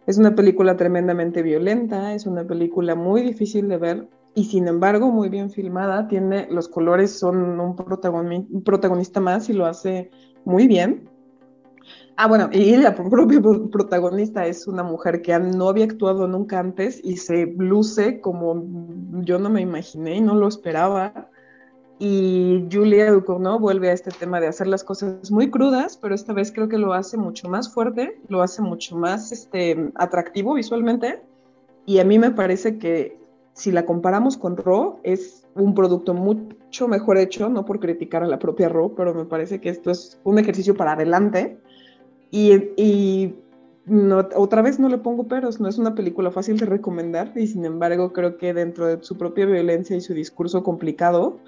Es una película tremendamente violenta, es una película muy difícil de ver y sin embargo muy bien filmada, tiene, los colores son un, un protagonista más y lo hace muy bien Ah, bueno, y la propia protagonista es una mujer que no había actuado nunca antes y se luce como yo no me imaginé y no lo esperaba. Y Julia Ducournau vuelve a este tema de hacer las cosas muy crudas, pero esta vez creo que lo hace mucho más fuerte, lo hace mucho más este, atractivo visualmente. Y a mí me parece que si la comparamos con Ro, es un producto mucho mejor hecho, no por criticar a la propia Ro, pero me parece que esto es un ejercicio para adelante y, otra vez no le pongo peros, no es una película fácil de recomendar y sin embargo creo que dentro de su propia violencia y su discurso complicado,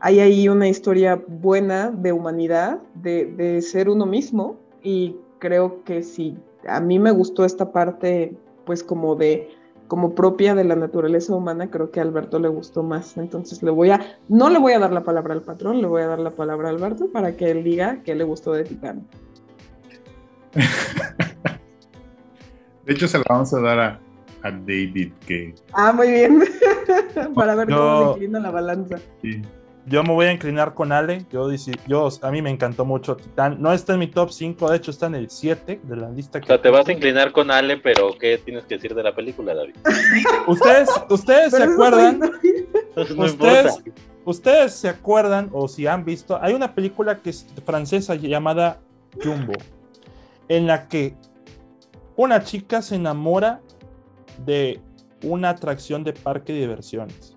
hay ahí una historia buena de humanidad, de, ser uno mismo y creo que si a mí me gustó esta parte pues como de como propia de la naturaleza humana, creo que a Alberto le gustó más. Entonces le voy a, no le voy a dar la palabra al patrón, le voy a dar la palabra a Alberto para que él diga que le gustó de Titán. De hecho, se la vamos a dar a, David que. Ah, muy bien. Para ver cómo se inclina la balanza. Yo me voy a inclinar con Ale. Yo, yo, a mí me encantó mucho Titán. No está en mi top 5, de hecho está en el 7 de la lista. o sea, te vas a inclinar con Ale, pero ¿qué tienes que decir de la película, David? Ustedes, ustedes se acuerdan. ustedes, ustedes se acuerdan, o si han visto, hay una película que es francesa llamada Jumbo en la que una chica se enamora de una atracción de parque de diversiones.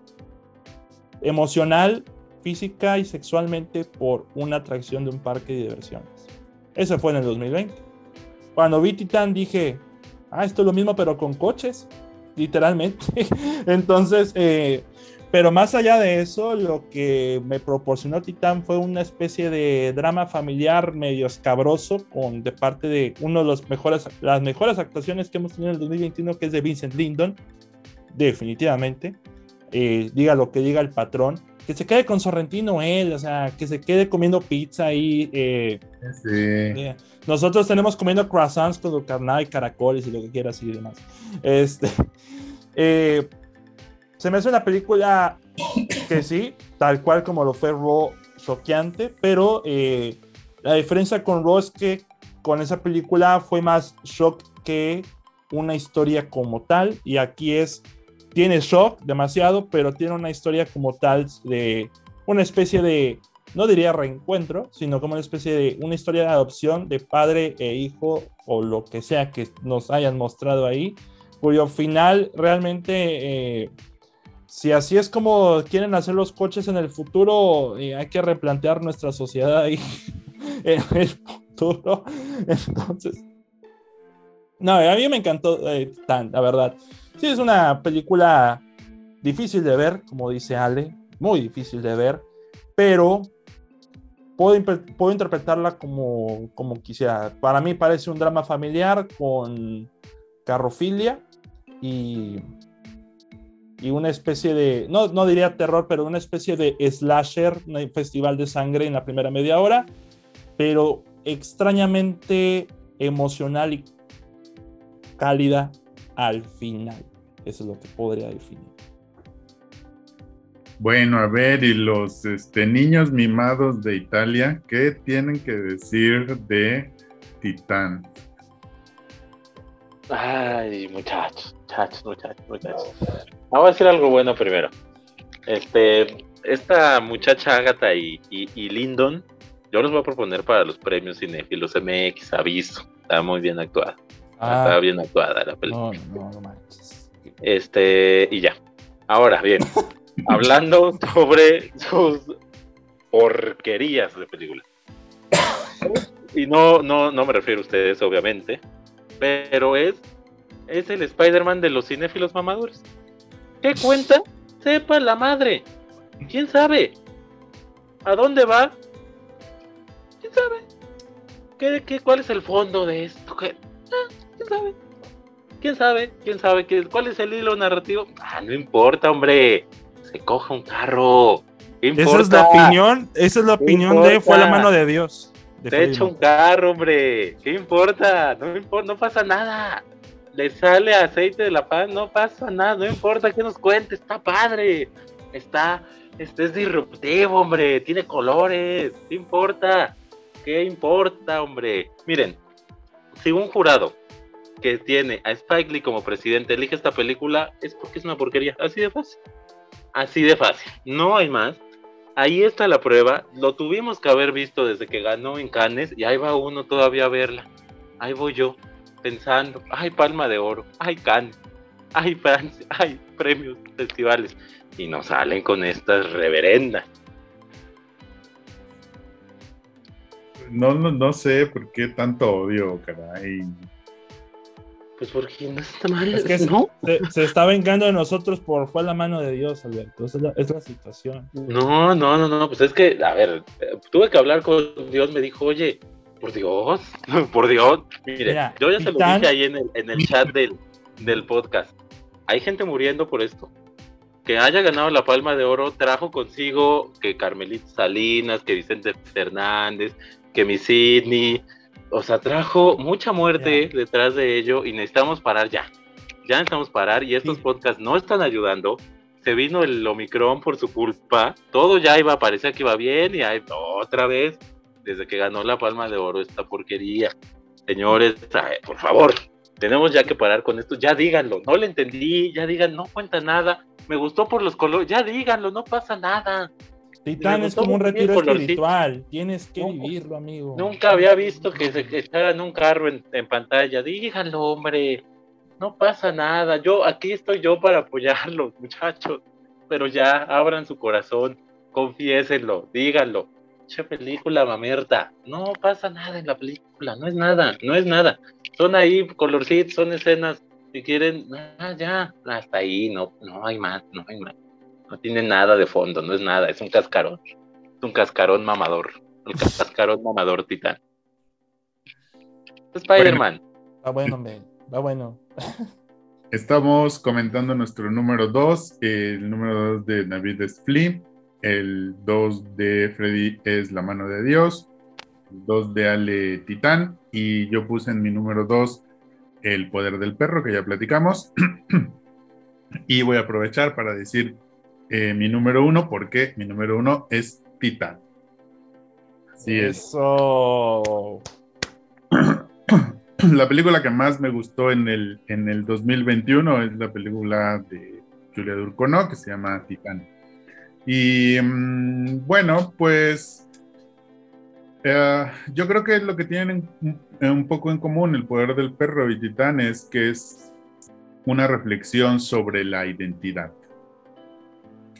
Emocional, física y sexualmente por una atracción de un parque de diversiones. Eso fue en el 2020. Cuando vi Titán dije, ah, esto es lo mismo pero con coches, literalmente. Entonces, eh, pero más allá de eso, lo que me proporcionó Titán fue una especie de drama familiar medio escabroso con de parte de uno de los mejores, las mejores actuaciones que hemos tenido en el 2021, que es de Vincent Lindon, definitivamente. Eh, diga lo que diga el patrón, que se quede con Sorrentino él, o sea, que se quede comiendo pizza ahí. Eh, sí. Eh, nosotros tenemos comiendo croissants con carnal y caracoles y lo que quieras y demás. Este, se me hace una película que sí, tal cual como lo fue Raw, choqueante, pero eh, la diferencia con Raw es que con esa película fue más shock que una historia como tal, y aquí es, tiene shock demasiado, pero tiene una historia como tal de una especie de, no diría reencuentro, sino como una especie de una historia de adopción de padre e hijo o lo que sea que nos hayan mostrado ahí, cuyo final realmente... Eh, si así es como quieren hacer los coches en el futuro, eh, hay que replantear nuestra sociedad ahí en el futuro. Entonces, no, a mí me encantó eh, tan, la verdad. Sí, es una película difícil de ver, como dice Ale, muy difícil de ver, pero puedo, puedo interpretarla como, como quisiera. Para mí parece un drama familiar con carrofilia y y una especie de, no, no diría terror, pero una especie de slasher, un festival de sangre en la primera media hora, pero extrañamente emocional y cálida al final. Eso es lo que podría definir. Bueno, a ver, y los este, niños mimados de Italia, ¿qué tienen que decir de Titán? Ay, muchachos, muchachos, muchachos, muchachos. Vamos a decir algo bueno primero. Este, esta muchacha Agatha y, y, Lyndon, yo los voy a proponer para los premios cinéfilos MX, aviso. Está muy bien actuada. Ah. está bien actuada la película. No, no, no Este, y ya. Ahora, bien. hablando sobre sus porquerías de película. Y no, no, no me refiero a ustedes, obviamente pero es, es el Spider-Man de los cinéfilos mamadores. ¿Qué cuenta? Sepa la madre. ¿Quién sabe? ¿A dónde va? ¿Quién sabe? ¿Qué, qué, cuál es el fondo de esto? ¿Qué? Ah, ¿Quién sabe? ¿Quién sabe? ¿Quién sabe? ¿Qué, ¿Cuál es el hilo narrativo? Ah, no importa, hombre. Se coja un carro. ¿Qué Esa es la opinión, esa es la ¿Qué opinión de Fue la mano de Dios. de Se Freddy echa un carro, hombre. ¿Qué importa? No importa, no pasa nada. Le sale aceite de la paz, no pasa nada, no importa que nos cuente, está padre. Está, este es disruptivo, hombre. Tiene colores. ¿Qué importa? ¿Qué importa, hombre? Miren, si un jurado que tiene a Spike Lee como presidente elige esta película, es porque es una porquería. Así de fácil. Así de fácil. No hay más. Ahí está la prueba. Lo tuvimos que haber visto desde que ganó en Cannes y ahí va uno todavía a verla. Ahí voy yo pensando, ay, Palma de Oro, ay, Cannes, ay, Francia, ay, premios, festivales. Y nos salen con estas reverendas. No, no, no sé por qué tanto odio, caray. Pues porque no está mal, Es que ¿no? Se, se está vengando de nosotros por Fue la mano de Dios, Alberto. Esa es la, es la situación. No, no, no, no, pues es que, a ver, tuve que hablar con Dios, me dijo, oye, por Dios, por Dios, mire, Mira, yo ya se lo dije ahí en el, en el chat del, del podcast, hay gente muriendo por esto. Que haya ganado la Palma de Oro trajo consigo que Carmelita Salinas, que Vicente Fernández, que mi Sidney, o sea, trajo mucha muerte detrás de ello y necesitamos parar ya. Ya necesitamos parar y estos Sí. podcasts no están ayudando se vino el Omicron por su culpa, todo ya iba, parecía que iba bien y ahí otra vez, desde que ganó la palma de oro esta porquería. Señores, por favor, tenemos ya que parar con esto, ya díganlo, no le entendí, ya digan, no cuenta nada, me gustó por los colores, ya díganlo, no pasa nada. Titán es como un retiro espiritual. Tienes que No, vivirlo, amigo. Nunca había visto que se echaran un carro en, en pantalla, díganlo, hombre, no pasa nada, yo aquí estoy yo para apoyarlos, muchachos, pero ya abran su corazón, confiésenlo, díganlo. Che película mamerta, no pasa nada en la película, no es nada, no es nada. Son ahí colorcitos, son escenas, si quieren, ah, ya, hasta ahí, no, no hay más, no hay más. No tiene nada de fondo, no es nada, es un cascarón, es un cascarón mamador, el cascarón mamador titán. Spider-Man. Va bueno, hombre. Va bueno. Estamos comentando nuestro número 2. El número 2 de David es Flea. El 2 de Freddy es La mano de Dios. El 2 de Ale Titán. Y yo puse en mi número 2 El poder del perro, que ya platicamos. y voy a aprovechar para decir eh, mi número 1, porque mi número 1 es Titán. Así es. Eso. la película que más me gustó en el, en el 2021 es la película de Julia Durcono que se llama Titán. Y mm, bueno, pues eh, yo creo que lo que tienen un, un poco en común el poder del perro y Titán es que es una reflexión sobre la identidad.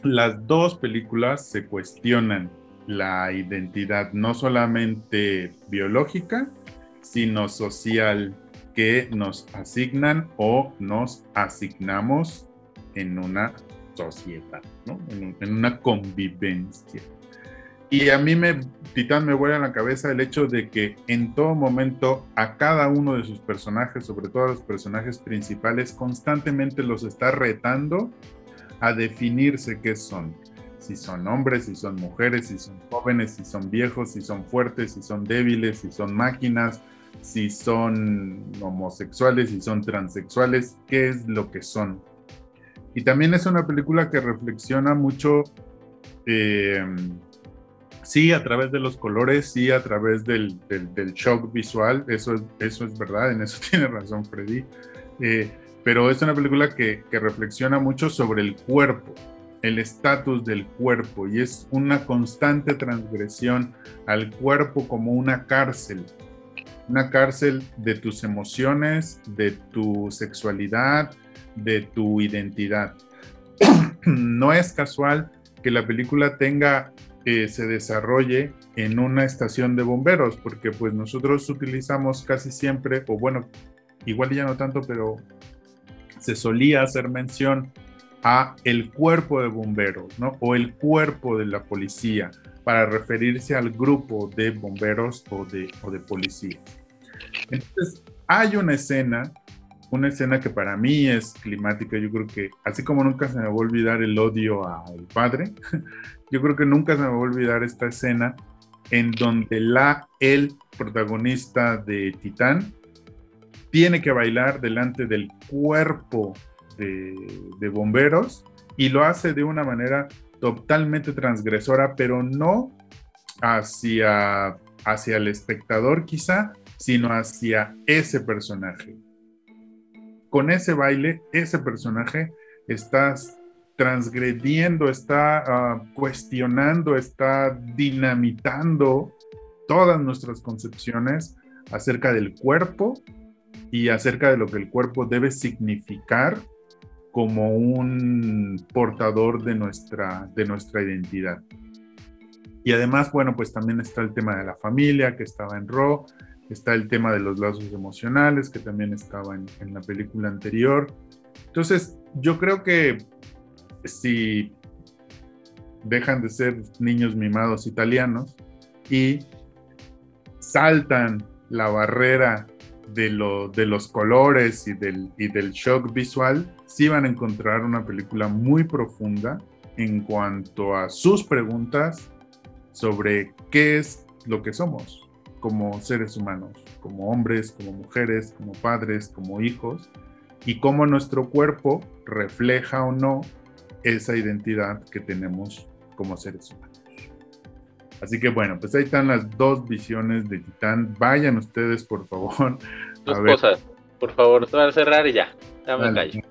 Las dos películas se cuestionan la identidad no solamente biológica, sino social que nos asignan o nos asignamos en una sociedad, en, en, una convivencia. Y a mí me, Titán, me vuela en la cabeza el hecho de que en todo momento a cada uno de sus personajes, sobre todo a los personajes principales, constantemente los está retando a definirse qué son. Si son hombres, si son mujeres, si son jóvenes, si son viejos, si son fuertes, si son débiles, si son máquinas, si son homosexuales, si son transexuales, qué es lo que son. Y también es una película que reflexiona mucho, eh, sí, a través de los colores, sí, a través del, del, shock visual, eso, eso es verdad, en eso tiene razón Freddy, eh, pero es una película que, que reflexiona mucho sobre el cuerpo, el estatus del cuerpo, y es una constante transgresión al cuerpo como una cárcel, una cárcel de tus emociones, de tu sexualidad, de tu identidad. no es casual que la película tenga, eh, se desarrolle en una estación de bomberos, porque pues nosotros utilizamos casi siempre, o bueno, igual ya no tanto, pero se solía hacer mención a el cuerpo de bomberos, ¿no? O el cuerpo de la policía, para referirse al grupo de bomberos o de, o de policía. Entonces, hay una escena, una escena que para mí es climática, yo creo que, así como nunca se me va a olvidar el odio al padre, yo creo que nunca se me va a olvidar esta escena en donde la, el protagonista de Titán, tiene que bailar delante del cuerpo de, bomberos y lo hace de una manera totalmente transgresora, pero no hacia, hacia el espectador quizá, sino hacia ese personaje. Con ese baile, ese personaje está transgrediendo, está ah, cuestionando, está dinamitando todas nuestras concepciones acerca del cuerpo y acerca de lo que el cuerpo debe significar como un portador de nuestra, de nuestra identidad. Y además, bueno, pues también está el tema de la familia que estaba en Raw, está el tema de los lazos emocionales que también estaba en, en la película anterior. Entonces, yo creo que si dejan de ser niños mimados italianos y saltan la barrera de, de los colores y del, y del shock visual, sí van a encontrar una película muy profunda en cuanto a sus preguntas sobre qué es lo que somos como seres humanos, como hombres, como mujeres, como padres, como hijos, y cómo nuestro cuerpo refleja o no esa identidad que tenemos como seres humanos. Así que bueno, pues ahí están las dos visiones de Titán. Vayan ustedes, por favor. Dos cosas, por favor, a cerrar y ya. Ya me callo.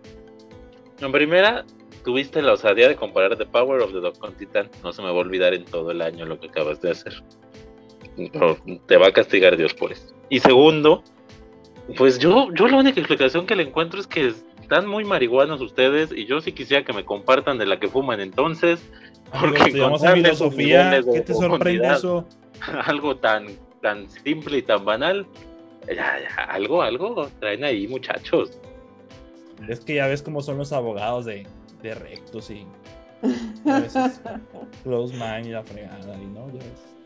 En primera, tuviste la osadía de comparar The Power of the Dog con Titán. No se me va a olvidar en todo el año lo que acabas de hacer. te va a castigar Dios por eso. Y segundo, pues yo, yo la única explicación que le encuentro es que están muy marihuanos ustedes y yo sí quisiera que me compartan de la que fuman entonces porque estudiamos filosofía, ¿qué te sorprende eso? Algo tan, tan simple y tan banal. Ya, ya, algo, algo traen ahí, muchachos. Es que ya ves cómo son los abogados de, de rectos y a veces close mind y la fregada, y no, ya ves.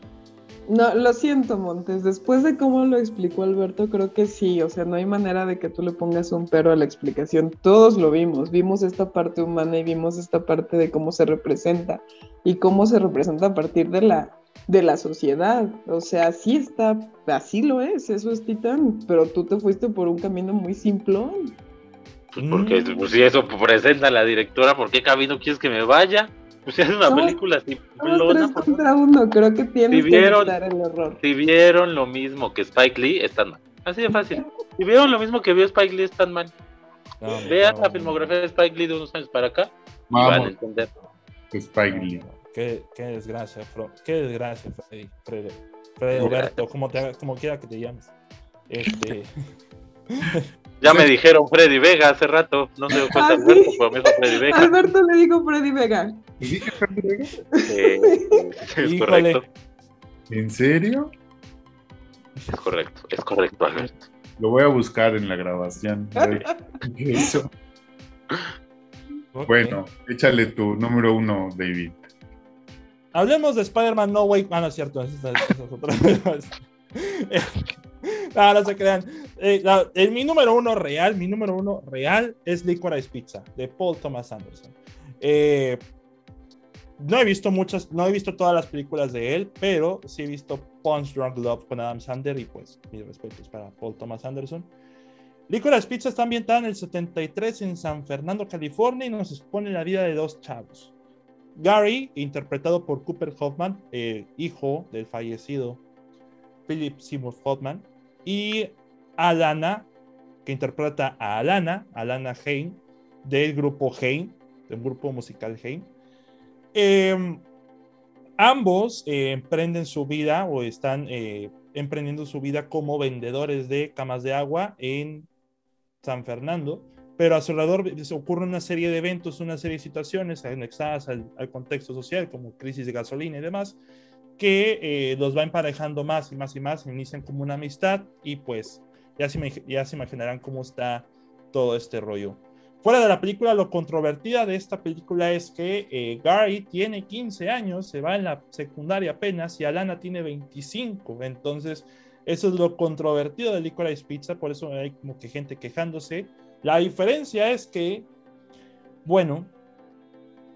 No, lo siento, Montes. Después de cómo lo explicó Alberto, creo que sí. O sea, no hay manera de que tú le pongas un pero a la explicación. Todos lo vimos. Vimos esta parte humana y vimos esta parte de cómo se representa y cómo se representa a partir de la, de la sociedad. O sea, sí está, así lo es. Eso es Titán. Pero tú te fuiste por un camino muy simplón. Pues porque pues, si eso presenta la directora, ¿por qué camino quieres que me vaya? Pues es una película así. Tres contra uno, creo que tienes si vieron, que el error. Si vieron lo mismo que Spike Lee, están mal. Así de fácil. Si vieron lo mismo que vio Spike Lee, están mal. Vean la filmografía de Spike Lee de unos años para acá Vamos. y van a entender. Spike Lee. Qué, qué desgracia, Fro. Qué desgracia, Freddy. Freddy, Freddy Roberto, como, te, como quiera que te llames. Este. Ya me dijeron Freddy Vega hace rato. No se dio cuenta ah, Alberto, pero me dijo Freddy Vega. Alberto le dijo Freddy Vega. dije Freddy Vega? es correcto. ¿En serio? Es correcto, es correcto, Alberto. Lo voy a buscar en la grabación. Eso. Bueno, échale tu número uno, David. Hablemos de Spider-Man No Way. Ah, no es cierto. Esa es, otra. no, se crean. Eh, mi número uno real, mi número uno real es Licorice Pizza de Paul Thomas Anderson. Eh, no he visto muchas, no he visto todas las películas de él, pero sí he visto Punch Drunk Love con Adam Sandler y pues mis respetos para Paul Thomas Anderson. Licorice Pizza está ambientada en el 73 en San Fernando, California y nos expone la vida de dos chavos. Gary, interpretado por Cooper Hoffman, hijo del fallecido Philip Seymour Hoffman, y Alana, que interpreta a Alana, Alana Hain, del grupo Hain, del grupo musical Hain. Em, ambos eh, emprenden su vida o están eh, emprendiendo su vida como vendedores de camas de agua en San Fernando, pero a su alrededor ocurre una serie de eventos, una serie de situaciones anexadas al, al contexto social, como crisis de gasolina y demás, que eh, los va emparejando más y más y más, inician como una amistad y pues ya se, ya se imaginarán cómo está todo este rollo. fuera de la película, lo controvertida de esta película es que eh, Gary tiene 15 años, se va en la secundaria apenas, y Alana tiene 25. Entonces, eso es lo controvertido de Licorice Pizza, por eso hay como que gente quejándose. La diferencia es que, bueno,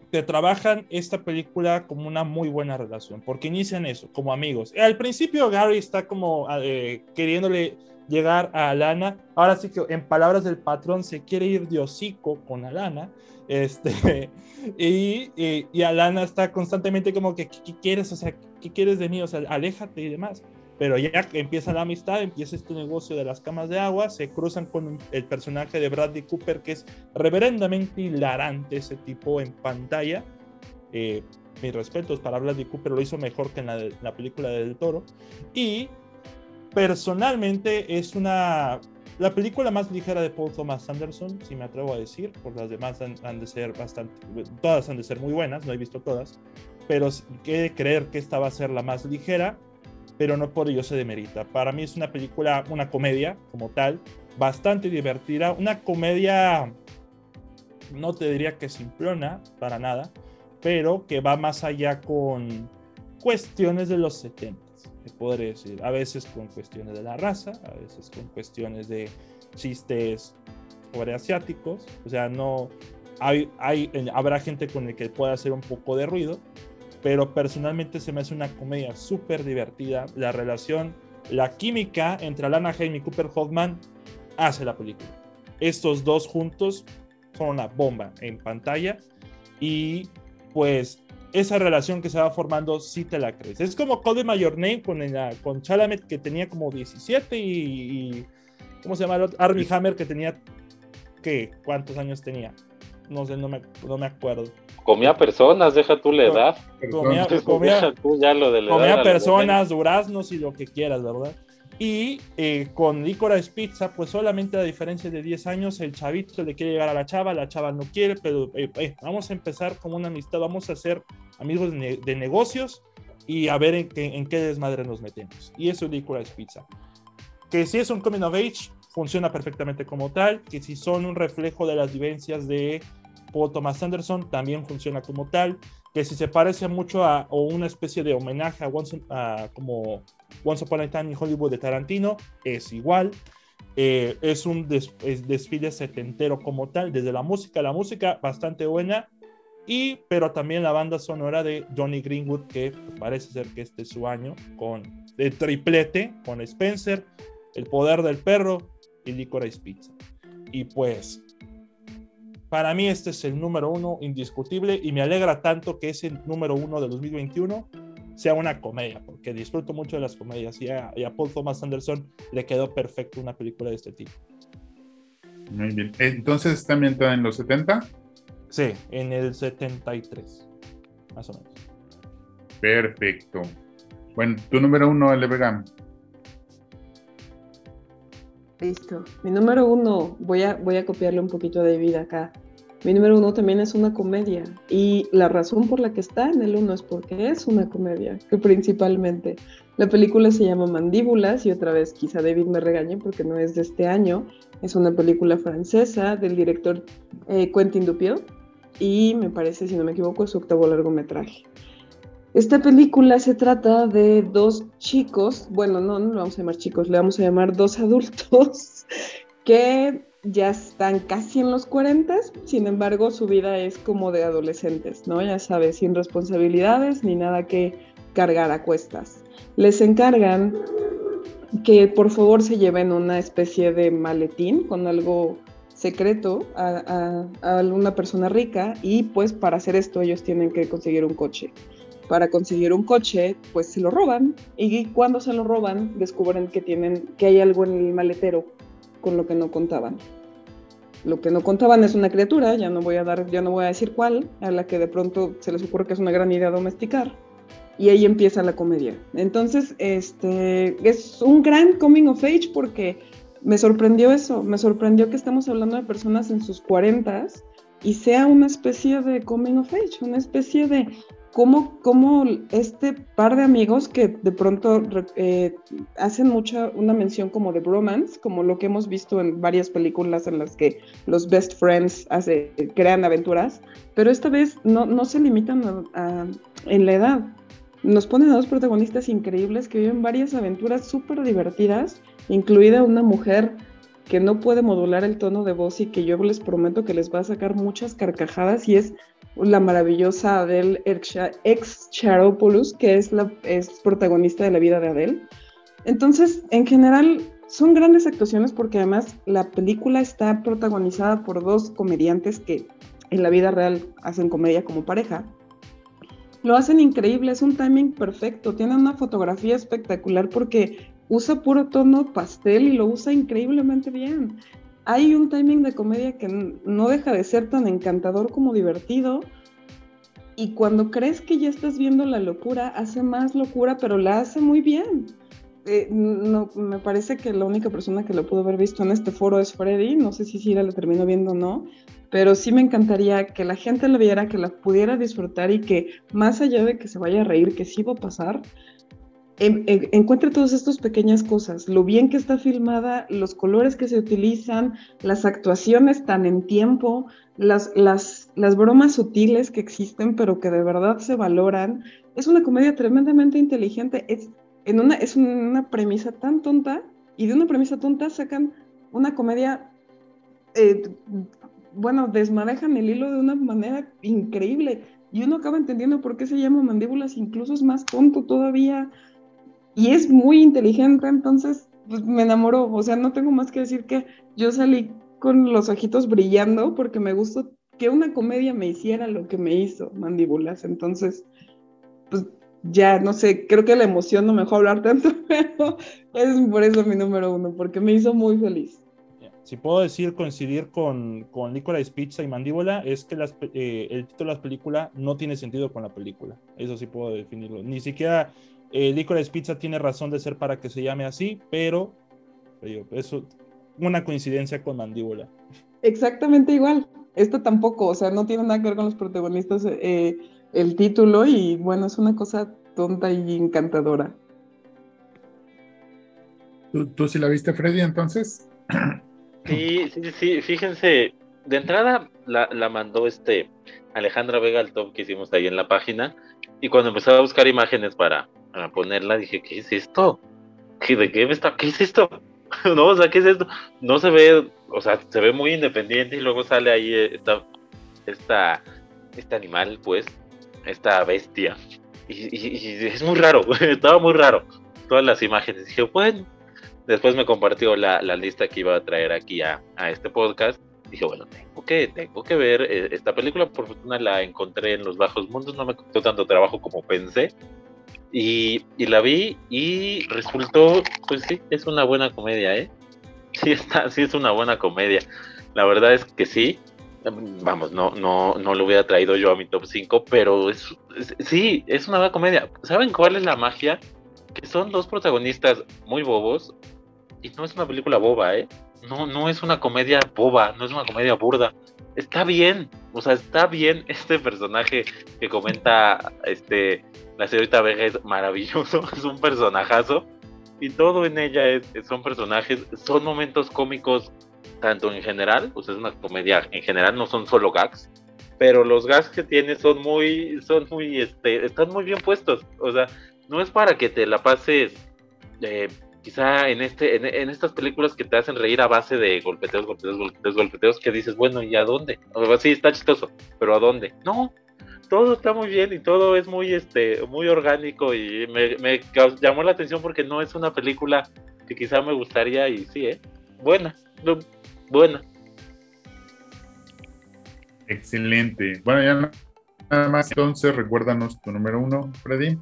te trabajan esta película como una muy buena relación, porque inician eso, como amigos. Al principio Gary está como eh, queriéndole llegar a Alana, ahora sí que en palabras del patrón se quiere ir de hocico con Alana, este, y, y, Alana está constantemente como que, ¿qué, quieres? O sea, ¿qué quieres de mí? O sea, aléjate y demás. Pero ya empieza la amistad, empieza este negocio de las camas de agua, se cruzan con el personaje de Bradley Cooper, que es reverendamente hilarante ese tipo en pantalla. Eh, mis respetos para Bradley Cooper, lo hizo mejor que en la, la película de Del Toro. Y personalmente es una la película más ligera de Paul Thomas Anderson, si me atrevo a decir, por las demás han, de ser bastante, todas han de ser muy buenas, no he visto todas, pero quiere creer que esta va a ser la más ligera pero no por ello se demerita. Para mí es una película, una comedia como tal, bastante divertida, una comedia, no te diría que simplona, para nada, pero que va más allá con cuestiones de los 70, se podría decir, a veces con cuestiones de la raza, a veces con cuestiones de chistes sobre asiáticos, o sea, no... Hay, hay, habrá gente con el que pueda hacer un poco de ruido, pero personalmente se me hace una comedia súper divertida. La relación, la química entre Alana Haim y Cooper Hoffman hace la película. Estos dos juntos son una bomba en pantalla y pues esa relación que se va formando sí te la crees. Es como Call My Your Name con, con Chalamet que tenía como 17 y, ¿cómo se llama? Armie Hammer que tenía, ¿qué? ¿Cuántos años tenía? No sé, no me, no me acuerdo. Comía personas, deja tú la edad. Comía, comía, comía personas, duraznos y lo que quieras, ¿verdad? Y eh, con Licorice Pizza, pues solamente a diferencia de 10 años, el chavito le quiere llegar a la chava, la chava no quiere, pero eh, eh, vamos a empezar como una amistad, vamos a ser amigos de, negocios y a ver en, en, qué desmadre nos metemos. Y eso es Licorice Pizza. Que si es un coming of age, funciona perfectamente como tal, que si son un reflejo de las vivencias de Paul Thomas Anderson también funciona como tal, que si se parece mucho a o una especie de homenaje a, Once, como Once Upon a Time in Hollywood de Tarantino, es igual. Eh, es un desfile setentero como tal, desde la música, la música bastante buena, y pero también la banda sonora de Johnny Greenwood, que parece ser que este es su año, con el triplete, con Spencer, El Poder del Perro y Licorice Pizza. Y pues para mí este es el número uno indiscutible y me alegra tanto que ese número uno de 2021 sea una comedia, porque disfruto mucho de las comedias y a, Paul Thomas Anderson le quedó perfecto una película de este tipo. Muy bien. Entonces, ¿está ambientada en los 70? Sí, en el 73, más o menos. Perfecto. Bueno, tu número uno, LBGAM. Listo. Mi número uno, voy a, voy a copiarle un poquito de vida acá. Mi número uno también es una comedia. Y la razón por la que está en el uno es porque es una comedia, que principalmente. La película se llama Mandíbulas y otra vez quizá David me regañe porque no es de este año. Es una película francesa del director eh, Quentin Dupieux y me parece, si no me equivoco, es su octavo largometraje. Esta película se trata de dos chicos, bueno, no, no lo vamos a llamar chicos, le vamos a llamar dos adultos que ya están casi en los 40, sin embargo su vida es como de adolescentes, ¿no? Ya sabes, sin responsabilidades ni nada que cargar a cuestas. Les encargan que por favor se lleven una especie de maletín con algo secreto a, a, a una persona rica y pues para hacer esto ellos tienen que conseguir un coche para conseguir un coche, pues se lo roban y cuando se lo roban descubren que tienen que hay algo en el maletero con lo que no contaban. Lo que no contaban es una criatura, ya no voy a dar, ya no voy a decir cuál, a la que de pronto se les ocurre que es una gran idea domesticar y ahí empieza la comedia. Entonces, este es un gran coming of age porque me sorprendió eso, me sorprendió que estamos hablando de personas en sus cuarentas y sea una especie de coming of age, una especie de cómo, cómo este par de amigos que de pronto eh, hacen mucha una mención como de bromance, como lo que hemos visto en varias películas en las que los best friends hace, crean aventuras, pero esta vez no, no se limitan en la edad. Nos ponen a dos protagonistas increíbles que viven varias aventuras súper divertidas, incluida una mujer que no puede modular el tono de voz y que yo les prometo que les va a sacar muchas carcajadas y es la maravillosa Adele ex Charopoulos, que es la es protagonista de la vida de Adele. Entonces, en general, son grandes actuaciones porque además la película está protagonizada por dos comediantes que en la vida real hacen comedia como pareja. Lo hacen increíble, es un timing perfecto, tiene una fotografía espectacular porque usa puro tono pastel y lo usa increíblemente bien hay un timing de comedia que no deja de ser tan encantador como divertido. Y cuando crees que ya estás viendo la locura, hace más locura, pero la hace muy bien. Eh, no, me parece que la única persona que lo pudo haber visto en este foro es Freddy. No sé si Sira lo terminó viendo o no, pero sí me encantaría que la gente la viera, que la pudiera disfrutar y que más allá de que se vaya a reír, que sí va a pasar, encuentre todas estas pequeñas cosas, lo bien que está filmada, los colores que se utilizan, las actuaciones tan en tiempo, las, bromas sutiles que existen, pero que de verdad se valoran. Es una comedia tremendamente inteligente, es, en una, es una premisa tan tonta y de una premisa tonta sacan una comedia, eh, bueno, desmadejan el hilo de una manera increíble y uno acaba entendiendo por qué se llama mandíbulas, incluso es más tonto todavía y es muy inteligente, entonces pues, me enamoró. O sea, no tengo más que decir que yo salí con los ojitos brillando porque me gustó que una comedia me hiciera lo que me hizo Mandíbulas. Entonces, pues ya, no sé, creo que la emoción no me dejó hablar tanto, pero es por eso mi número uno, porque me hizo muy feliz. Si puedo decir, coincidir con, con Licorice Pizza y Mandíbula, es que las, eh, el título de la película no tiene sentido con la película. Eso sí puedo definirlo. Ni siquiera eh, Licorice Pizza tiene razón de ser para que se llame así, pero eso una coincidencia con Mandíbula. Exactamente igual. Esto tampoco, o sea, no tiene nada que ver con los protagonistas eh, el título y bueno, es una cosa tonta y encantadora. ¿Tú, sí la viste, Freddy, entonces? Sí, sí, sí, fíjense, de entrada la, la mandó este Alejandra Vega al top que hicimos ahí en la página y cuando empezó a buscar imágenes para, para ponerla, dije, ¿qué es esto? ¿Qué, ¿De qué está? ¿Qué es esto? no, o sea, ¿qué es esto? No se ve, o sea, se ve muy independiente y luego sale ahí esta, esta, este animal, pues, esta bestia. Y, es muy raro, estaba muy raro todas las imágenes. Dije, bueno, después me compartió la, la lista que iba a traer aquí a, a este podcast dije, bueno, tengo que, tengo que ver eh, esta película. Por fortuna la encontré en los bajos mundos, no me costó tanto trabajo como pensé. Y, la vi y resultó, pues sí, es una buena comedia, ¿eh? Sí, está, sí es una buena comedia. La verdad es que sí. Vamos, no, no, no lo hubiera traído yo a mi top 5, pero es, sí, es una buena comedia. ¿Saben cuál es la magia? Que son dos protagonistas muy bobos y no es una película boba, ¿eh? No, no es una comedia boba, no es una comedia burda. Está bien, o sea, está bien este personaje que comenta este la señorita Vega es maravilloso, es un personajazo y todo en ella es, son personajes, son momentos cómicos tanto en general, sea, es una comedia en general, no son solo gags, pero los gags que tiene son muy, son muy, este, están muy bien puestos, o sea, no es para que te la pases, eh, quizá en este, en, estas películas que te hacen reír a base de golpeteos, golpeteos, golpeteos, golpeteos, que dices, bueno, ¿y a dónde? O sea, sí, está chistoso, pero ¿a dónde? No, todo está muy bien y todo es muy, este, muy orgánico y me, me llamó la atención porque no es una película que quizá me gustaría y sí, ¿eh? Buena, buena. Excelente. Bueno, ya nada más entonces recuérdanos tu número uno, Freddy.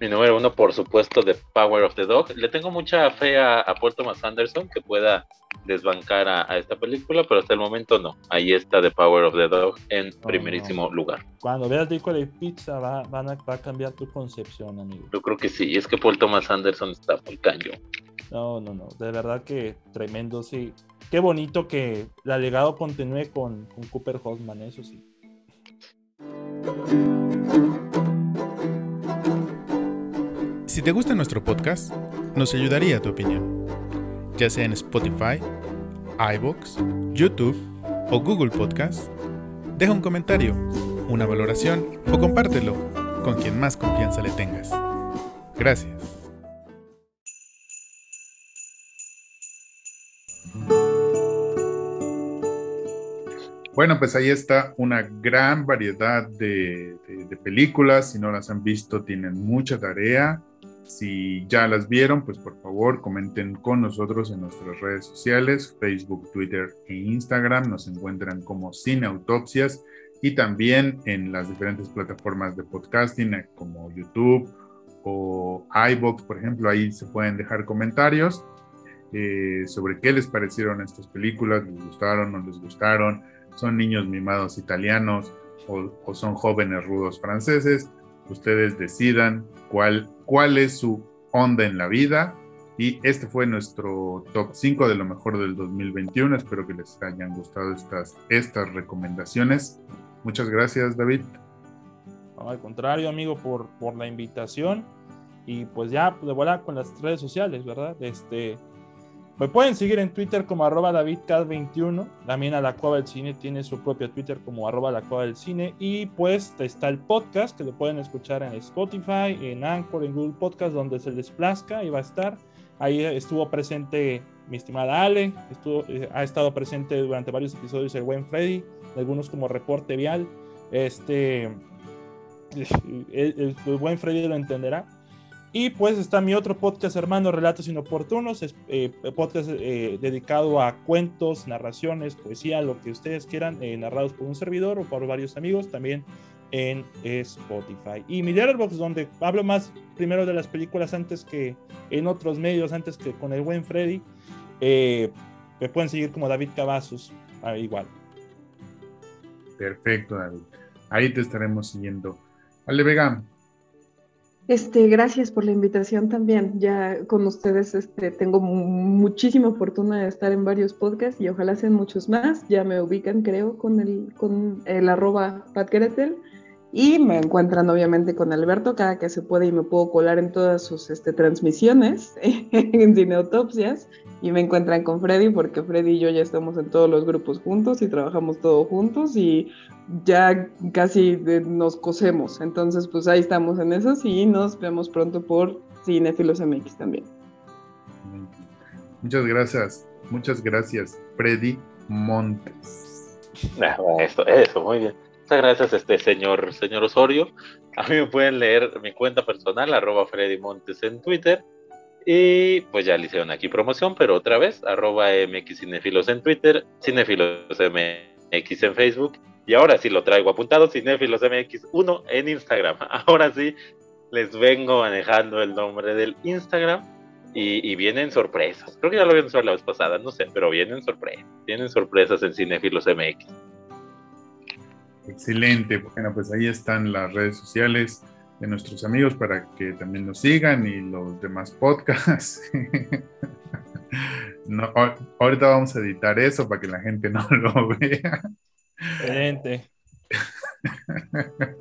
Mi número uno, por supuesto, de Power of the Dog. Le tengo mucha fe a, a Paul Thomas Anderson que pueda desbancar a, esta película, pero hasta el momento no. Ahí está The Power of the Dog en primerísimo lugar. Cuando veas Rico de Pizza va, van a, va a cambiar tu concepción, amigo. Yo creo que sí, es que Paul Thomas Anderson está muy cañón. No, no, no, de verdad que tremendo, sí. Qué bonito que el legado continúe con, con Cooper Hoffman, eso sí. Si te gusta nuestro podcast, nos ayudaría tu opinión, ya sea en Spotify, iBox, YouTube o Google Podcast. Deja un comentario, una valoración o compártelo con quien más confianza le tengas. Gracias. Bueno, pues ahí está una gran variedad de, de- películas. Si no las han visto, tienen mucha tarea. Si ya las vieron, pues por favor comenten con nosotros en nuestras redes sociales, Facebook, Twitter e Instagram. Nos encuentran como Cine Autopsias y también en las diferentes plataformas de podcasting eh, como YouTube o iBox, por ejemplo. Ahí se pueden dejar comentarios eh, sobre qué les parecieron estas películas, les gustaron, no les gustaron son niños mimados italianos o, o son jóvenes rudos franceses. Ustedes decidan cuál, cuál es su onda en la vida. Y este fue nuestro top 5 de lo mejor del 2021. Espero que les hayan gustado estas, estas recomendaciones. Muchas gracias, David. No, al contrario, amigo, por, por la invitación. Y pues ya, de vuelta con las redes sociales, ¿verdad? Este, me pueden seguir en Twitter como arroba DavidCat21. También a la Cueva del Cine tiene su propio Twitter como arroba la Cueva del Cine. Y pues está el podcast que lo pueden escuchar en Spotify, en Anchor, en Google Podcast, donde se les plazca y va a estar. Ahí estuvo presente mi estimada Ale, estuvo, eh, ha estado presente durante varios episodios el buen Freddy, algunos como reporte vial. Este, el, el- buen Freddy lo entenderá. Y pues está mi otro podcast, hermano, Relatos Inoportunos, eh, podcast eh, dedicado a cuentos, narraciones, poesía, lo que ustedes quieran, eh, narrados por un servidor o por varios amigos, también en Spotify. Y mi Letterboxd, donde hablo más primero de las películas antes que en otros medios, antes que con el buen Freddy. Me pueden seguir como David Cavazos, igual. Perfecto, David. Ahí te estaremos siguiendo. Ale Vega, Este, gracias por la invitación también. Ya con ustedes este, tengo mu- muchísima fortuna de estar en varios podcasts y ojalá sean muchos más. Ya me ubican, creo, con el, con el arroba patqueretel. Y me encuentran obviamente con Alberto cada que se puede y me puedo colar en todas sus este, transmisiones en Cineautopsias. Y me encuentran con Freddy porque Freddy y yo ya estamos en todos los grupos juntos y trabajamos todos juntos y ya casi de- nos cosemos. Entonces, pues ahí estamos en eso y nos vemos pronto por Cinefilos MX también. muchas gracias. Muchas gracias, Freddy Montes. Ah, Eso, eso, muy bien. Muchas gracias, este señor, señor Osorio. A mí me pueden leer mi cuenta personal, arroba Freddy Montes en Twitter. Y pues ya le hicieron aquí promoción, pero otra vez, arroba MX Cinefilos en Twitter, Cinefilos MX en Facebook. Y ahora sí lo traigo apuntado, Cinefilos MX1 en Instagram. Ahora sí les vengo manejando el nombre del Instagram. Y, vienen sorpresas. Creo que ya lo habían usado la vez pasada, no sé, pero vienen sorpresas. Vienen sorpresas en Cinefilos MX. Excelente. Bueno, pues ahí están las redes sociales de nuestros amigos para que también nos sigan y los demás podcasts. No, ahor- ahorita vamos a editar eso para que la gente no lo vea. Excelente.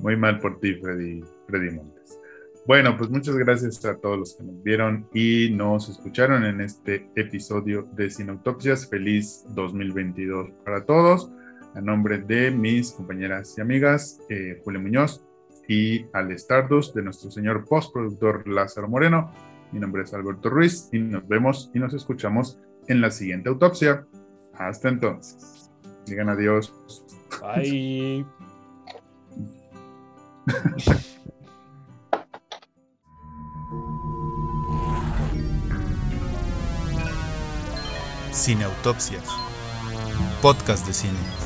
Muy mal por ti, Freddy, Freddy Montes. Bueno, pues muchas gracias a todos los que nos vieron y nos escucharon en este episodio de Sinautopsias. Feliz 2022 para todos. A nombre de mis compañeras y amigas, eh, Julio Muñoz y al Stardust, de nuestro señor postproductor Lázaro Moreno. Mi nombre es Alberto Ruiz y nos vemos y nos escuchamos en la siguiente autopsia. Hasta entonces. Digan adiós. Bye. Cineautopsias. Podcast de cine.